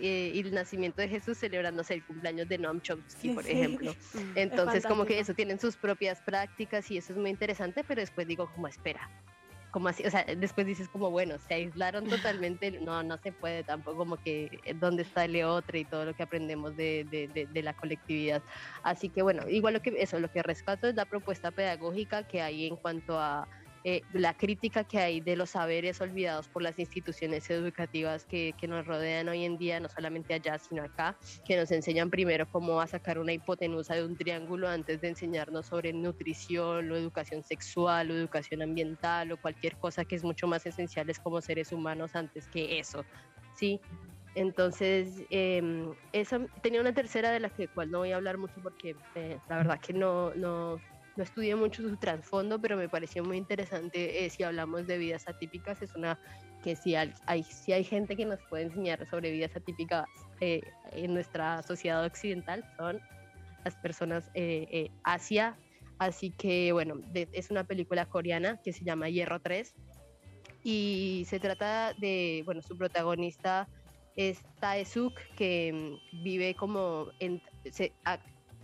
eh, y el nacimiento de Jesús, celebrándose el cumpleaños de Noam Chomsky, Sí, por ejemplo. Es Entonces, como que eso, tienen sus propias prácticas y eso es muy interesante, pero después digo, como, espera. Como así, o sea, después dices como, bueno, se aislaron totalmente, <laughs> no, no se puede tampoco, como que eh, dónde está el otro y todo lo que aprendemos de, de, de, de la colectividad. Así que bueno, igual lo que eso, lo que rescato es la propuesta pedagógica que hay en cuanto a eh, la crítica que hay de los saberes olvidados por las instituciones educativas que, que nos rodean hoy en día, no solamente allá, sino acá, que nos enseñan primero cómo a sacar una hipotenusa de un triángulo antes de enseñarnos sobre nutrición o educación sexual o educación ambiental o cualquier cosa que es mucho más esenciales como seres humanos antes que eso, ¿sí? Entonces, eh, esa, tenía una tercera de la que cual no voy a hablar mucho porque eh, la verdad que no, no, no estudié mucho su trasfondo, pero me pareció muy interesante eh, si hablamos de vidas atípicas. Es una que si hay, si hay gente que nos puede enseñar sobre vidas atípicas eh, en nuestra sociedad occidental, son las personas eh, eh, Asia. Así que bueno, es una película coreana que se llama Hierro 3 y se trata de, bueno, su protagonista es Taesuk, que mm, vive como, en,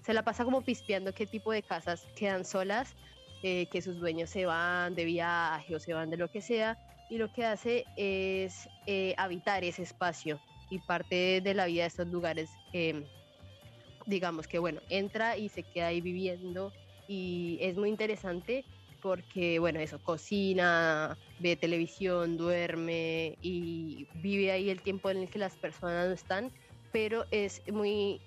se la pasa como pispeando qué tipo de casas quedan solas, eh, que sus dueños se van de viaje o se van de lo que sea, y lo que hace es eh, habitar ese espacio y parte de la vida de estos lugares, eh, digamos que bueno, entra y se queda ahí viviendo y es muy interesante porque, bueno, eso, cocina, ve televisión, duerme y vive ahí el tiempo en el que las personas no están, pero es muy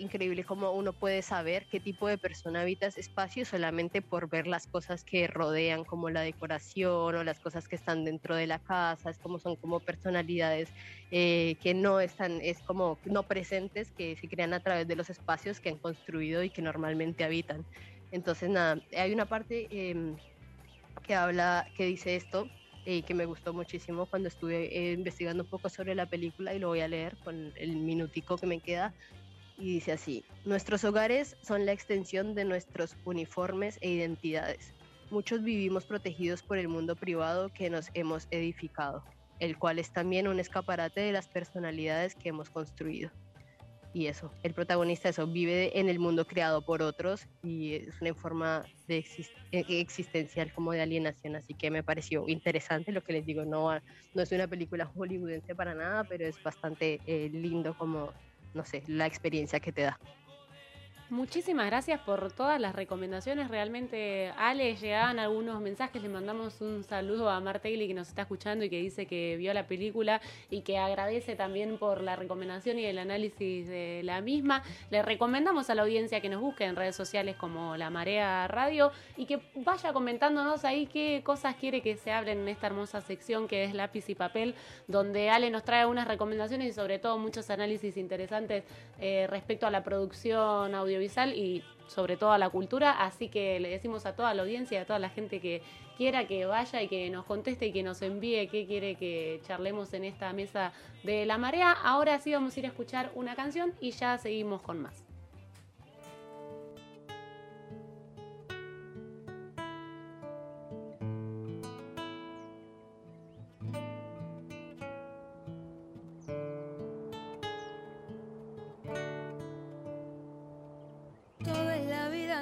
increíble cómo uno puede saber qué tipo de persona habita ese espacio solamente por ver las cosas que rodean, como la decoración o las cosas que están dentro de la casa, es como son como personalidades eh, que no están, es como no presentes, que se crean a través de los espacios que han construido y que normalmente habitan. Entonces, nada, hay una parte em, que habla, que dice esto, y que me gustó muchísimo cuando estuve eh, investigando un poco sobre la película y lo voy a leer con el minutico que me queda. Y dice así, nuestros hogares son la extensión de nuestros uniformes e identidades. Muchos vivimos protegidos por el mundo privado que nos hemos edificado, el cual es también un escaparate de las personalidades que hemos construido y eso, el protagonista eso vive en el mundo creado por otros y es una forma de eh, existencial como de alienación, así que me pareció interesante lo que les digo, no, no es una película hollywoodense para nada, pero es bastante eh, lindo como, no sé, la experiencia que te da. Muchísimas gracias por todas las recomendaciones. Realmente, Ale, llegaban algunos mensajes. Le mandamos un saludo a Martegli que nos está escuchando y que dice que vio la película y que agradece también por la recomendación y el análisis de la misma. Le recomendamos a la audiencia que nos busque en redes sociales como La Marea Radio y que vaya comentándonos ahí qué cosas quiere que se hablen en esta hermosa sección que es lápiz y papel, donde Ale nos trae unas recomendaciones y sobre todo muchos análisis interesantes eh, respecto a la producción audiovisual y sobre todo a la cultura, así que le decimos a toda la audiencia a toda la gente que quiera que vaya y que nos conteste y que nos envíe qué quiere que charlemos en esta mesa de la marea. Ahora sí vamos a ir a escuchar una canción y ya seguimos con más.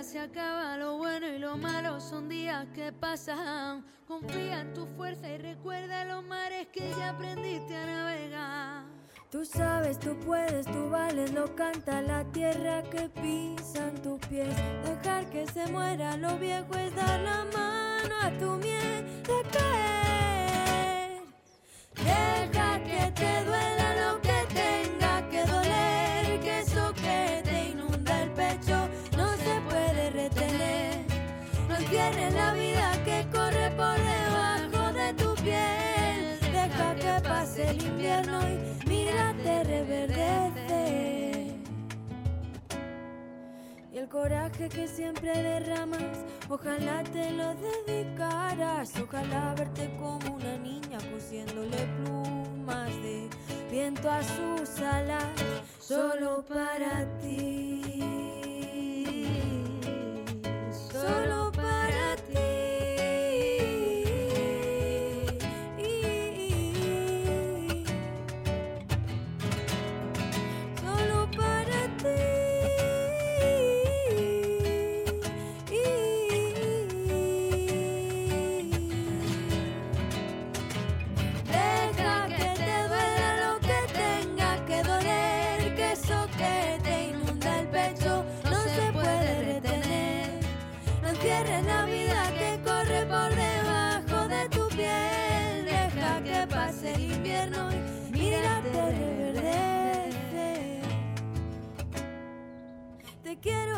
Se acaba, lo bueno y lo malo son días que pasan. Confía en tu fuerza y recuerda los mares que ya aprendiste a navegar. Tú sabes, tú puedes, tú vales, lo canta la tierra que pisan tus pies. Dejar que se muera lo viejo es dar la mano a tu miedo caer. Deja que te duela entierres la vida que corre por debajo de tu piel. Deja que pase el invierno y mírate reverdece. Y el coraje que siempre derramas, ojalá te lo dedicaras. Ojalá verte como una niña cosiéndole plumas de viento a sus alas, solo para ti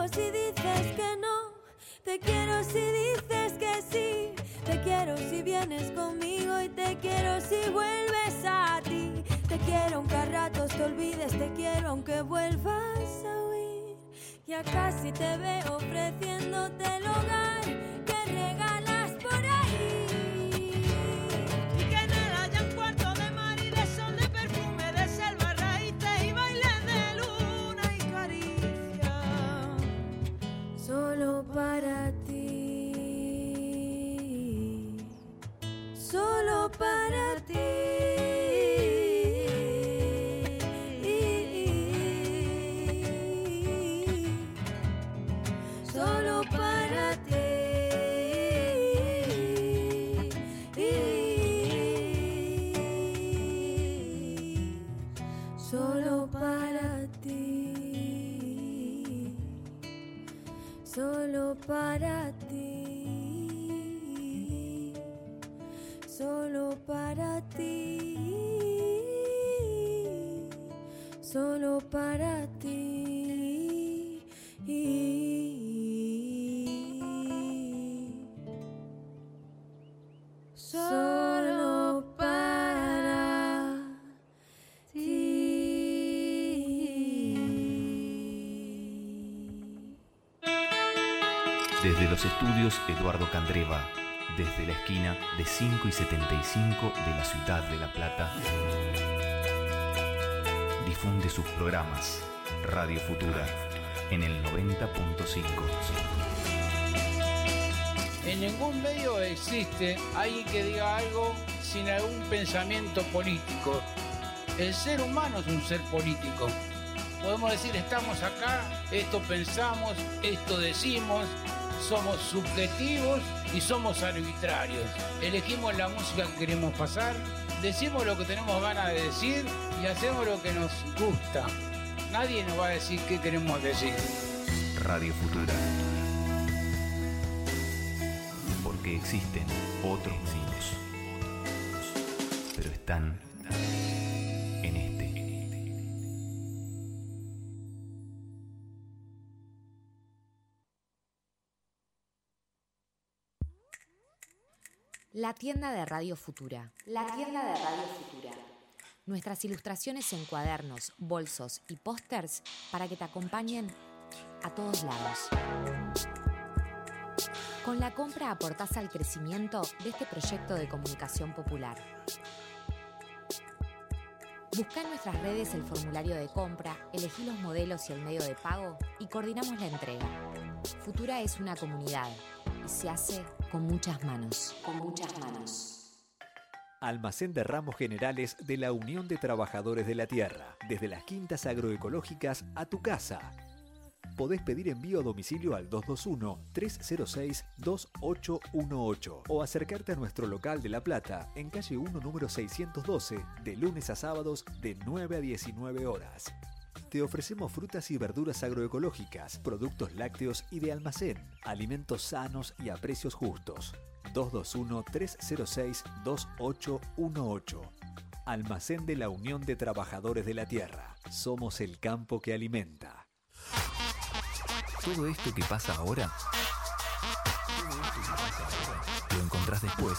quiero si dices que no. Te quiero si dices que sí. Te quiero si vienes conmigo y te quiero si vuelves a ti. Te quiero aunque a ratos te olvides. Te quiero aunque vuelvas a huir. Ya casi te veo ofreciéndote el hogar para para ti. Solo para ti. Solo para ti. Estudios Eduardo Candreva, desde la esquina de 5 y 75 de la ciudad de La Plata, difunde sus programas Radio Futura en el 90.5. En ningún medio existe alguien que diga algo sin algún pensamiento político. El ser humano es un ser político. Podemos decir, estamos acá, esto pensamos, esto decimos, somos subjetivos y somos arbitrarios. Elegimos la música que queremos pasar, decimos lo que tenemos ganas de decir y hacemos lo que nos gusta. Nadie nos va a decir qué queremos decir. Radio Futura. Porque existen otros mundos. Pero están La tienda de Radio Futura. La tienda de Radio Futura. Nuestras ilustraciones en cuadernos, bolsos y pósters para que te acompañen a todos lados. Con la compra aportás al crecimiento de este proyecto de comunicación popular. Busca en nuestras redes el formulario de compra, elegí los modelos y el medio de pago y coordinamos la entrega. Futura es una comunidad y se hace con muchas manos. Con muchas manos. Almacén de ramos generales de la Unión de Trabajadores de la Tierra, desde las quintas agroecológicas a tu casa. Podés pedir envío a domicilio al 221-306-2818 o acercarte a nuestro local de La Plata en calle 1 número 612 de lunes a sábados de 9 a 19 horas. Te ofrecemos frutas y verduras agroecológicas, productos lácteos y de almacén, alimentos sanos y a precios justos. 221-306-2818. Almacén de la Unión de Trabajadores de la Tierra. Somos el campo que alimenta. Todo esto que pasa ahora, lo encontrás después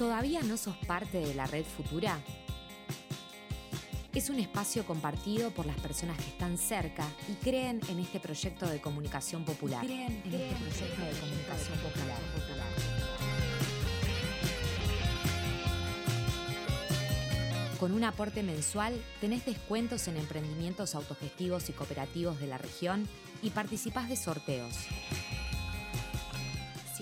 ¿Todavía no sos parte de la red futura? Es un espacio compartido por las personas que están cerca y creen en este proyecto de comunicación popular. Creen en este proyecto de comunicación popular. Con un aporte mensual tenés descuentos en emprendimientos autogestivos y cooperativos de la región y participás de sorteos.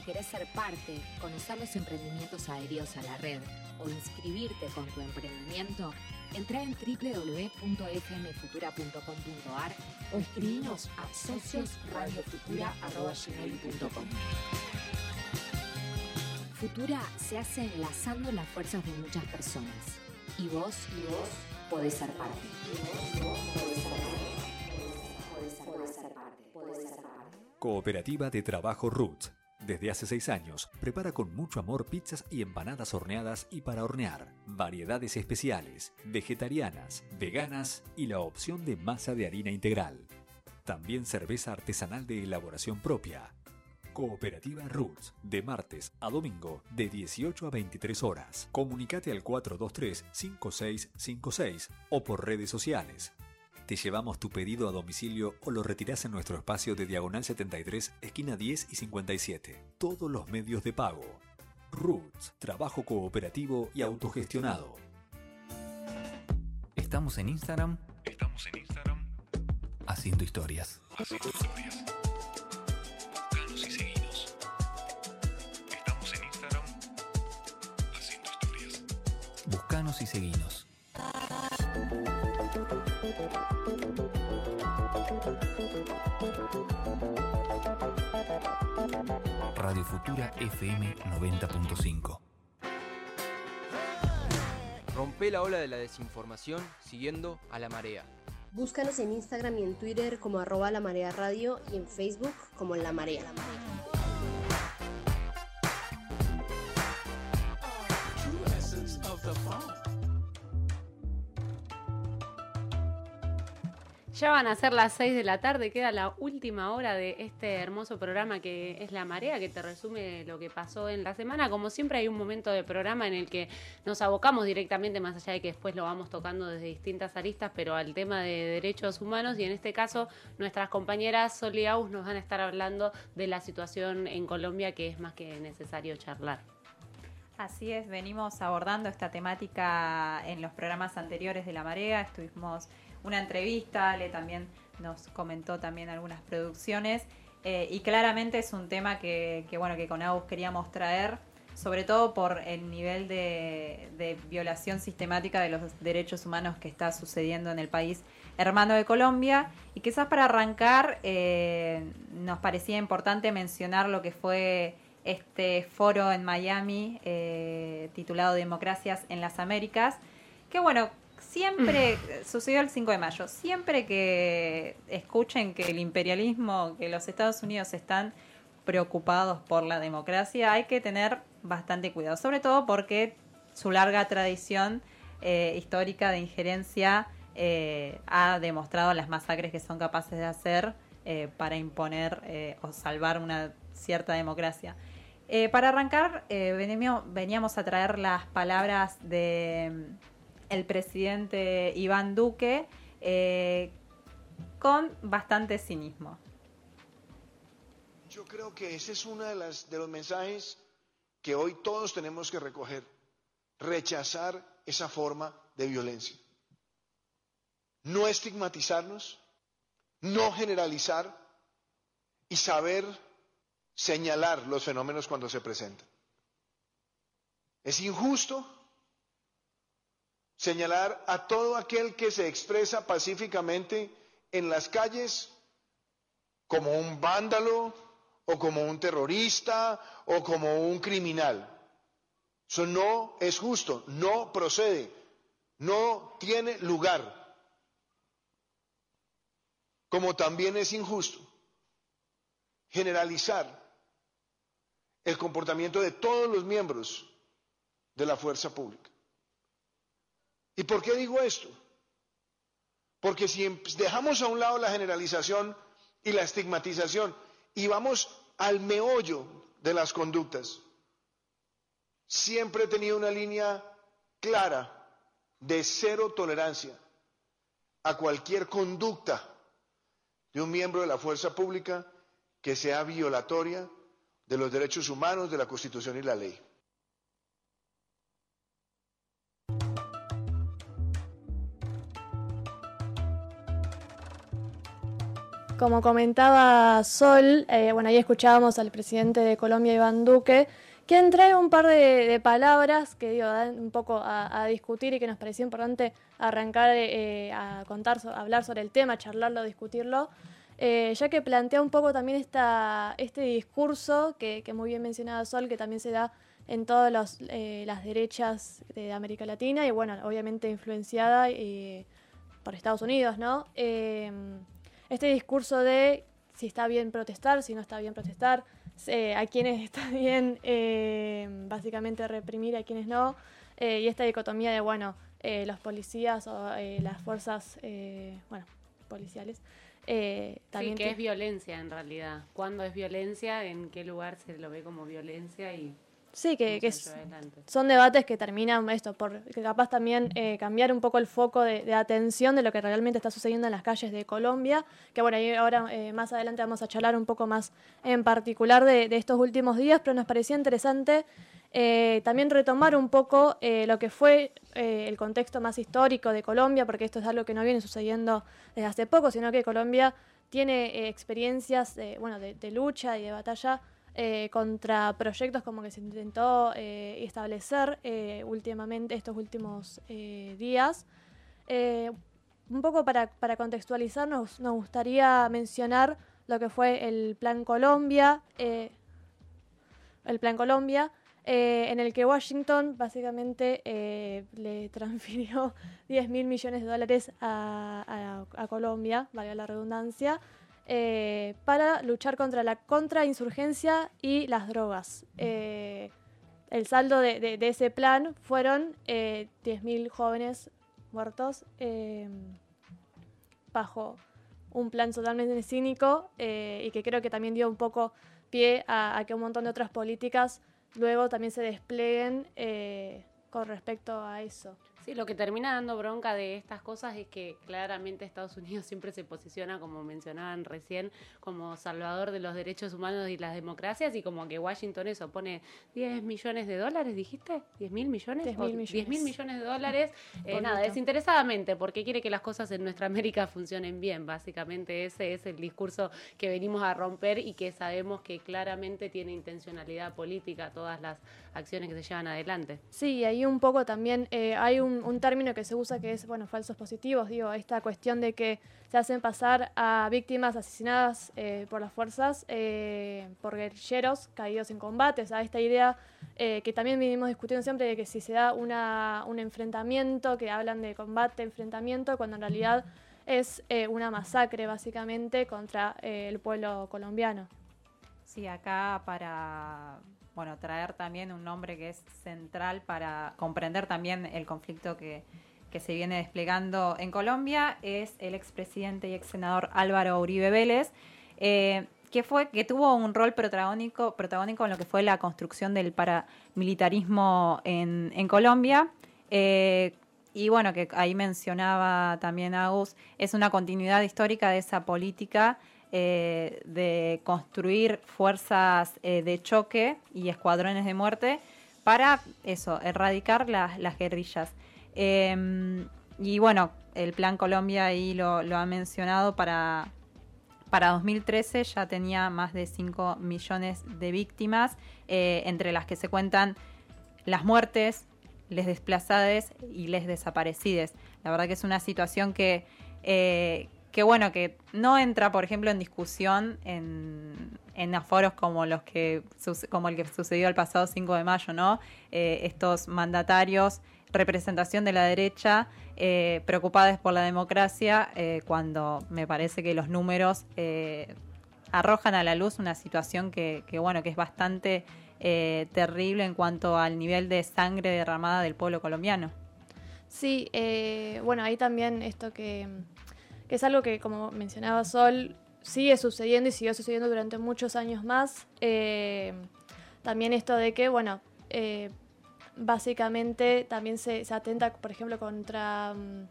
Querés ser parte, conocer los emprendimientos adheridos a la red o inscribirte con tu emprendimiento, entra en www.fmfutura.com.ar o escribinos a sociosradiofutura.com. Futura se hace enlazando las fuerzas de muchas personas. Y vos, y vos, podés ser parte. Y vos, podés ser parte. Podés ser parte. Cooperativa de Trabajo Roots. Desde hace seis años, prepara con mucho amor pizzas y empanadas horneadas y para hornear, variedades especiales, vegetarianas, veganas y la opción de masa de harina integral. También cerveza artesanal de elaboración propia. Cooperativa Roots, de martes a domingo, de 18 a 23 horas. Comunicate al 423-5656 o por redes sociales. Te llevamos tu pedido a domicilio o lo retirás en nuestro espacio de Diagonal 73, esquina 10 y 57. Todos los medios de pago. Roots, trabajo cooperativo y autogestionado. Estamos en Instagram. Estamos en Instagram. Haciendo historias. Haciendo historias. Buscanos y seguinos. Estamos en Instagram. Haciendo historias. Buscanos y seguinos. Radio Futura FM 90.5. Rompe la ola de la desinformación siguiendo a la marea. Búscanos en Instagram y en Twitter como arroba la marea radio y en Facebook como la marea. Ya van a ser las 6 de la tarde, queda la última hora de este hermoso programa que es La Marea, que te resume lo que pasó en la semana. Como siempre hay un momento de programa en el que nos abocamos directamente, más allá de que después lo vamos tocando desde distintas aristas, pero al tema de derechos humanos y en este caso nuestras compañeras Sol y nos van a estar hablando de la situación en Colombia que es más que necesario charlar. Así es, venimos abordando esta temática en los programas anteriores de La Marea, estuvimos una entrevista, Ale también nos comentó también algunas producciones eh, y claramente es un tema que, bueno que con Agus queríamos traer, sobre todo por el nivel de, de, violación sistemática de los derechos humanos que está sucediendo en el país hermano de Colombia. Y quizás para arrancar eh, nos parecía importante mencionar lo que fue este foro en Miami eh, titulado Democracias en las Américas, que bueno, siempre, sucedió el 5 de mayo, siempre que escuchen que el imperialismo, que los Estados Unidos están preocupados por la democracia, hay que tener bastante cuidado, sobre todo porque su larga tradición eh, histórica de injerencia eh, ha demostrado las masacres que son capaces de hacer eh, para imponer o salvar una cierta democracia. Para arrancar, veníamos, veníamos a traer las palabras de mm, el presidente Iván Duque con bastante cinismo. Yo creo que ese es uno de los mensajes que hoy todos tenemos que recoger. Rechazar esa forma de violencia. No estigmatizarnos, no generalizar y saber señalar los fenómenos cuando se presentan. Es injusto señalar a todo aquel que se expresa pacíficamente en las calles como un vándalo o como un terrorista o como un criminal. Eso no es justo, no procede, no tiene lugar. Como también es injusto generalizar el comportamiento de todos los miembros de la fuerza pública. ¿Y por qué digo esto? Porque si dejamos a un lado la generalización y la estigmatización y vamos al meollo de las conductas, siempre he tenido una línea clara de cero tolerancia a cualquier conducta de un miembro de la fuerza pública que sea violatoria de los derechos humanos, de la Constitución y la ley. Como comentaba Sol, eh, bueno, ahí escuchábamos al presidente de Colombia, Iván Duque, quien trae un par de, de palabras que digo, dan un poco a, discutir y que nos pareció importante arrancar eh, a contar, a hablar sobre el tema, charlarlo, discutirlo. Eh, ya que plantea un poco también esta, este discurso que, muy bien mencionaba Sol, que también se da en todas eh, las derechas de América Latina y bueno, obviamente influenciada eh, por Estados Unidos, ¿no? Este discurso de si está bien protestar, si no está bien protestar, a quienes <laughs> está bien básicamente reprimir, a quienes no, y esta dicotomía de, bueno, los policías o las fuerzas, bueno, policiales, eh, también sí, que, es violencia en realidad. ¿Cuándo es violencia? ¿En qué lugar se lo ve como violencia? y Sí, que, que es, son debates que terminan esto, por que capaz también eh, cambiar un poco el foco de, de, atención de lo que realmente está sucediendo en las calles de Colombia, que bueno, ahí ahora eh, más adelante vamos a charlar un poco más en particular de, de estos últimos días, pero nos parecía interesante eh, también retomar un poco eh, lo que fue eh, el contexto más histórico de Colombia, porque esto es algo que no viene sucediendo desde hace poco, sino que Colombia tiene experiencias bueno, de, de, lucha y de batalla contra proyectos como que se intentó establecer últimamente estos últimos días. Eh, un poco para, para contextualizarnos, nos gustaría mencionar lo que fue el Plan Colombia, eh, el Plan Colombia, eh, en el que Washington básicamente eh, le <laughs> transfirió 10 mil millones de dólares a, Colombia, valga la redundancia, eh, para luchar contra la contrainsurgencia y las drogas. el saldo de, ese plan fueron 10 mil jóvenes muertos bajo un plan totalmente cínico y que creo que también dio un poco pie a que un montón de otras políticas luego también se desplieguen eh, con respecto a eso. Sí, lo que termina dando bronca de estas cosas es que claramente Estados Unidos <laughs> siempre se posiciona, como mencionaban recién, como salvador de los derechos humanos y las democracias y como que Washington eso pone 10 millones de dólares, dijiste, 10 mil millones, 10 mil millones. millones. de dólares, eh, nada, desinteresadamente, porque quiere que las cosas en nuestra América funcionen bien, básicamente ese es el discurso que venimos a romper y que sabemos que claramente tiene intencionalidad política todas las acciones que se llevan adelante. Sí, ahí un poco también eh, hay un un, término que se usa que es, bueno, falsos positivos, digo, esta cuestión de que se hacen pasar a víctimas asesinadas eh, por las fuerzas, eh, por guerrilleros caídos en combates, a esta idea eh, que también venimos discutiendo siempre de que si se da una, un enfrentamiento, que hablan de combate, enfrentamiento, cuando en realidad es una masacre básicamente contra el pueblo colombiano. Sí, acá para bueno, traer también un nombre que es central para comprender también el conflicto que, se viene desplegando en Colombia es el expresidente y ex senador Álvaro Uribe Vélez, eh, que fue que tuvo un rol protagónico, protagónico en lo que fue la construcción del paramilitarismo en, en Colombia. Eh, y bueno, que ahí mencionaba también Agus, es una continuidad histórica de esa política eh, de construir fuerzas eh, de choque y escuadrones de muerte para eso, erradicar las, guerrillas. Em, y bueno, el Plan Colombia ahí lo, ha mencionado para, para 2013 ya tenía más de 5 millones de víctimas, eh, entre las que se cuentan las muertes, les desplazadas y les desaparecidas. La verdad que es una situación que, que bueno, que no entra, por ejemplo, en discusión en, en aforos como los que como el que sucedió el pasado 5 de mayo, ¿no? Eh, estos mandatarios, representación de la derecha, eh, preocupados por la democracia, eh, cuando me parece que los números arrojan a la luz una situación que, que bueno, que es bastante terrible en cuanto al nivel de sangre derramada del pueblo colombiano. Sí, bueno, ahí también esto que que es algo que, como mencionaba Sol, sigue sucediendo y siguió sucediendo durante muchos años más. Eh, también esto de que, bueno, eh, básicamente también se, atenta, por ejemplo, contra mm,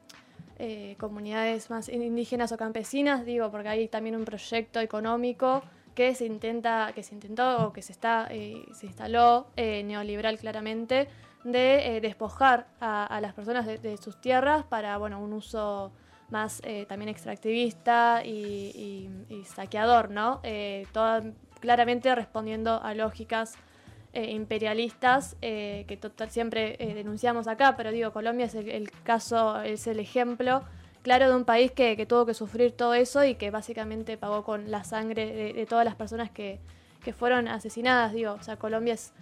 eh, comunidades más indígenas o campesinas, digo, porque hay también un proyecto económico que se intenta, que se intentó o que se está, se instaló neoliberal claramente, de despojar a, las personas de, de, sus tierras para, bueno, un uso más eh, también extractivista y, saqueador, ¿no? Eh, claramente respondiendo a lógicas eh, imperialistas que total, siempre denunciamos acá, pero digo, Colombia es el, caso, es el ejemplo claro de un país que, tuvo que sufrir todo eso y que básicamente pagó con la sangre de, todas las personas que, que fueron asesinadas, digo, o sea, Colombia es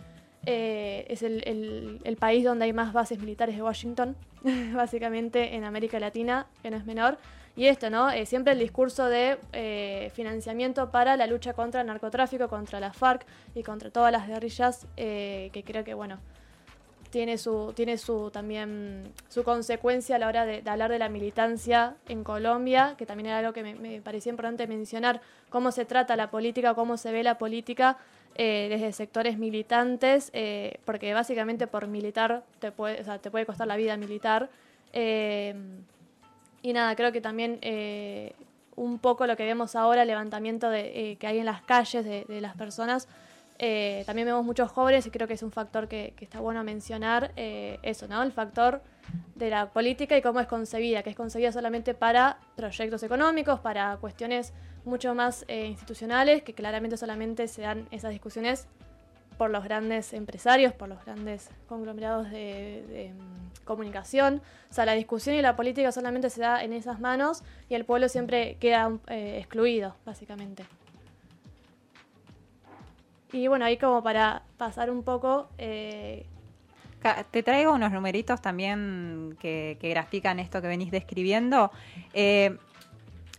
eh, es el, país donde hay más bases militares de Washington, <laughs> básicamente en América Latina, que no es menor. Y esto, ¿no? Eh, siempre el discurso de eh, financiamiento para la lucha contra el narcotráfico, contra la FARC y contra todas las guerrillas, que creo que, bueno, tiene su, tiene su también su consecuencia a la hora de, hablar de la militancia en Colombia, que también era algo que me, parecía importante mencionar, cómo se trata la política, cómo se ve la política eh, desde sectores militantes, eh, porque básicamente por militar te puede, te puede costar la vida militar. Eh, y nada, creo que también un poco lo que vemos ahora, el levantamiento de, que hay en las calles de, de las personas, eh, también vemos muchos jóvenes y creo que es un factor que, está bueno mencionar, eh, eso, ¿no? El factor de la política y cómo es concebida, que es concebida solamente para proyectos económicos, para cuestiones mucho más eh, institucionales, que claramente solamente se dan esas discusiones por los grandes empresarios, por los grandes conglomerados de, mm, comunicación. O sea, la discusión y la política solamente se da en esas manos y el pueblo siempre queda eh, excluido, básicamente. Y bueno, ahí como para pasar un poco... Eh, te traigo unos numeritos también que, grafican esto que venís describiendo. Eh,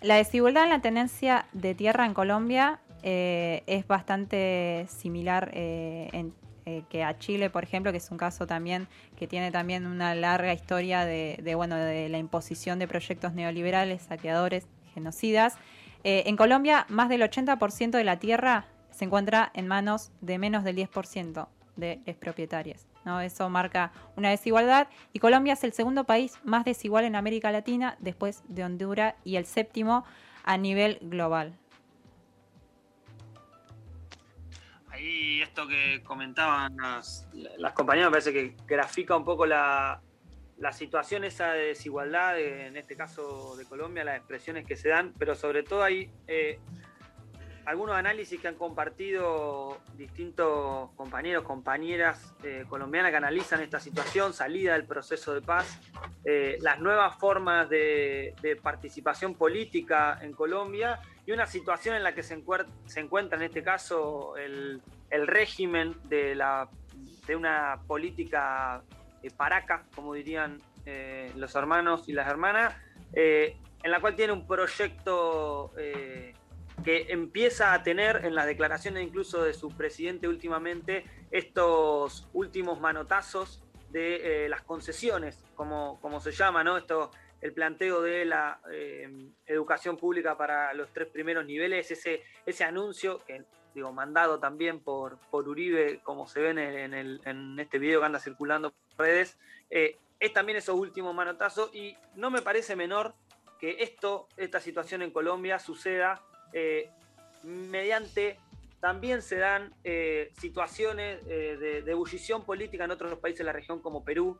la desigualdad en la tenencia de tierra en Colombia eh, es bastante similar eh, que a Chile, por ejemplo, que es un caso también que tiene también una larga historia de, bueno de la imposición de proyectos neoliberales, saqueadores, genocidas. en Colombia, más del 80% de la tierra se encuentra en manos de menos del 10% de los propietarios. ¿No? Eso marca una desigualdad y Colombia es el segundo país más desigual en América Latina después de Honduras y el séptimo a nivel global. Ahí esto que comentaban las, compañeras me parece que grafica un poco la, situación esa de desigualdad, en este caso de Colombia, las expresiones que se dan, pero sobre todo hay eh, algunos análisis que han compartido distintos compañeros, compañeras eh, colombianas que analizan esta situación, salida del proceso de paz, eh, las nuevas formas de, participación política en Colombia y una situación en la que se, encuentra en este caso el, régimen de, una política eh, paraca, como dirían los hermanos y las hermanas, en la cual tiene un proyecto que empieza a tener en las declaraciones incluso de su presidente últimamente estos últimos manotazos de eh, las concesiones, como, como se llama, ¿no? Esto, el planteo de la eh, educación pública para los tres primeros niveles, ese, ese anuncio que digo, mandado también por, por Uribe, como se ve en, en este video que anda circulando por redes, eh, es también esos últimos manotazos y no me parece menor que esto, esta situación en Colombia suceda eh, mediante también se dan eh, situaciones eh, de, ebullición política en otros países de la región como Perú.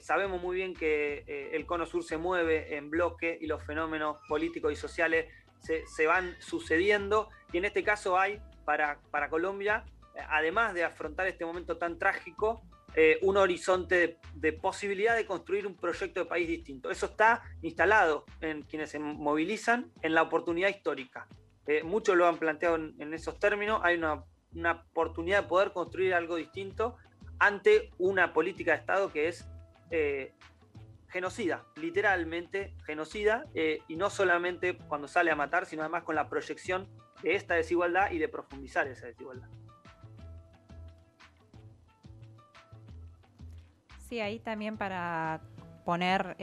sabemos muy bien que el Cono Sur se mueve en bloque y los fenómenos políticos y sociales se, van sucediendo. Y en este caso hay para, para Colombia, además de afrontar este momento tan trágico, un horizonte de, posibilidad de construir un proyecto de país distinto. Eso está instalado en quienes se movilizan en la oportunidad histórica. Eh, muchos lo han planteado en, esos términos, hay una, oportunidad de poder construir algo distinto ante una política de Estado que es eh, genocida, literalmente genocida, eh, y no solamente cuando sale a matar, sino además con la proyección de esta desigualdad y de profundizar esa desigualdad. Ahí también para poner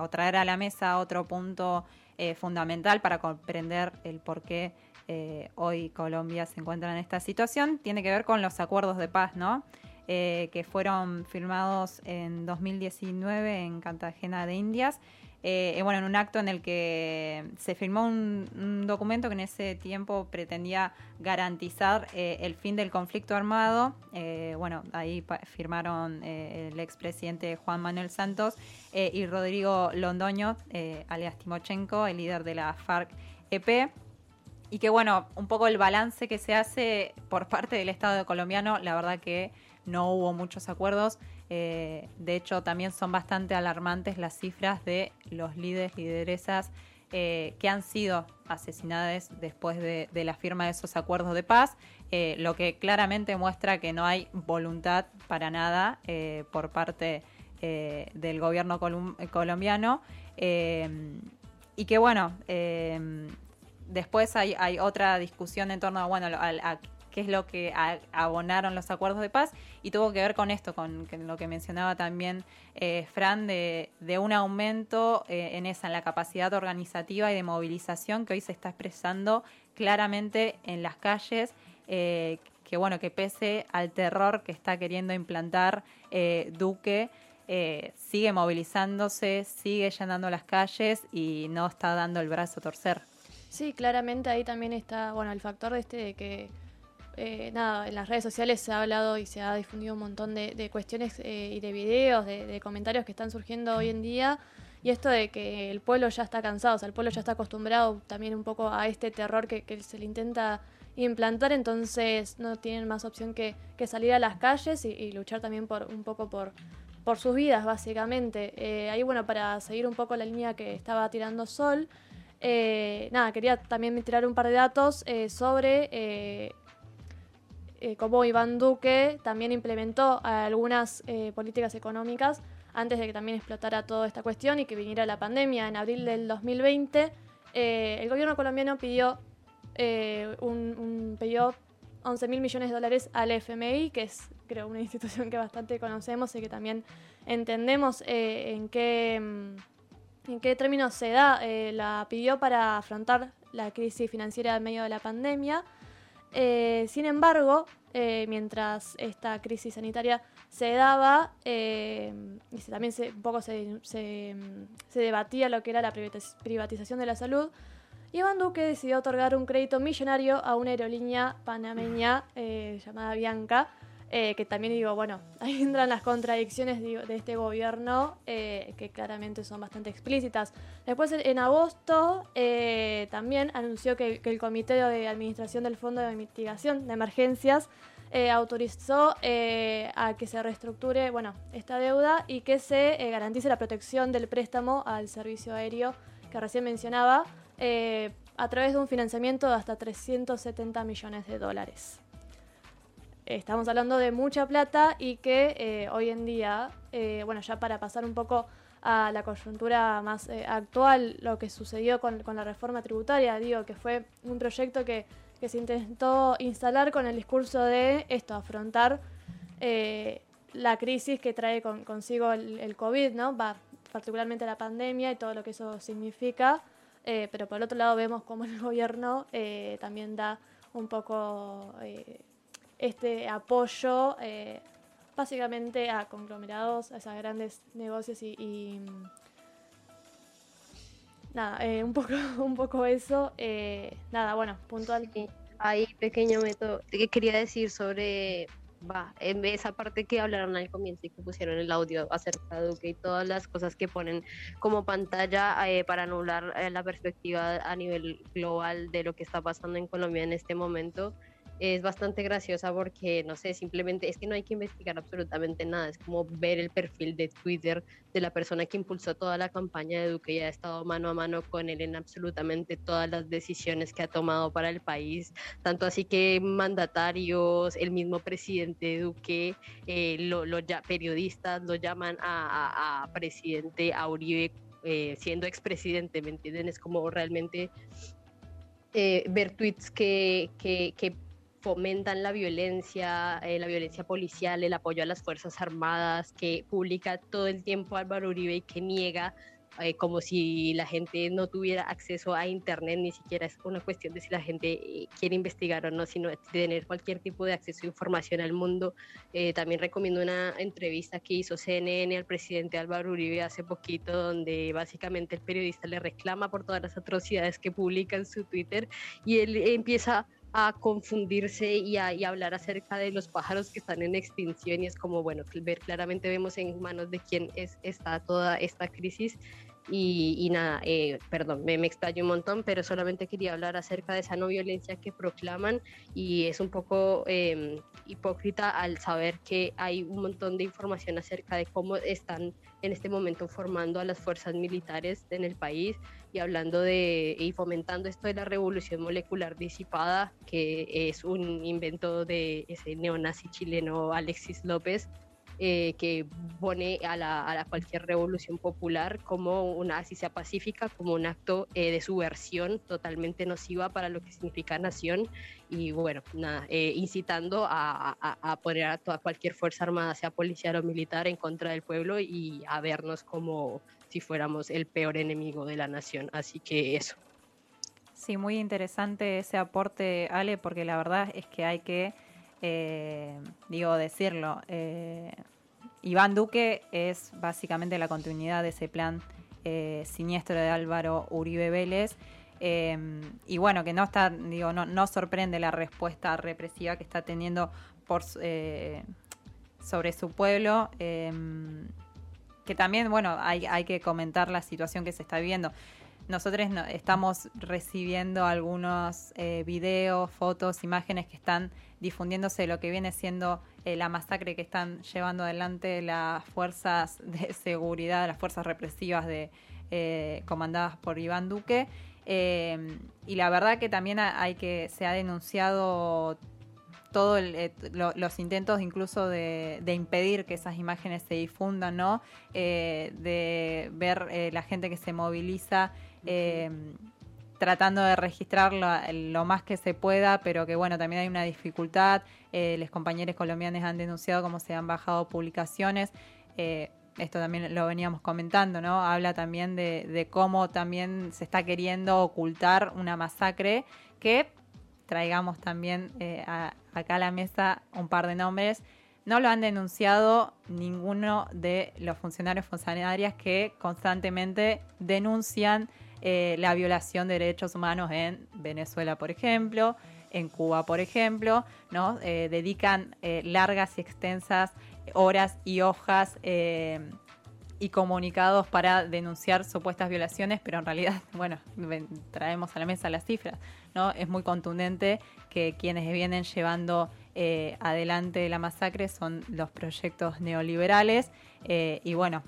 o traer a la mesa otro punto eh, fundamental para comprender el por qué eh, hoy Colombia se encuentra en esta situación, tiene que ver con los acuerdos de paz, ¿no? Eh, que fueron firmados en 2019 en Cartagena de Indias eh, bueno, en un acto en el que se firmó un, documento que en ese tiempo pretendía garantizar eh, el fin del conflicto armado. Eh, bueno, ahí firmaron el expresidente Juan Manuel Santos y Rodrigo Londoño, alias Timochenko, el líder de la FARC-EP. Y que bueno, un poco el balance que se hace por parte del Estado colombiano, la verdad que no hubo muchos acuerdos. Eh, de hecho, también son bastante alarmantes las cifras de los líderes, lideresas eh, que han sido asesinadas después de, la firma de esos acuerdos de paz, eh, lo que claramente muestra que no hay voluntad para nada por parte del gobierno colombiano. Y que bueno, después hay, otra discusión en torno a, bueno, a qué es lo que abonaron los acuerdos de paz y tuvo que ver con esto, con lo que mencionaba también eh, Fran, de, un aumento eh, en esa, en la capacidad organizativa y de movilización que hoy se está expresando claramente en las calles. Eh, que bueno, que pese al terror que está queriendo implantar Duque, sigue movilizándose, sigue llenando las calles y no está dando el brazo a torcer. Sí, claramente ahí también está, bueno, el factor de este de que eh, nada, en las redes sociales se ha hablado y se ha difundido un montón de, cuestiones eh, y de videos, de, comentarios que están surgiendo hoy en día. Y esto de que el pueblo ya está cansado, o sea, el pueblo ya está acostumbrado también un poco a este terror que, se le intenta implantar, entonces no tienen más opción que, salir a las calles y, luchar también por un poco por, sus vidas, básicamente. Eh, ahí, bueno, para seguir un poco la línea que estaba tirando Sol, nada, quería también tirar un par de datos sobre cómo Iván Duque también implementó algunas políticas económicas antes de que también explotara toda esta cuestión y que viniera la pandemia. En abril del 2020, el gobierno colombiano pidió eh, un, pidió 11 mil millones de dólares al FMI, que es creo una <laughs> institución que bastante conocemos y que también entendemos eh, en, qué, mm, en qué términos se da. Eh, la pidió para afrontar la crisis financiera en medio de la pandemia. Sin embargo, mientras esta crisis sanitaria se daba y también se, un poco se, se, debatía lo que era la privatización de la salud, Iván Duque decidió otorgar un crédito millonario a una aerolínea panameña eh, llamada Bianca, eh, que también digo, bueno, <laughs> ahí entran las contradicciones de este gobierno, eh, que claramente son bastante explícitas. Después, en agosto, también anunció que, el Comité de Administración del Fondo de Mitigación de Emergencias autorizó a que se reestructure bueno, esta deuda y que se garantice la protección del préstamo al servicio aéreo que recién mencionaba. Eh, a través de un financiamiento de hasta 370 millones de dólares. Estamos hablando de mucha plata y que eh, hoy en día, eh, bueno, ya para pasar un poco a la coyuntura más actual, lo que sucedió con, la reforma tributaria, digo que fue un proyecto que, se intentó instalar con el discurso de esto, afrontar la crisis que trae consigo el, COVID, ¿no? Particularmente la pandemia y todo lo que eso significa. Eh, pero por otro lado vemos cómo el <laughs> gobierno eh, también da un poco eh, este apoyo básicamente a conglomerados, a esos grandes negocios y, nada, un poco <laughs> un poco eso. nada, bueno, puntual. Hay pequeño método que quería decir sobre va, en esa parte que hablaron al comienzo y que pusieron el audio acerca de Duque y todas las cosas que ponen como pantalla eh, para anular eh, la perspectiva a nivel global de lo que está pasando en Colombia en este momento, es bastante graciosa porque, no sé, simplemente es que no hay que investigar absolutamente nada, es como ver el perfil de Twitter de la persona que impulsó toda la campaña de Duque y ha estado mano a mano con él en absolutamente todas las decisiones que ha tomado para el país, tanto así que mandatarios, el mismo presidente Duque, eh, periodistas lo llaman a, presidente, a Uribe eh, siendo expresidente, ¿me entienden? Es como realmente eh, ver tweets que, que fomentan la violencia, eh, la violencia policial, el apoyo a las Fuerzas Armadas, que publica todo el tiempo Álvaro Uribe y que niega eh, como si la gente no tuviera acceso a Internet, ni siquiera es una cuestión de si la gente eh, quiere investigar o no, sino de tener cualquier tipo de acceso a información al mundo. también recomiendo una entrevista que hizo CNN al presidente Álvaro Uribe hace poquito, donde básicamente el periodista le reclama por todas las atrocidades que publica en su Twitter y él empieza a confundirse y a hablar acerca de los pájaros que están en extinción y es como, bueno, ver claramente vemos en manos de quién es, está toda esta crisis y, nada, eh, perdón, me, me un montón, pero solamente quería hablar acerca de esa no violencia que proclaman y es un poco em, hipócrita al saber que hay un montón de información acerca de cómo están en este momento formando a las fuerzas militares en el país y hablando de y fomentando esto de la revolución molecular disipada, que es un invento de ese neonazi chileno Alexis López eh, que pone a, la, a la cualquier revolución popular como una, así sea pacífica, como un acto eh, de subversión totalmente nociva para lo que significa nación y bueno, nada, eh, incitando a, a, poner a toda cualquier fuerza armada, sea policial o militar, en contra del pueblo y a vernos como si fuéramos el peor enemigo de la nación. Así que eso. Sí, muy interesante ese aporte, Ale, porque la verdad es que hay que eh, digo, decirlo. Eh, Iván Duque es básicamente la continuidad de ese plan eh, siniestro de Álvaro Uribe Vélez. y bueno, que no está, digo, no, no, sorprende la respuesta represiva que está teniendo por, sobre su pueblo. que también, bueno, hay, hay que comentar la situación que se está viviendo nosotros estamos recibiendo algunos eh, videos, fotos, imágenes que están difundiéndose de lo que viene siendo eh, la masacre que están llevando adelante las fuerzas de seguridad, las fuerzas represivas de, eh, comandadas por Iván Duque. y la verdad que también hay que se ha denunciado todos los intentos incluso de, impedir que esas imágenes se difundan, ¿no? de ver la gente que se moviliza eh, tratando de registrar lo, más que se pueda, pero que bueno, también hay una dificultad. Eh, los compañeros colombianos han denunciado cómo se han bajado publicaciones. Eh, esto también lo veníamos comentando, ¿no? Habla también de, cómo también se está queriendo ocultar una masacre que traigamos también eh, acá a la mesa un par de nombres. No lo han denunciado ninguno de los funcionarios funcionarias que constantemente denuncian eh, la violación de derechos humanos en Venezuela, por ejemplo, en Cuba, por ejemplo, ¿no? Eh, dedican eh, largas y extensas horas y hojas y comunicados para denunciar supuestas violaciones, pero en realidad, <laughs> bueno, traemos a la mesa las cifras, ¿no? Es muy contundente que quienes vienen llevando adelante la masacre son los proyectos neoliberales y bueno,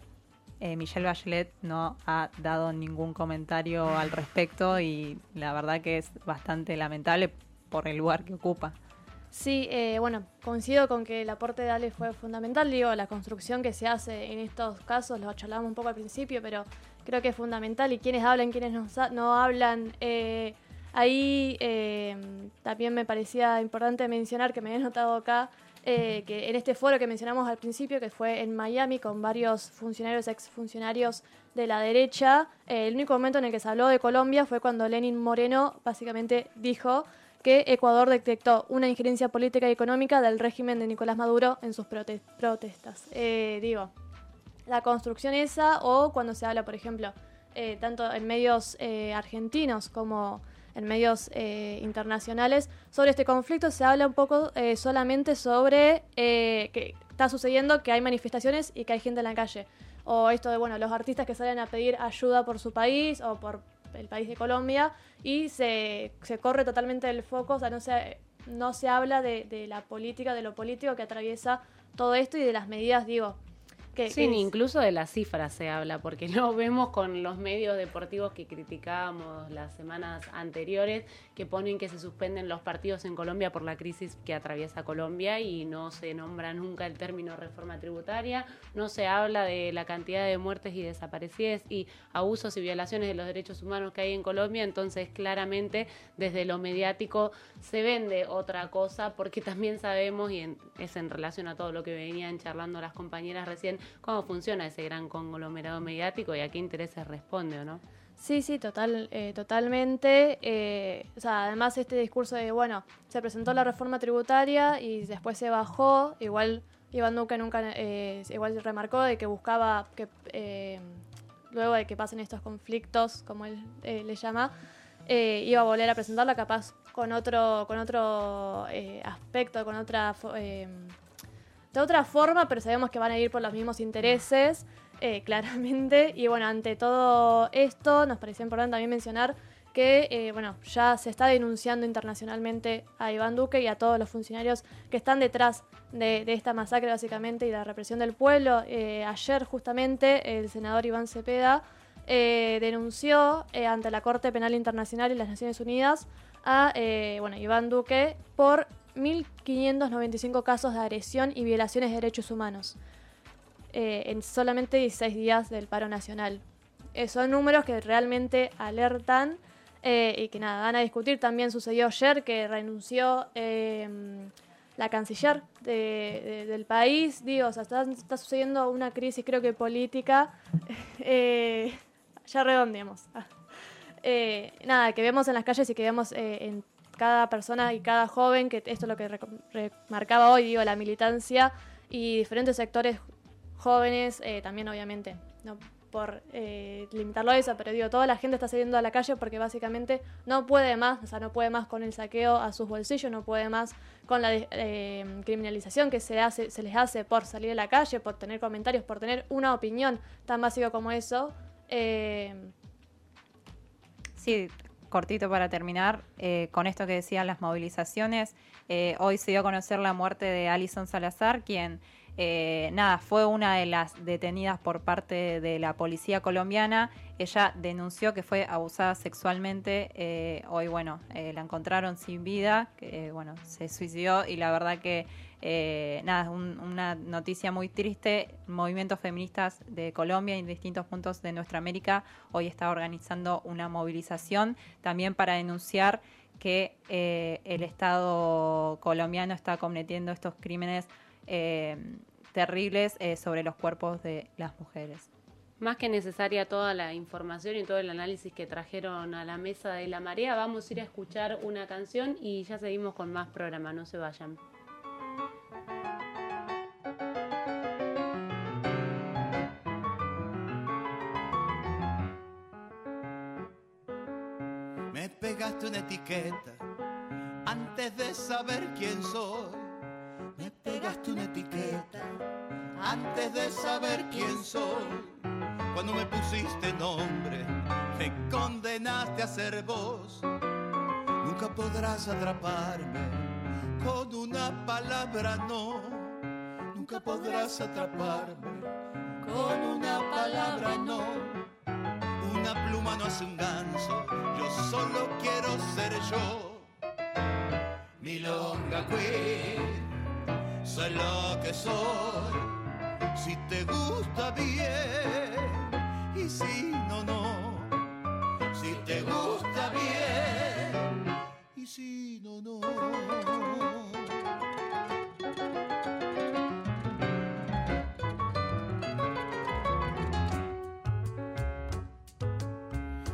eh, Michelle Bachelet no ha dado ningún comentario al respecto y la verdad que es bastante lamentable por el lugar que ocupa. Sí, eh, bueno, coincido con que el aporte de Ale fue fundamental. Digo, la construcción que se hace en estos casos, lo charlamos un poco al principio, pero creo que es fundamental. Y quienes hablan, quienes no, hablan. Eh, ahí también me parecía importante mencionar que me he notado acá eh, que en este foro que mencionamos al principio, que fue en Miami con varios funcionarios, exfuncionarios de la derecha, eh, el único momento en el que se habló de Colombia fue cuando Lenin Moreno básicamente dijo que Ecuador detectó una injerencia política y económica del régimen de Nicolás Maduro en sus protestas. Eh, digo, la construcción esa o cuando se habla, por ejemplo, tanto en medios argentinos como en medios eh, internacionales sobre este conflicto. Se habla un poco eh, solamente sobre eh, que está sucediendo que hay manifestaciones y que hay gente en la calle. O esto de, bueno, los artistas que salen a pedir ayuda por su país o por el país de Colombia y se, corre totalmente el foco, o sea, no se, no se habla de la política, de lo político que atraviesa todo esto y de las medidas, digo, sí, incluso de las cifras se habla, porque <laughs> lo vemos con los medios deportivos que criticábamos las semanas anteriores, que ponen que se suspenden los partidos en Colombia por la crisis que atraviesa Colombia y no se nombra nunca el término reforma tributaria, no se habla de la cantidad de muertes y desaparecidas y abusos y violaciones de los derechos humanos que hay en Colombia, entonces claramente desde lo mediático se vende otra cosa, porque <laughs> también sabemos, y es en relación a todo lo que venían charlando las compañeras recién, cómo funciona ese gran conglomerado mediático y a qué intereses responde o no. Sí, sí, total, eh, totalmente. Eh, o sea, además este discurso de, bueno, se presentó la reforma tributaria y después se bajó, igual Iván Duque nunca, eh, igual remarcó de que buscaba que luego de que pasen estos conflictos, como él le llama, iba a volver a presentarla capaz con otro, con otro aspecto, con otra de otra forma, pero sabemos que van a ir por los mismos intereses, eh, <laughs> claramente. Y bueno, ante todo esto, nos pareció importante también mencionar que eh, bueno, ya se está denunciando internacionalmente a Iván Duque y a todos los funcionarios que están detrás de, esta masacre básicamente y de la represión del pueblo. Eh, ayer justamente el senador Iván Cepeda denunció ante la Corte Penal Internacional y las Naciones Unidas a bueno, Iván Duque por 1.595 casos de agresión y violaciones de derechos humanos eh, en solamente 16 días del paro nacional. Eh, son números que realmente alertan eh, y que nada, van a discutir. También sucedió ayer que renunció em, la canciller del país. Digo, o sea, está, sucediendo una crisis creo que política. <laughs> ya redondeamos. nada, que vemos en las calles y que vemos en cada persona y cada joven, que esto es lo que remarcaba hoy, digo, la militancia y diferentes sectores jóvenes, eh, también obviamente, no por eh, limitarlo a eso, pero digo, toda la gente está saliendo a la calle porque básicamente no puede más, o sea, no puede más con el saqueo a sus bolsillos, no puede más con la eh, criminalización que se, hace, se les hace por salir a la calle, por tener comentarios, por tener una opinión tan básica como eso. Sí, cortito para terminar, eh, con esto que decían las movilizaciones, eh, hoy se dio a conocer la muerte de Alison Salazar, quien eh, nada, fue una de las detenidas por parte de la policía colombiana. Ella denunció que fue abusada sexualmente. Eh, hoy, bueno, eh, la encontraron sin vida, bueno, se suicidó y la verdad que nada, una noticia muy triste. Movimientos feministas de Colombia y en distintos puntos de nuestra América hoy está organizando una movilización también para denunciar que el Estado colombiano está cometiendo estos crímenes eh, terribles eh, sobre los cuerpos de las mujeres. Más que necesaria toda la información y todo el análisis que trajeron a la mesa de la marea, vamos a ir a escuchar una canción y ya seguimos con más programa, no se vayan. Me pegaste una etiqueta antes de saber quién soy pegaste una etiqueta antes de saber quién soy. Cuando me pusiste nombre, me condenaste a ser vos. Nunca podrás atraparme con una palabra no. Nunca podrás atraparme con una palabra no. Una pluma no hace un ganso, yo solo quiero ser yo. Milonga Queen soy lo que soy. Si te gusta bien y si no, no. Si te gusta bien y si no, no.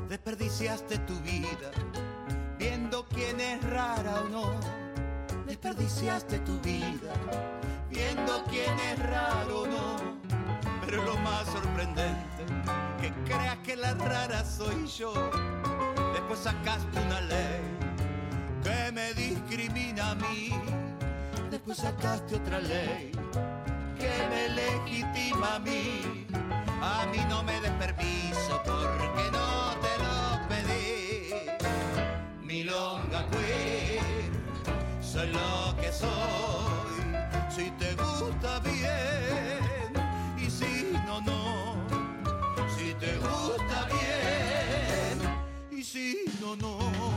Desperdiciaste tu vida viendo quién es rara o no desperdiciaste tu vida viendo quién es raro o no. Pero lo más sorprendente, que creas que la rara soy yo. Después sacaste una ley que me discrimina a mí. Después sacaste otra ley que me legitima a mí. A mí no me des permiso porque no si no, no.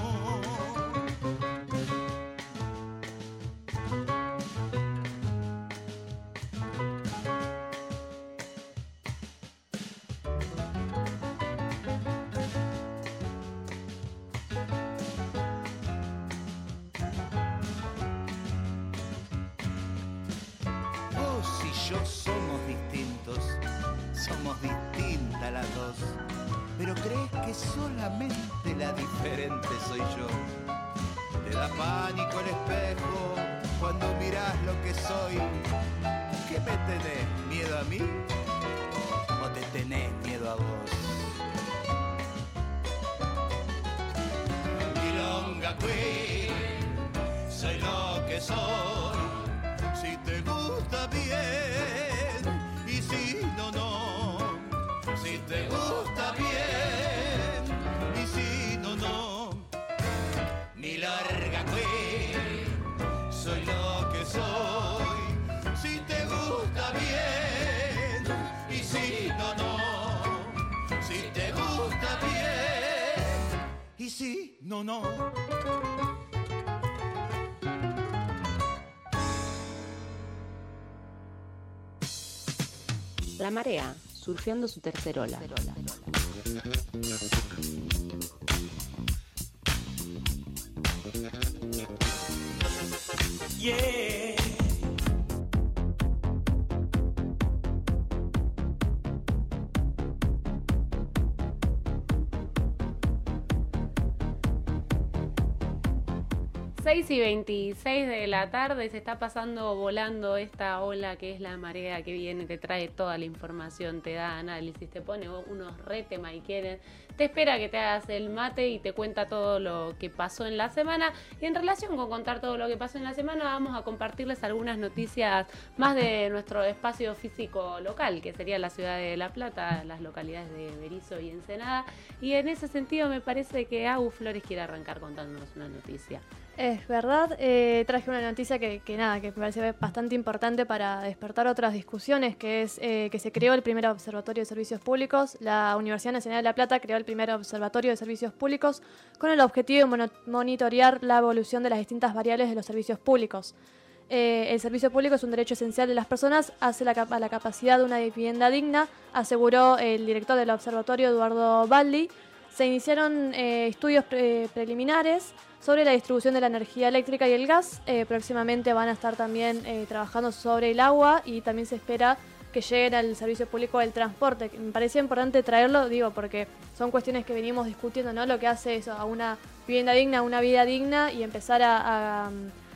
yo somos distintos, somos distintas las dos, que solamente la diferente soy yo. Te da pánico el espejo cuando miras lo que soy. ¿Qué me tenés? ¿Miedo a mí? ¿O te tenés miedo a vos? Milonga Queen, si no, no. La marea, surfeando su tercer ola. Yeah. 6 y 26 de la tarde se está pasando volando esta ola que es la marea que viene, te trae toda la información, te da análisis, te pone unos retema y quieren, te espera que te hagas el mate y te cuenta todo lo que pasó en la semana. Y en relación con contar todo lo que pasó en la semana, vamos a compartirles algunas noticias más de nuestro espacio físico local, que sería la ciudad de La Plata, las localidades de Berizo y Ensenada. Y en ese sentido me parece que Agu Flores quiere arrancar contándonos una noticia. Es verdad, eh, traje una noticia que, nada, que me parece bastante importante para despertar otras discusiones, que es eh, que se creó el primer observatorio de servicios públicos. La Universidad Nacional de La Plata creó el primer observatorio de servicios públicos con el objetivo de monitorear la evolución de las distintas variables de los servicios públicos. Eh, el servicio público es un derecho esencial de las personas, hace la, a la capacidad de una vivienda digna, aseguró el director del observatorio, Eduardo Baldi. Se iniciaron estudios preliminares sobre la distribución de la energía eléctrica y el gas. Eh, próximamente van a estar también eh, trabajando sobre el agua y también se espera que lleguen al servicio público del transporte. Me parecía importante traerlo, digo, porque son cuestiones que venimos discutiendo, ¿no? Lo que hace eso, a una vivienda digna, a una vida digna y empezar a,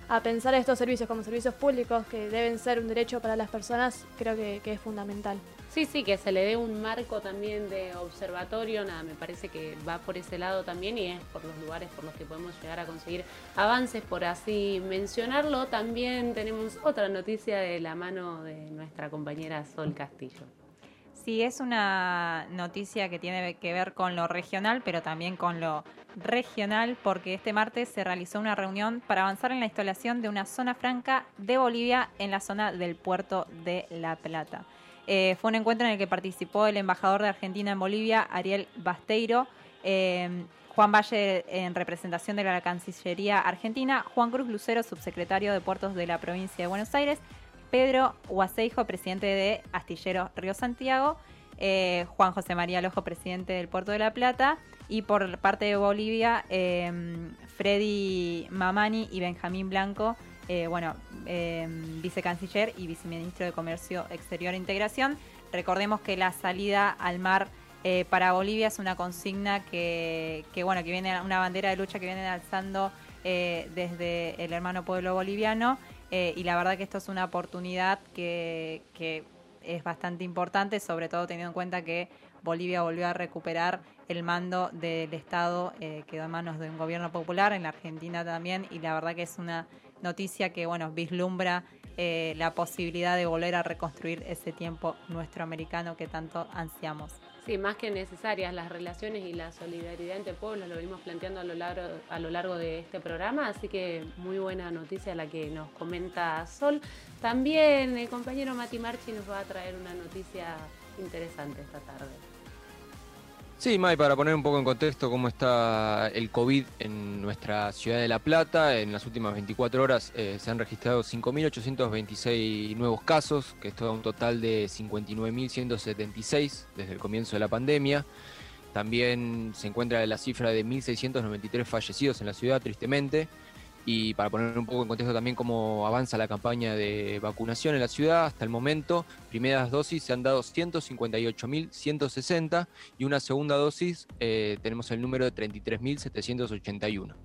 a, pensar estos servicios como servicios públicos que deben ser un derecho para las personas, creo que es fundamental. Sí, sí, que se le dé un marco también de observatorio, nada, me parece que va por ese lado también y es por los lugares por los que podemos llegar a conseguir avances, por así mencionarlo. También tenemos otra noticia de la mano de nuestra compañera Sol Castillo. Sí, es una noticia que tiene que ver con lo regional, pero también con lo regional, porque este martes se realizó una reunión para avanzar en la instalación de una zona franca de Bolivia en la zona del puerto de La Plata. Eh, fue un encuentro en el que participó el embajador de Argentina en Bolivia, Ariel Basteiro, eh, Juan Valle en representación de la Cancillería Argentina, Juan Cruz Lucero, subsecretario de Puertos de la provincia de Buenos Aires, Pedro Guaseijo, presidente de Astillero Río Santiago, eh, Juan José María Lojo, presidente del Puerto de la Plata, y por parte de Bolivia, Freddy Mamani y Benjamín Blanco, eh, bueno, eh, vicecanciller y viceministro de Comercio Exterior e Integración. Recordemos que la salida al mar eh, para Bolivia es una consigna que, bueno, que viene una bandera de lucha que vienen alzando desde el hermano pueblo boliviano y la verdad que esto es una oportunidad que, que es bastante importante, sobre todo teniendo en cuenta que Bolivia volvió a recuperar el mando del Estado, quedó en manos de un gobierno popular, en la Argentina también, y la verdad que es una noticia que bueno vislumbra eh, la posibilidad de volver a reconstruir ese tiempo nuestro americano que tanto ansiamos. Sí, más que necesarias las relaciones y la solidaridad entre pueblos, lo venimos planteando a lo largo, a lo largo de este programa, así que muy buena noticia la que nos comenta Sol. También el compañero Mati Marchi nos va a traer una noticia interesante esta tarde. Sí, May, para poner un poco en contexto cómo está el COVID en nuestra ciudad de La Plata, en las últimas 24 horas eh, se han registrado 5.826 nuevos casos, que esto da un total de 59.176 desde el comienzo de la pandemia. También se encuentra la cifra de 1.693 fallecidos en la ciudad, tristemente. Y para poner un poco en contexto también cómo avanza la campaña de vacunación en la ciudad, hasta el momento, primeras dosis se han dado 158.160 y una segunda dosis eh, tenemos el número de 33.781.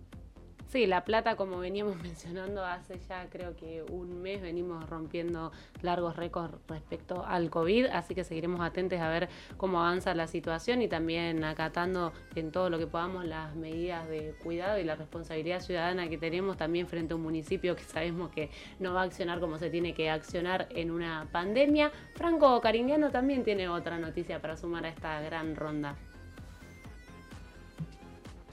Sí, La Plata, como veníamos <laughs> mencionando hace ya creo que un mes, venimos rompiendo largos récords respecto al COVID, así que seguiremos atentos a ver cómo avanza la situación y también acatando en todo lo que podamos las medidas de cuidado y la responsabilidad ciudadana que tenemos también frente a un municipio que sabemos que no va a accionar como se tiene que accionar en una pandemia. Franco Cariñano también tiene otra noticia para sumar a esta gran ronda.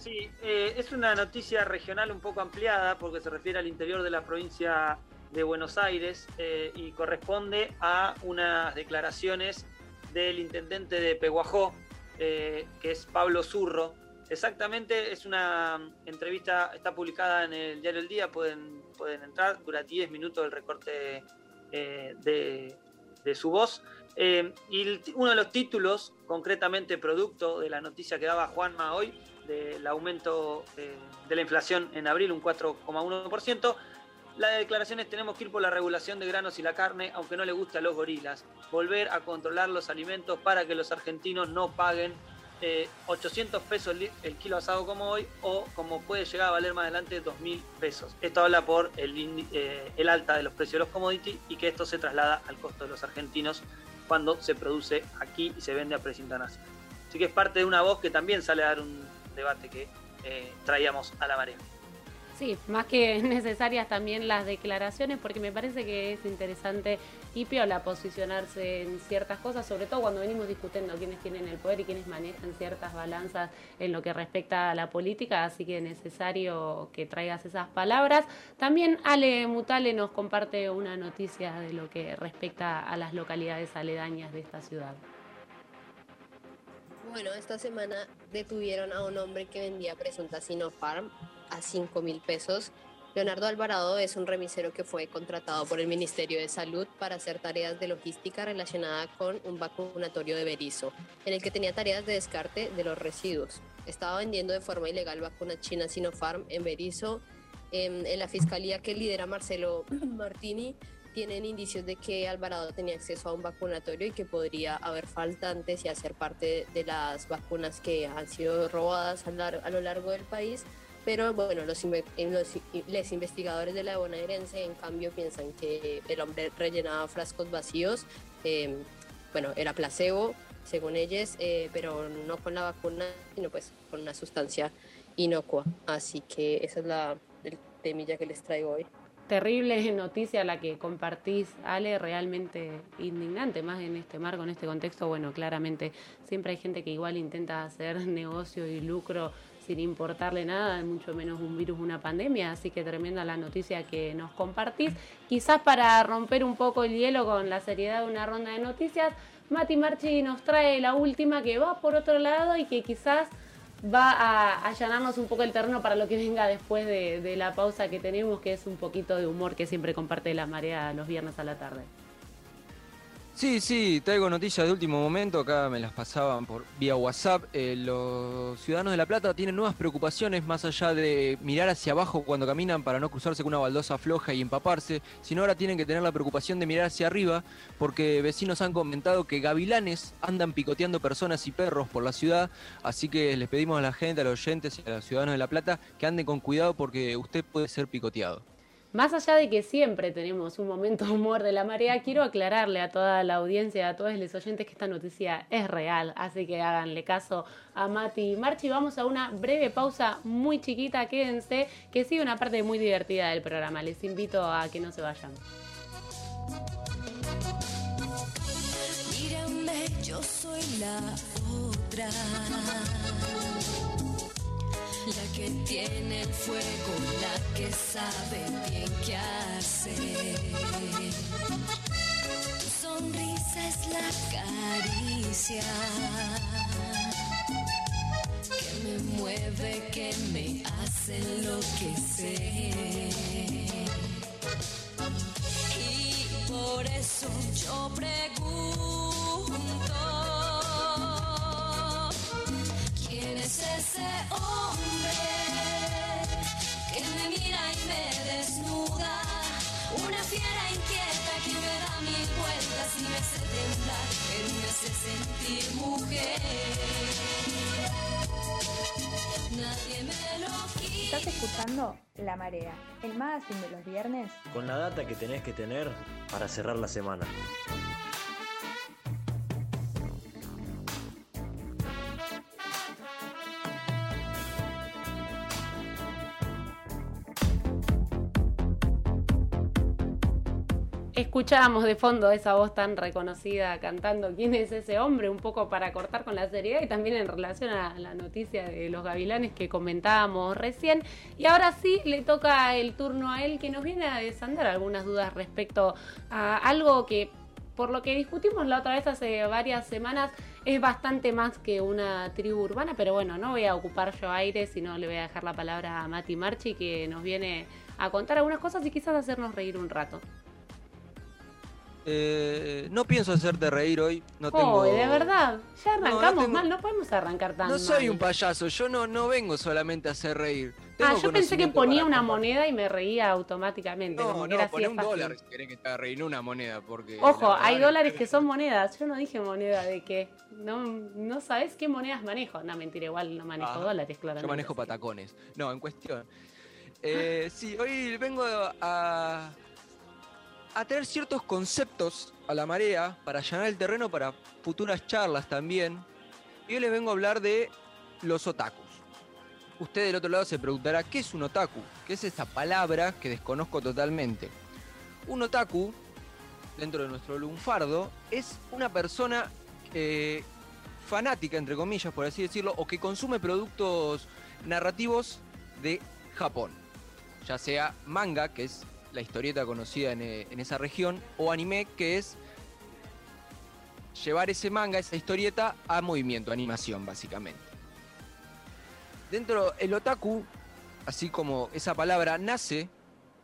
Sí, eh, es una noticia regional un poco ampliada porque se refiere al interior de la provincia de Buenos Aires eh, y corresponde a unas declaraciones del intendente de Peguajó, eh, que es Pablo Zurro. Exactamente, es una entrevista, está publicada en el diario El Día, pueden, pueden entrar, dura 10 minutos el recorte de, de, su voz. y uno de los títulos, concretamente producto de la noticia que daba Juanma hoy, del aumento eh, de la inflación en abril, un 4,1%. Las declaraciones tenemos que ir por la regulación de granos y la carne, aunque no le guste a los gorilas. Volver a controlar los alimentos para que los argentinos no paguen 800 pesos el, kilo asado como hoy o como puede llegar a valer más adelante 2.000 pesos. Esto habla por el, el alta de los precios de los commodities y que esto se traslada al costo de los argentinos cuando se produce aquí y se vende a precio internacional. Así que es parte de una voz que también sale a dar un debate que eh, traíamos a la marea. Sí, más que <laughs> necesarias también las declaraciones, porque me parece que es interesante y piola posicionarse en ciertas cosas, sobre todo cuando venimos discutiendo quiénes tienen el poder y quiénes manejan ciertas balanzas en lo que respecta a la política, así que es necesario que traigas esas palabras. También Ale Mutale nos comparte una noticia de lo que respecta a las localidades aledañas de esta ciudad. Bueno, esta semana detuvieron a un hombre que vendía presunta Sinopharm a 5 mil pesos. Leonardo Alvarado es un remisero que fue contratado por el Ministerio de Salud para hacer tareas de logística relacionada con un vacunatorio de Berizo, en el que tenía tareas de descarte de los residuos. Estaba vendiendo de forma ilegal vacuna china Sinopharm en Berizo. En, en la fiscalía que lidera Marcelo <clears throat> Martini tienen indicios de que Alvarado tenía acceso a un vacunatorio y que podría haber faltantes y hacer parte de las vacunas que han sido robadas a lo largo del país. Pero bueno, los, los, investigadores de la bonaerense en cambio piensan que el hombre rellenaba frascos vacíos, em, bueno, era placebo según ellos, eh, pero no con la vacuna, sino pues con una sustancia inocua. Así que esa es la temilla que les traigo hoy terrible <laughs> noticia la que compartís, Ale, realmente indignante, más en este marco, en este contexto, bueno, claramente siempre hay gente que igual intenta hacer <laughs> negocio y lucro sin importarle nada, mucho menos un virus, una pandemia, así que tremenda la noticia que nos compartís. Quizás para romper un poco el hielo con la seriedad de una ronda de noticias, Mati Marchi nos trae la última que va por otro lado y que quizás va a allanarnos un poco el terreno para lo que venga después de, la pausa que tenemos, que es un poquito de humor que siempre comparte la marea los viernes a la tarde. Sí, sí, traigo noticias de último momento, acá me las pasaban por vía WhatsApp. Eh, los ciudadanos de La Plata tienen nuevas preocupaciones más allá de mirar hacia abajo cuando caminan para no cruzarse con una baldosa floja y empaparse, sino ahora tienen que tener la preocupación de mirar hacia arriba porque vecinos han comentado que gavilanes andan picoteando personas y perros por la ciudad, así que les pedimos a la gente, a los oyentes y a los ciudadanos de La Plata que anden con cuidado porque usted puede ser picoteado. Más allá de que siempre tenemos un momento humor de la marea, quiero aclararle a toda la audiencia, a todos los oyentes que esta noticia es real, así que háganle caso a Mati y Marchi. Vamos a una breve pausa muy chiquita, quédense, que sigue una parte muy divertida del programa. Les invito a que no se vayan. yo soy la otra la que tiene el fuego, la que sabe bien qué hacer. Tu sonrisa es la caricia que me mueve, que me hace enloquecer. Y por eso yo pregunto. Es ese hombre que me mira y me desnuda? Una fiera inquieta que me da mil vueltas y me hace temblar, pero me hace sentir mujer. Nadie me lo quita. Estás escuchando La Marea, el magazine de los viernes. Con la data que tenés que tener para cerrar la semana. Escuchábamos de fondo esa voz tan reconocida cantando quién es ese hombre, un poco para cortar con la seriedad y también en relación a la noticia de los gavilanes que comentábamos recién. Y ahora sí le toca el turno a él que nos viene a desandar algunas dudas respecto a algo que por lo que discutimos la otra vez hace varias semanas, es bastante más que una tribu urbana, pero bueno, no voy a ocupar yo aire, sino le voy a dejar la palabra a Mati Marchi, que nos viene a contar algunas cosas y quizás hacernos reír un rato. Eh, no pienso hacerte reír hoy. No tengo... Oh, de verdad. Ya arrancamos no tengo- mal, no podemos arrancar tan No soy mal. un payaso, yo no, no vengo solamente a hacer reír. Tengo Ah, yo pensé que ponía una moneda y me reía automáticamente. No, como que no, era poné un fácil. dólar si querés que te reír, no una moneda, porque... Ojo, hay es dólares que <laughs> son monedas. Yo no dije moneda de qué. No, no sabes qué monedas manejo. No, mentira, igual no manejo Ah, dólares, claramente. Yo manejo patacones. No, en cuestión. Eh, sí, hoy vengo a, a traer ciertos conceptos a la marea para allanar el terreno para futuras charlas también. Y hoy les vengo a hablar de los otakus. Usted del otro lado se preguntará, ¿qué es un otaku? ¿Qué es esa palabra que desconozco totalmente? Un otaku, dentro de nuestro lunfardo, es una persona eh, fanática, entre comillas, por así decirlo, o que consume productos narrativos de Japón. Ya sea manga, que es la historieta conocida en, eh, en esa región, o anime, que es llevar ese manga, esa historieta, a movimiento, animación, básicamente. Dentro, el otaku, así como esa palabra, nace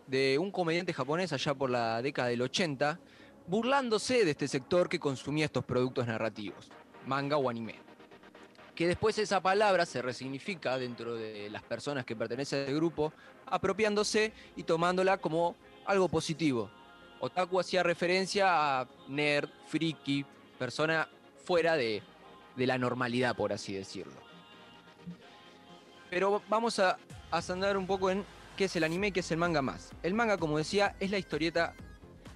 de un comediante japonés allá por la década del 80, burlándose de este sector que consumía estos productos narrativos, manga o anime. Que después esa palabra se resignifica dentro de las personas que pertenecen a este grupo, apropiándose y tomándola como algo positivo. Otaku hacía referencia a nerd, friki, persona fuera de, de la normalidad, por así decirlo. Pero vamos a, a andar un poco en qué es el anime y qué es el manga más. El manga, como decía, es la historieta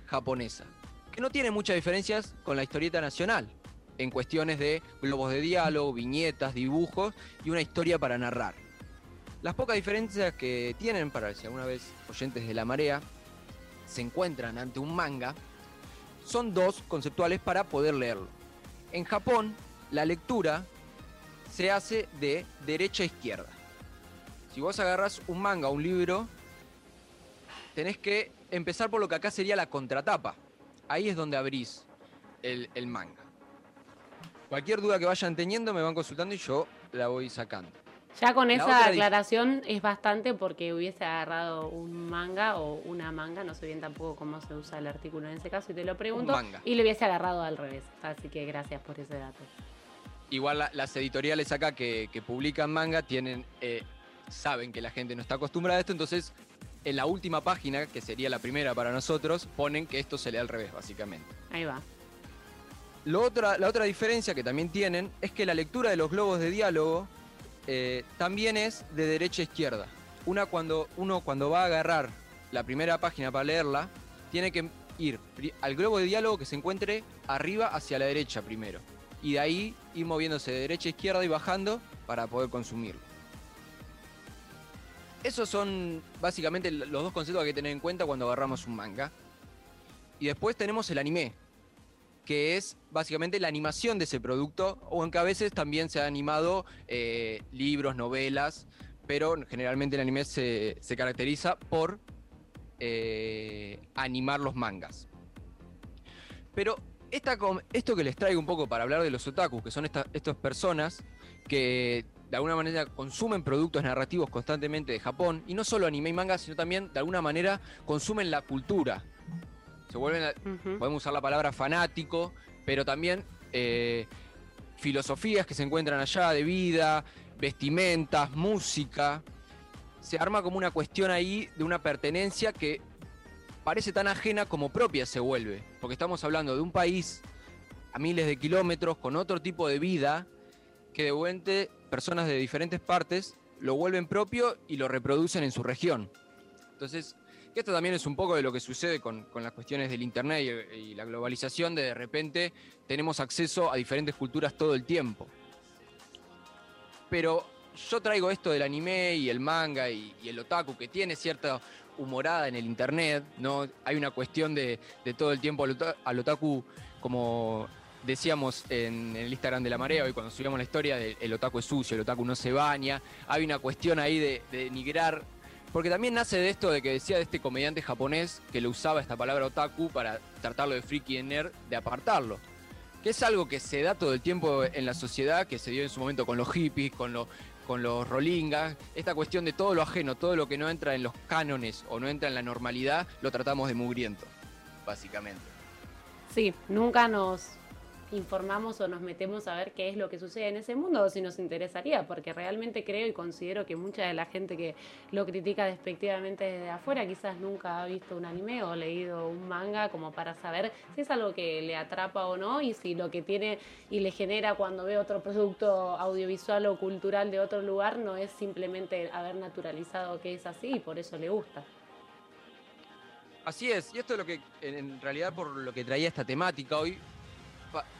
japonesa, que no tiene muchas diferencias con la historieta nacional, en cuestiones de globos de diálogo, viñetas, dibujos y una historia para narrar. Las pocas diferencias que tienen, para si alguna vez oyentes de la marea se encuentran ante un manga, son dos conceptuales para poder leerlo. En Japón, la lectura se hace de derecha a izquierda. Si vos agarras un manga un libro, tenés que empezar por lo que acá sería la contratapa. Ahí es donde abrís el, el manga. Cualquier duda que vayan teniendo me van consultando y yo la voy sacando. Ya con La esa aclaración es bastante porque hubiese agarrado un manga o una manga, no sé bien tampoco cómo se usa el artículo en ese caso y te lo pregunto, manga. y le hubiese agarrado al revés. Así que gracias por ese dato. Igual la- las editoriales acá que, que publican manga tienen, eh, saben que la gente no está acostumbrada a esto, entonces en la última página, que sería la primera para nosotros, ponen que esto se lee al revés, básicamente. Ahí va. Lo otra, la otra diferencia que también tienen es que la lectura de los globos de diálogo eh, también es de derecha a izquierda. Una cuando, uno cuando va a agarrar la primera página para leerla, tiene que ir al globo de diálogo que se encuentre arriba hacia la derecha primero. Y de ahí ir moviéndose de derecha a izquierda y bajando para poder consumirlo. Esos son básicamente los dos conceptos que hay que tener en cuenta cuando agarramos un manga. Y después tenemos el anime, que es básicamente la animación de ese producto, aunque a veces también se ha animado eh, libros, novelas, pero generalmente el anime se, caracteriza por eh, animar los mangas. Pero esta, esto que les traigo un poco para hablar de los otakus, que son esta- estas personas que de alguna manera consumen productos narrativos constantemente de Japón, y no solo anime y manga, sino también de alguna manera consumen la cultura. Vuelven a- podemos usar la palabra fanático, pero también eh, filosofías que se encuentran allá de vida, vestimentas, música. Se arma como una cuestión ahí de una pertenencia que parece tan ajena como propia se vuelve, porque estamos hablando de un país a miles de kilómetros con otro tipo de vida que de vuelta personas de diferentes partes lo vuelven propio y lo reproducen en su región. Entonces, esto también es un poco de lo que sucede con, con las cuestiones del Internet y, y la globalización, de de repente tenemos acceso a diferentes culturas todo el tiempo. Pero yo traigo esto del anime y el manga y, el otaku, que tiene cierta humorada en el Internet, ¿no? Hay una cuestión de, de todo el tiempo al, ota- al otaku, como decíamos en, el Instagram de la marea, hoy cuando subíamos la historia de el otaku es sucio, el otaku no se baña, hay una cuestión ahí de, de denigrar porque también nace de esto de que decía de este comediante japonés que le usaba esta palabra otaku para tratarlo de friki y nerd, de apartarlo. Que es algo que se da todo el tiempo en la sociedad, que se dio en su momento con los hippies, con, los con los rolingas. Esta cuestión de todo lo ajeno, todo lo que no entra en los cánones o no entra en la normalidad, lo tratamos de mugriento, básicamente. Sí, nunca nos informamos o nos metemos a ver qué es lo que sucede en ese mundo o si nos interesaría, porque realmente creo y considero que mucha de la gente que lo critica despectivamente desde afuera quizás nunca ha visto un anime o leído un manga como para saber si es algo que le atrapa o no y si lo que tiene y le genera cuando ve otro producto audiovisual o cultural de otro lugar no es simplemente haber naturalizado que es así y por eso le gusta. Así es, y esto es lo que en realidad por lo que traía esta temática hoy,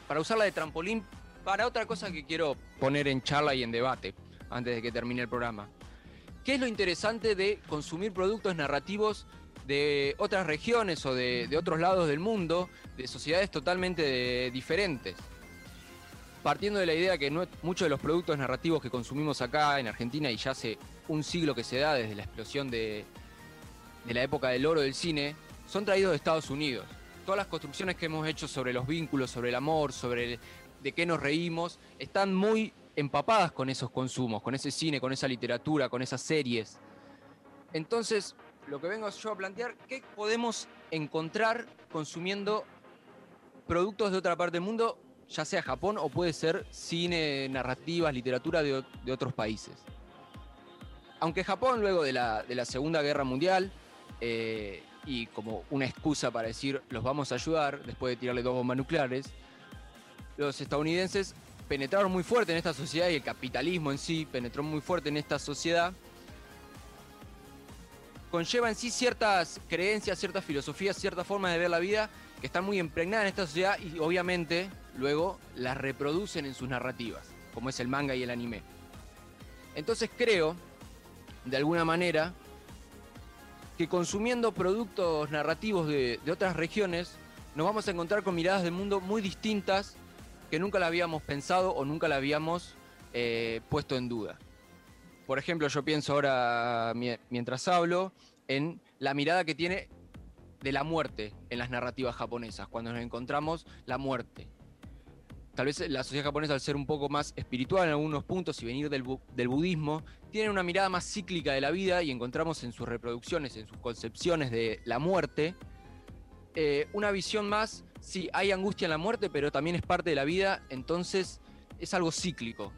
para usarla de trampolín para otra cosa que quiero poner en charla y en debate antes de que termine el programa. ¿Qué es lo interesante de consumir productos narrativos de otras regiones o de, otros lados del mundo, de sociedades totalmente diferentes? Partiendo de la idea que muchos de los productos narrativos que consumimos acá en Argentina y ya hace un siglo que se da desde la explosión de, de la época del oro del cine, son traídos de Estados Unidos todas las construcciones que hemos hecho sobre los vínculos, sobre el amor, sobre de qué nos reímos, están muy empapadas con esos consumos, con ese cine, con esa literatura, con esas series. Entonces, lo que vengo yo a plantear, ¿qué podemos encontrar consumiendo productos de otra parte del mundo, ya sea Japón o puede ser cine, narrativas, literatura de, otros países? Aunque Japón, luego de la, de la Segunda Guerra Mundial, eh, y como una excusa para decir los vamos a ayudar después de tirarle dos bombas nucleares, los estadounidenses penetraron muy fuerte en esta sociedad y el capitalismo en sí penetró muy fuerte en esta sociedad, conlleva en sí ciertas creencias, ciertas filosofías, ciertas formas de ver la vida que están muy impregnadas en esta sociedad y obviamente luego las reproducen en sus narrativas, como es el manga y el anime. Entonces creo, de alguna manera, que consumiendo productos narrativos de, otras regiones nos vamos a encontrar con miradas del mundo muy distintas que nunca la habíamos pensado o nunca la habíamos eh, puesto en duda. Por ejemplo, yo pienso ahora, mientras hablo, en la mirada que tiene de la muerte en las narrativas japonesas, cuando nos encontramos la muerte tal vez la sociedad japonesa, al ser un poco más espiritual en algunos puntos y venir del, budismo, tiene una mirada más cíclica de la vida y encontramos en sus reproducciones, en sus concepciones de la muerte, eh, una visión más, sí, hay angustia en la muerte, pero también es parte de la vida, entonces es algo cíclico.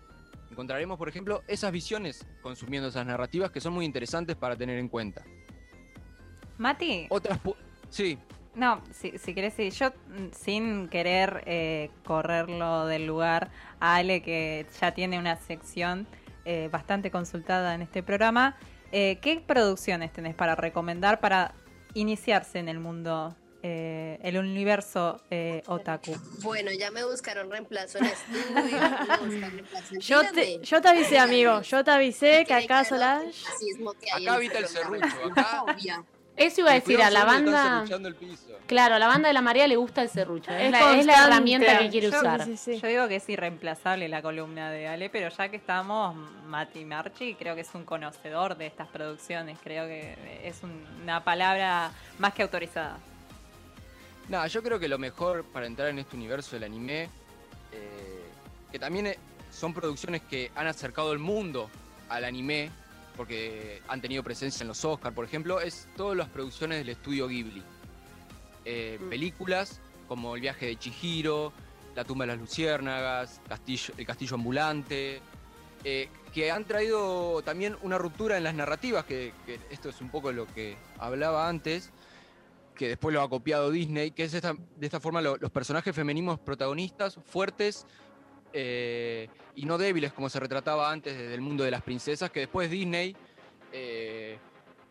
Encontraremos, por ejemplo, esas visiones consumiendo esas narrativas que son muy interesantes para tener en cuenta. Mati. Otras. Sí. No, si, si querés, sí. Yo, mm, sin querer eh, correrlo del lugar, a Ale, que ya tiene una sección eh, bastante consultada en este programa, eh, ¿qué producciones tenés para recomendar para iniciarse en el mundo, el universo otaku? Bueno, ya me buscaron reemplazo en estudio. yo, te, yo te avisé, amigo. Yo te avisé que acá Solange. Acá habita el serrucho. Acá. Eso iba a decir, a la banda. Claro, a la banda de la María le gusta el serrucho. Es, la, herramienta que quiere usar. Yo digo que es irreemplazable la columna de Ale, pero ya que estamos, Mati Marchi creo que es un conocedor de estas producciones. Creo que es una palabra más que autorizada. No, yo creo que lo mejor para entrar en este universo del anime, eh, que también son producciones que han acercado el mundo al anime, porque han tenido presencia en los Oscars, por ejemplo, es todas las producciones del estudio Ghibli. Eh, mm. Películas como El viaje de Chihiro, La tumba de las luciérnagas, El castillo ambulante, eh, que han traído también una ruptura en las narrativas, que, esto es un poco lo que hablaba antes, que después lo ha copiado Disney, que es de esta forma los personajes femeninos protagonistas, fuertes, eh, y no débiles como se retrataba antes desde el mundo de las princesas, que después Disney eh,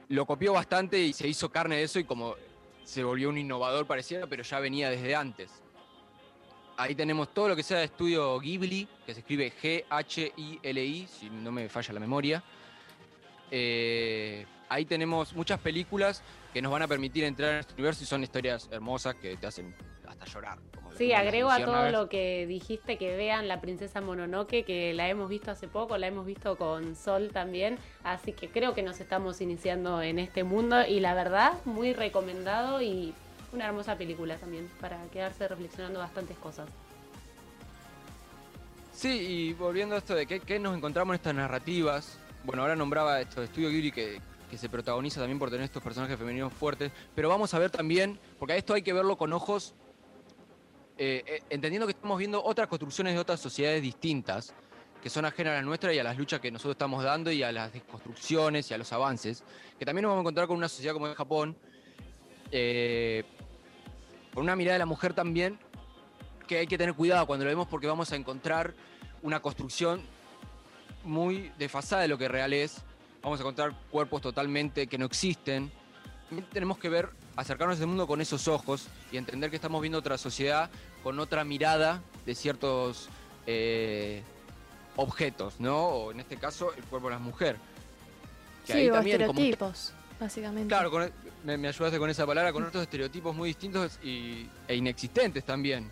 lo copió bastante y se hizo carne de eso y como se volvió un innovador pareciera, pero ya venía desde antes. Ahí tenemos todo lo que sea de estudio Ghibli, que se escribe G-H-I-L-I, si no me falla la memoria. Eh, ahí tenemos muchas películas que nos van a permitir entrar en este universo y son historias hermosas que te hacen hasta llorar. Sí, agrego a todo lo que dijiste que vean La Princesa Mononoke, que la hemos visto hace poco, la hemos visto con Sol también, así que creo que nos estamos iniciando en este mundo y la verdad, muy recomendado y una hermosa película también, para quedarse reflexionando bastantes cosas. Sí, y volviendo a esto de qué, nos encontramos en estas narrativas, bueno, ahora nombraba esto de Estudio Ghibli que, que se protagoniza también por tener estos personajes femeninos fuertes, pero vamos a ver también, porque a esto hay que verlo con ojos eh, eh, entendiendo que estamos viendo otras construcciones de otras sociedades distintas, que son ajenas a la nuestra y a las luchas que nosotros estamos dando y a las desconstrucciones y a los avances, que también nos vamos a encontrar con una sociedad como en Japón, eh, con una mirada de la mujer también, que hay que tener cuidado cuando lo vemos porque vamos a encontrar una construcción muy desfasada de lo que real es, vamos a encontrar cuerpos totalmente que no existen. tenemos que ver, acercarnos al mundo con esos ojos y entender que estamos viendo otra sociedad con otra mirada de ciertos eh, objetos, ¿no? O en este caso, el cuerpo de la mujer. sí, o estereotipos, básicamente. Claro, me, ayudaste con esa palabra, con otros estereotipos muy distintos e inexistentes también.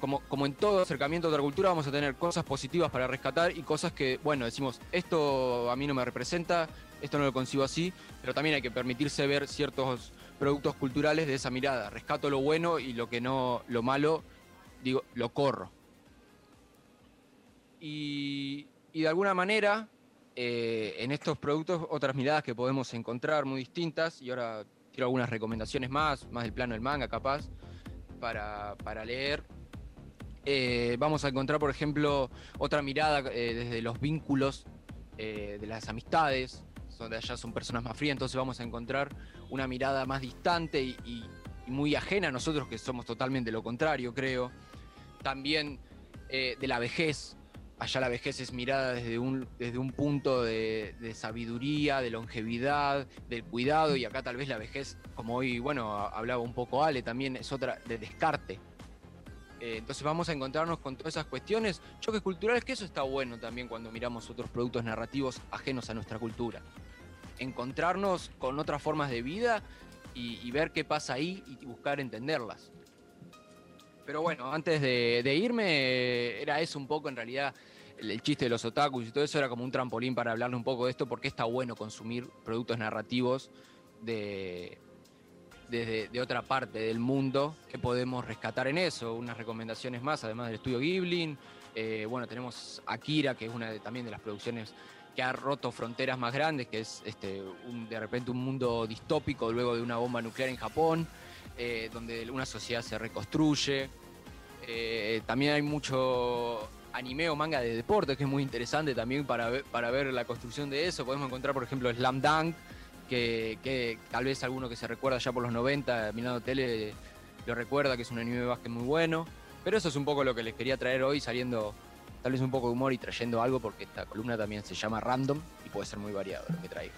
Como, como, en todo acercamiento a otra cultura, vamos a tener cosas positivas para rescatar y cosas que, bueno, decimos, esto a mí no me representa, esto no lo concibo así, pero también hay que permitirse ver ciertos productos culturales de esa mirada. Rescato lo bueno y lo que no, lo malo, digo, lo corro. Y, de alguna manera, eh, en estos productos, otras miradas que podemos encontrar muy distintas, y ahora quiero algunas recomendaciones más, más del plano del manga capaz, para, leer. Eh, vamos a encontrar, por ejemplo, otra mirada eh, desde los vínculos de las amistades, donde allá son personas más frías, entonces vamos a encontrar una mirada más distante y, y muy ajena a nosotros, que somos totalmente lo contrario, creo. También de la vejez, allá la vejez es mirada desde un, desde un punto de, sabiduría, de longevidad, del cuidado, y acá tal vez la vejez, como hoy, bueno, hablaba un poco Ale, también es otra de descarte. Eh, entonces vamos a encontrarnos con todas esas cuestiones, choques culturales, que eso está bueno también cuando miramos otros productos narrativos ajenos a nuestra cultura. Encontrarnos con otras formas de vida y ver qué pasa ahí y buscar entenderlas. Pero bueno, antes de, irme, era eso un poco en realidad. El, chiste de los otakus y todo eso era como un trampolín para hablarle un poco de esto, porque está bueno consumir productos narrativos de, de otra parte del mundo que podemos rescatar en eso. Unas recomendaciones más, además del estudio Ghibli. Eh, bueno, tenemos Akira, que es una de, también de las producciones que ha roto fronteras más grandes, que es este, de repente un mundo distópico luego de una bomba nuclear en Japón. Eh, donde una sociedad se reconstruye. Eh, también hay mucho anime o manga de deporte que es muy interesante también para ver, para ver la construcción de eso. Podemos encontrar, por ejemplo, Slam Dunk, que, tal vez alguno que se recuerda ya por los 90, mirando tele, lo recuerda, que es un anime de básquet muy bueno. Pero eso es un poco lo que les quería traer hoy, saliendo tal vez un poco de humor y trayendo algo, porque esta columna también se llama Random y puede ser muy variado lo que traigo.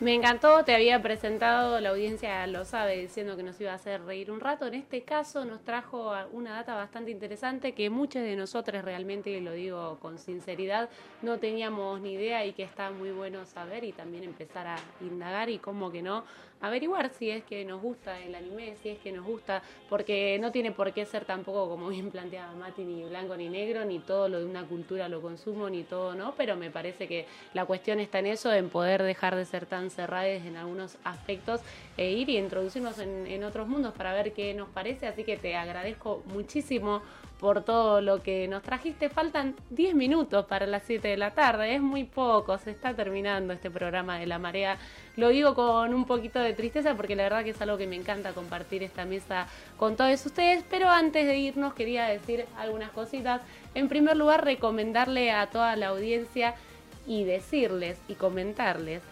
Me encantó, te había presentado, la audiencia lo sabe, diciendo que nos iba a hacer reír un rato. En este caso nos trajo una data bastante interesante que muchos de nosotros realmente, y lo digo con sinceridad, no teníamos ni idea y que está muy bueno saber y también empezar a indagar y cómo que no averiguar si es que nos gusta el anime, si es que nos gusta, porque no tiene por qué ser tampoco, como bien planteaba Mati, ni blanco ni negro, ni todo lo de una cultura lo consumo, ni todo no, pero me parece que la cuestión está en eso, en poder dejar de ser tan cerrados en algunos aspectos e ir y introducirnos en otros mundos para ver qué nos parece, así que te agradezco muchísimo por todo lo que nos trajiste. Faltan 10 minutos para las 7 de la tarde, es muy poco, se está terminando este programa de la marea. Lo digo con un poquito de tristeza porque la verdad que es algo que me encanta compartir esta mesa con todos ustedes, pero antes de irnos quería decir algunas cositas. En primer lugar, recomendarle a toda la audiencia y decirles y comentarles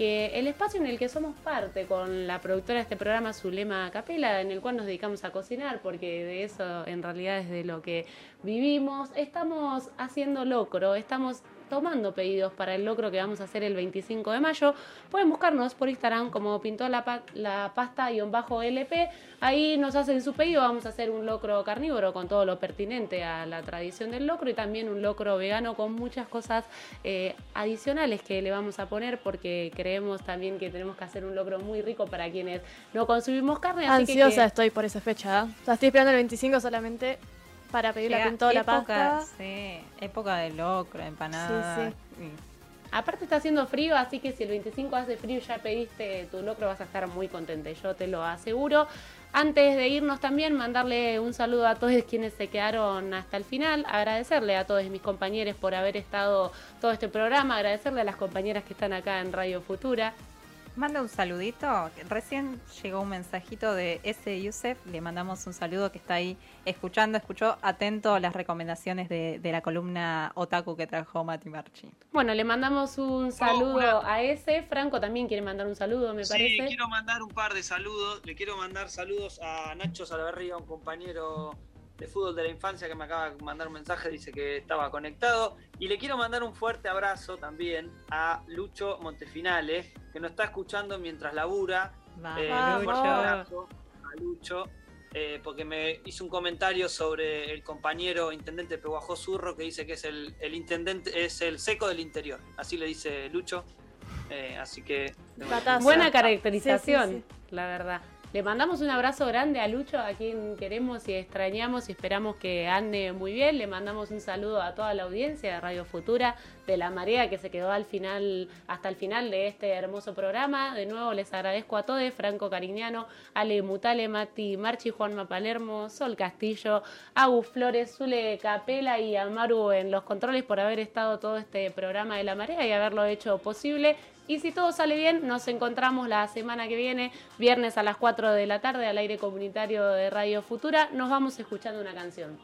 que el espacio en el que somos parte con la productora de este programa, Zulema Capela, en el cual nos dedicamos a cocinar, porque de eso en realidad es de lo que vivimos, estamos haciendo locro, estamos tomando pedidos para el locro que vamos a hacer el 25 de mayo. Pueden buscarnos por Instagram como pintó la, la pasta-lp. Ahí nos hacen su pedido. Vamos a hacer un locro carnívoro con todo lo pertinente a la tradición del locro y también un locro vegano con muchas cosas eh, adicionales que le vamos a poner porque creemos también que tenemos que hacer un locro muy rico para quienes no consumimos carne. Ansiosa estoy por esa fecha. ¿eh? estoy esperando el 25 solamente para pedir la pintura, la pasta. Sí, época de locro, empanada. Aparte está haciendo frío, así que si el 25 hace frío y ya pediste tu locro vas a estar muy contenta, yo te lo aseguro. Antes de irnos también, mandarle un saludo a todos quienes se quedaron hasta el final, agradecerle a todos mis compañeros por haber estado todo este programa, agradecerle a las compañeras que están acá en Radio Futura, manda un saludito. Recién llegó un mensajito de S. Yusef. Le mandamos un saludo que está ahí escuchando, escuchó atento las recomendaciones de, la columna Otaku que trajo Mati Marchi. Bueno, le mandamos un saludo a ese. Franco también quiere mandar un saludo, me parece. Sí, quiero mandar un par de saludos. Le quiero mandar saludos a Nacho Salaverría, un compañero de fútbol de la infancia que me acaba de mandar un mensaje, dice que estaba conectado. Y le quiero mandar un fuerte abrazo también a Lucho Montefinales, que nos está escuchando mientras labura. Eh, un fuerte abrazo a Lucho, eh, porque me hizo un comentario sobre el compañero intendente Peguajó Zurro, que dice que es el, intendente, es el seco del interior. Así le dice Lucho. Eh, así que. Buena caracterización, la verdad. Le mandamos un abrazo grande a Lucho, a quien queremos y extrañamos y esperamos que ande muy bien. Le mandamos un saludo a toda la audiencia de Radio Futura, de La Marea, que se quedó al final, hasta el final de este hermoso programa. De nuevo les agradezco a todos, Franco Cariñano, Ale Mutale, Mati Marchi, Juanma Palermo, Sol Castillo, Agus Flores, Zule Capela y Amaru en los controles por haber estado todo este programa de La Marea y haberlo hecho posible. Y si todo sale bien, nos encontramos la semana que viene, viernes a las 4 de la tarde, al aire comunitario de Radio Futura. Nos vamos escuchando una canción.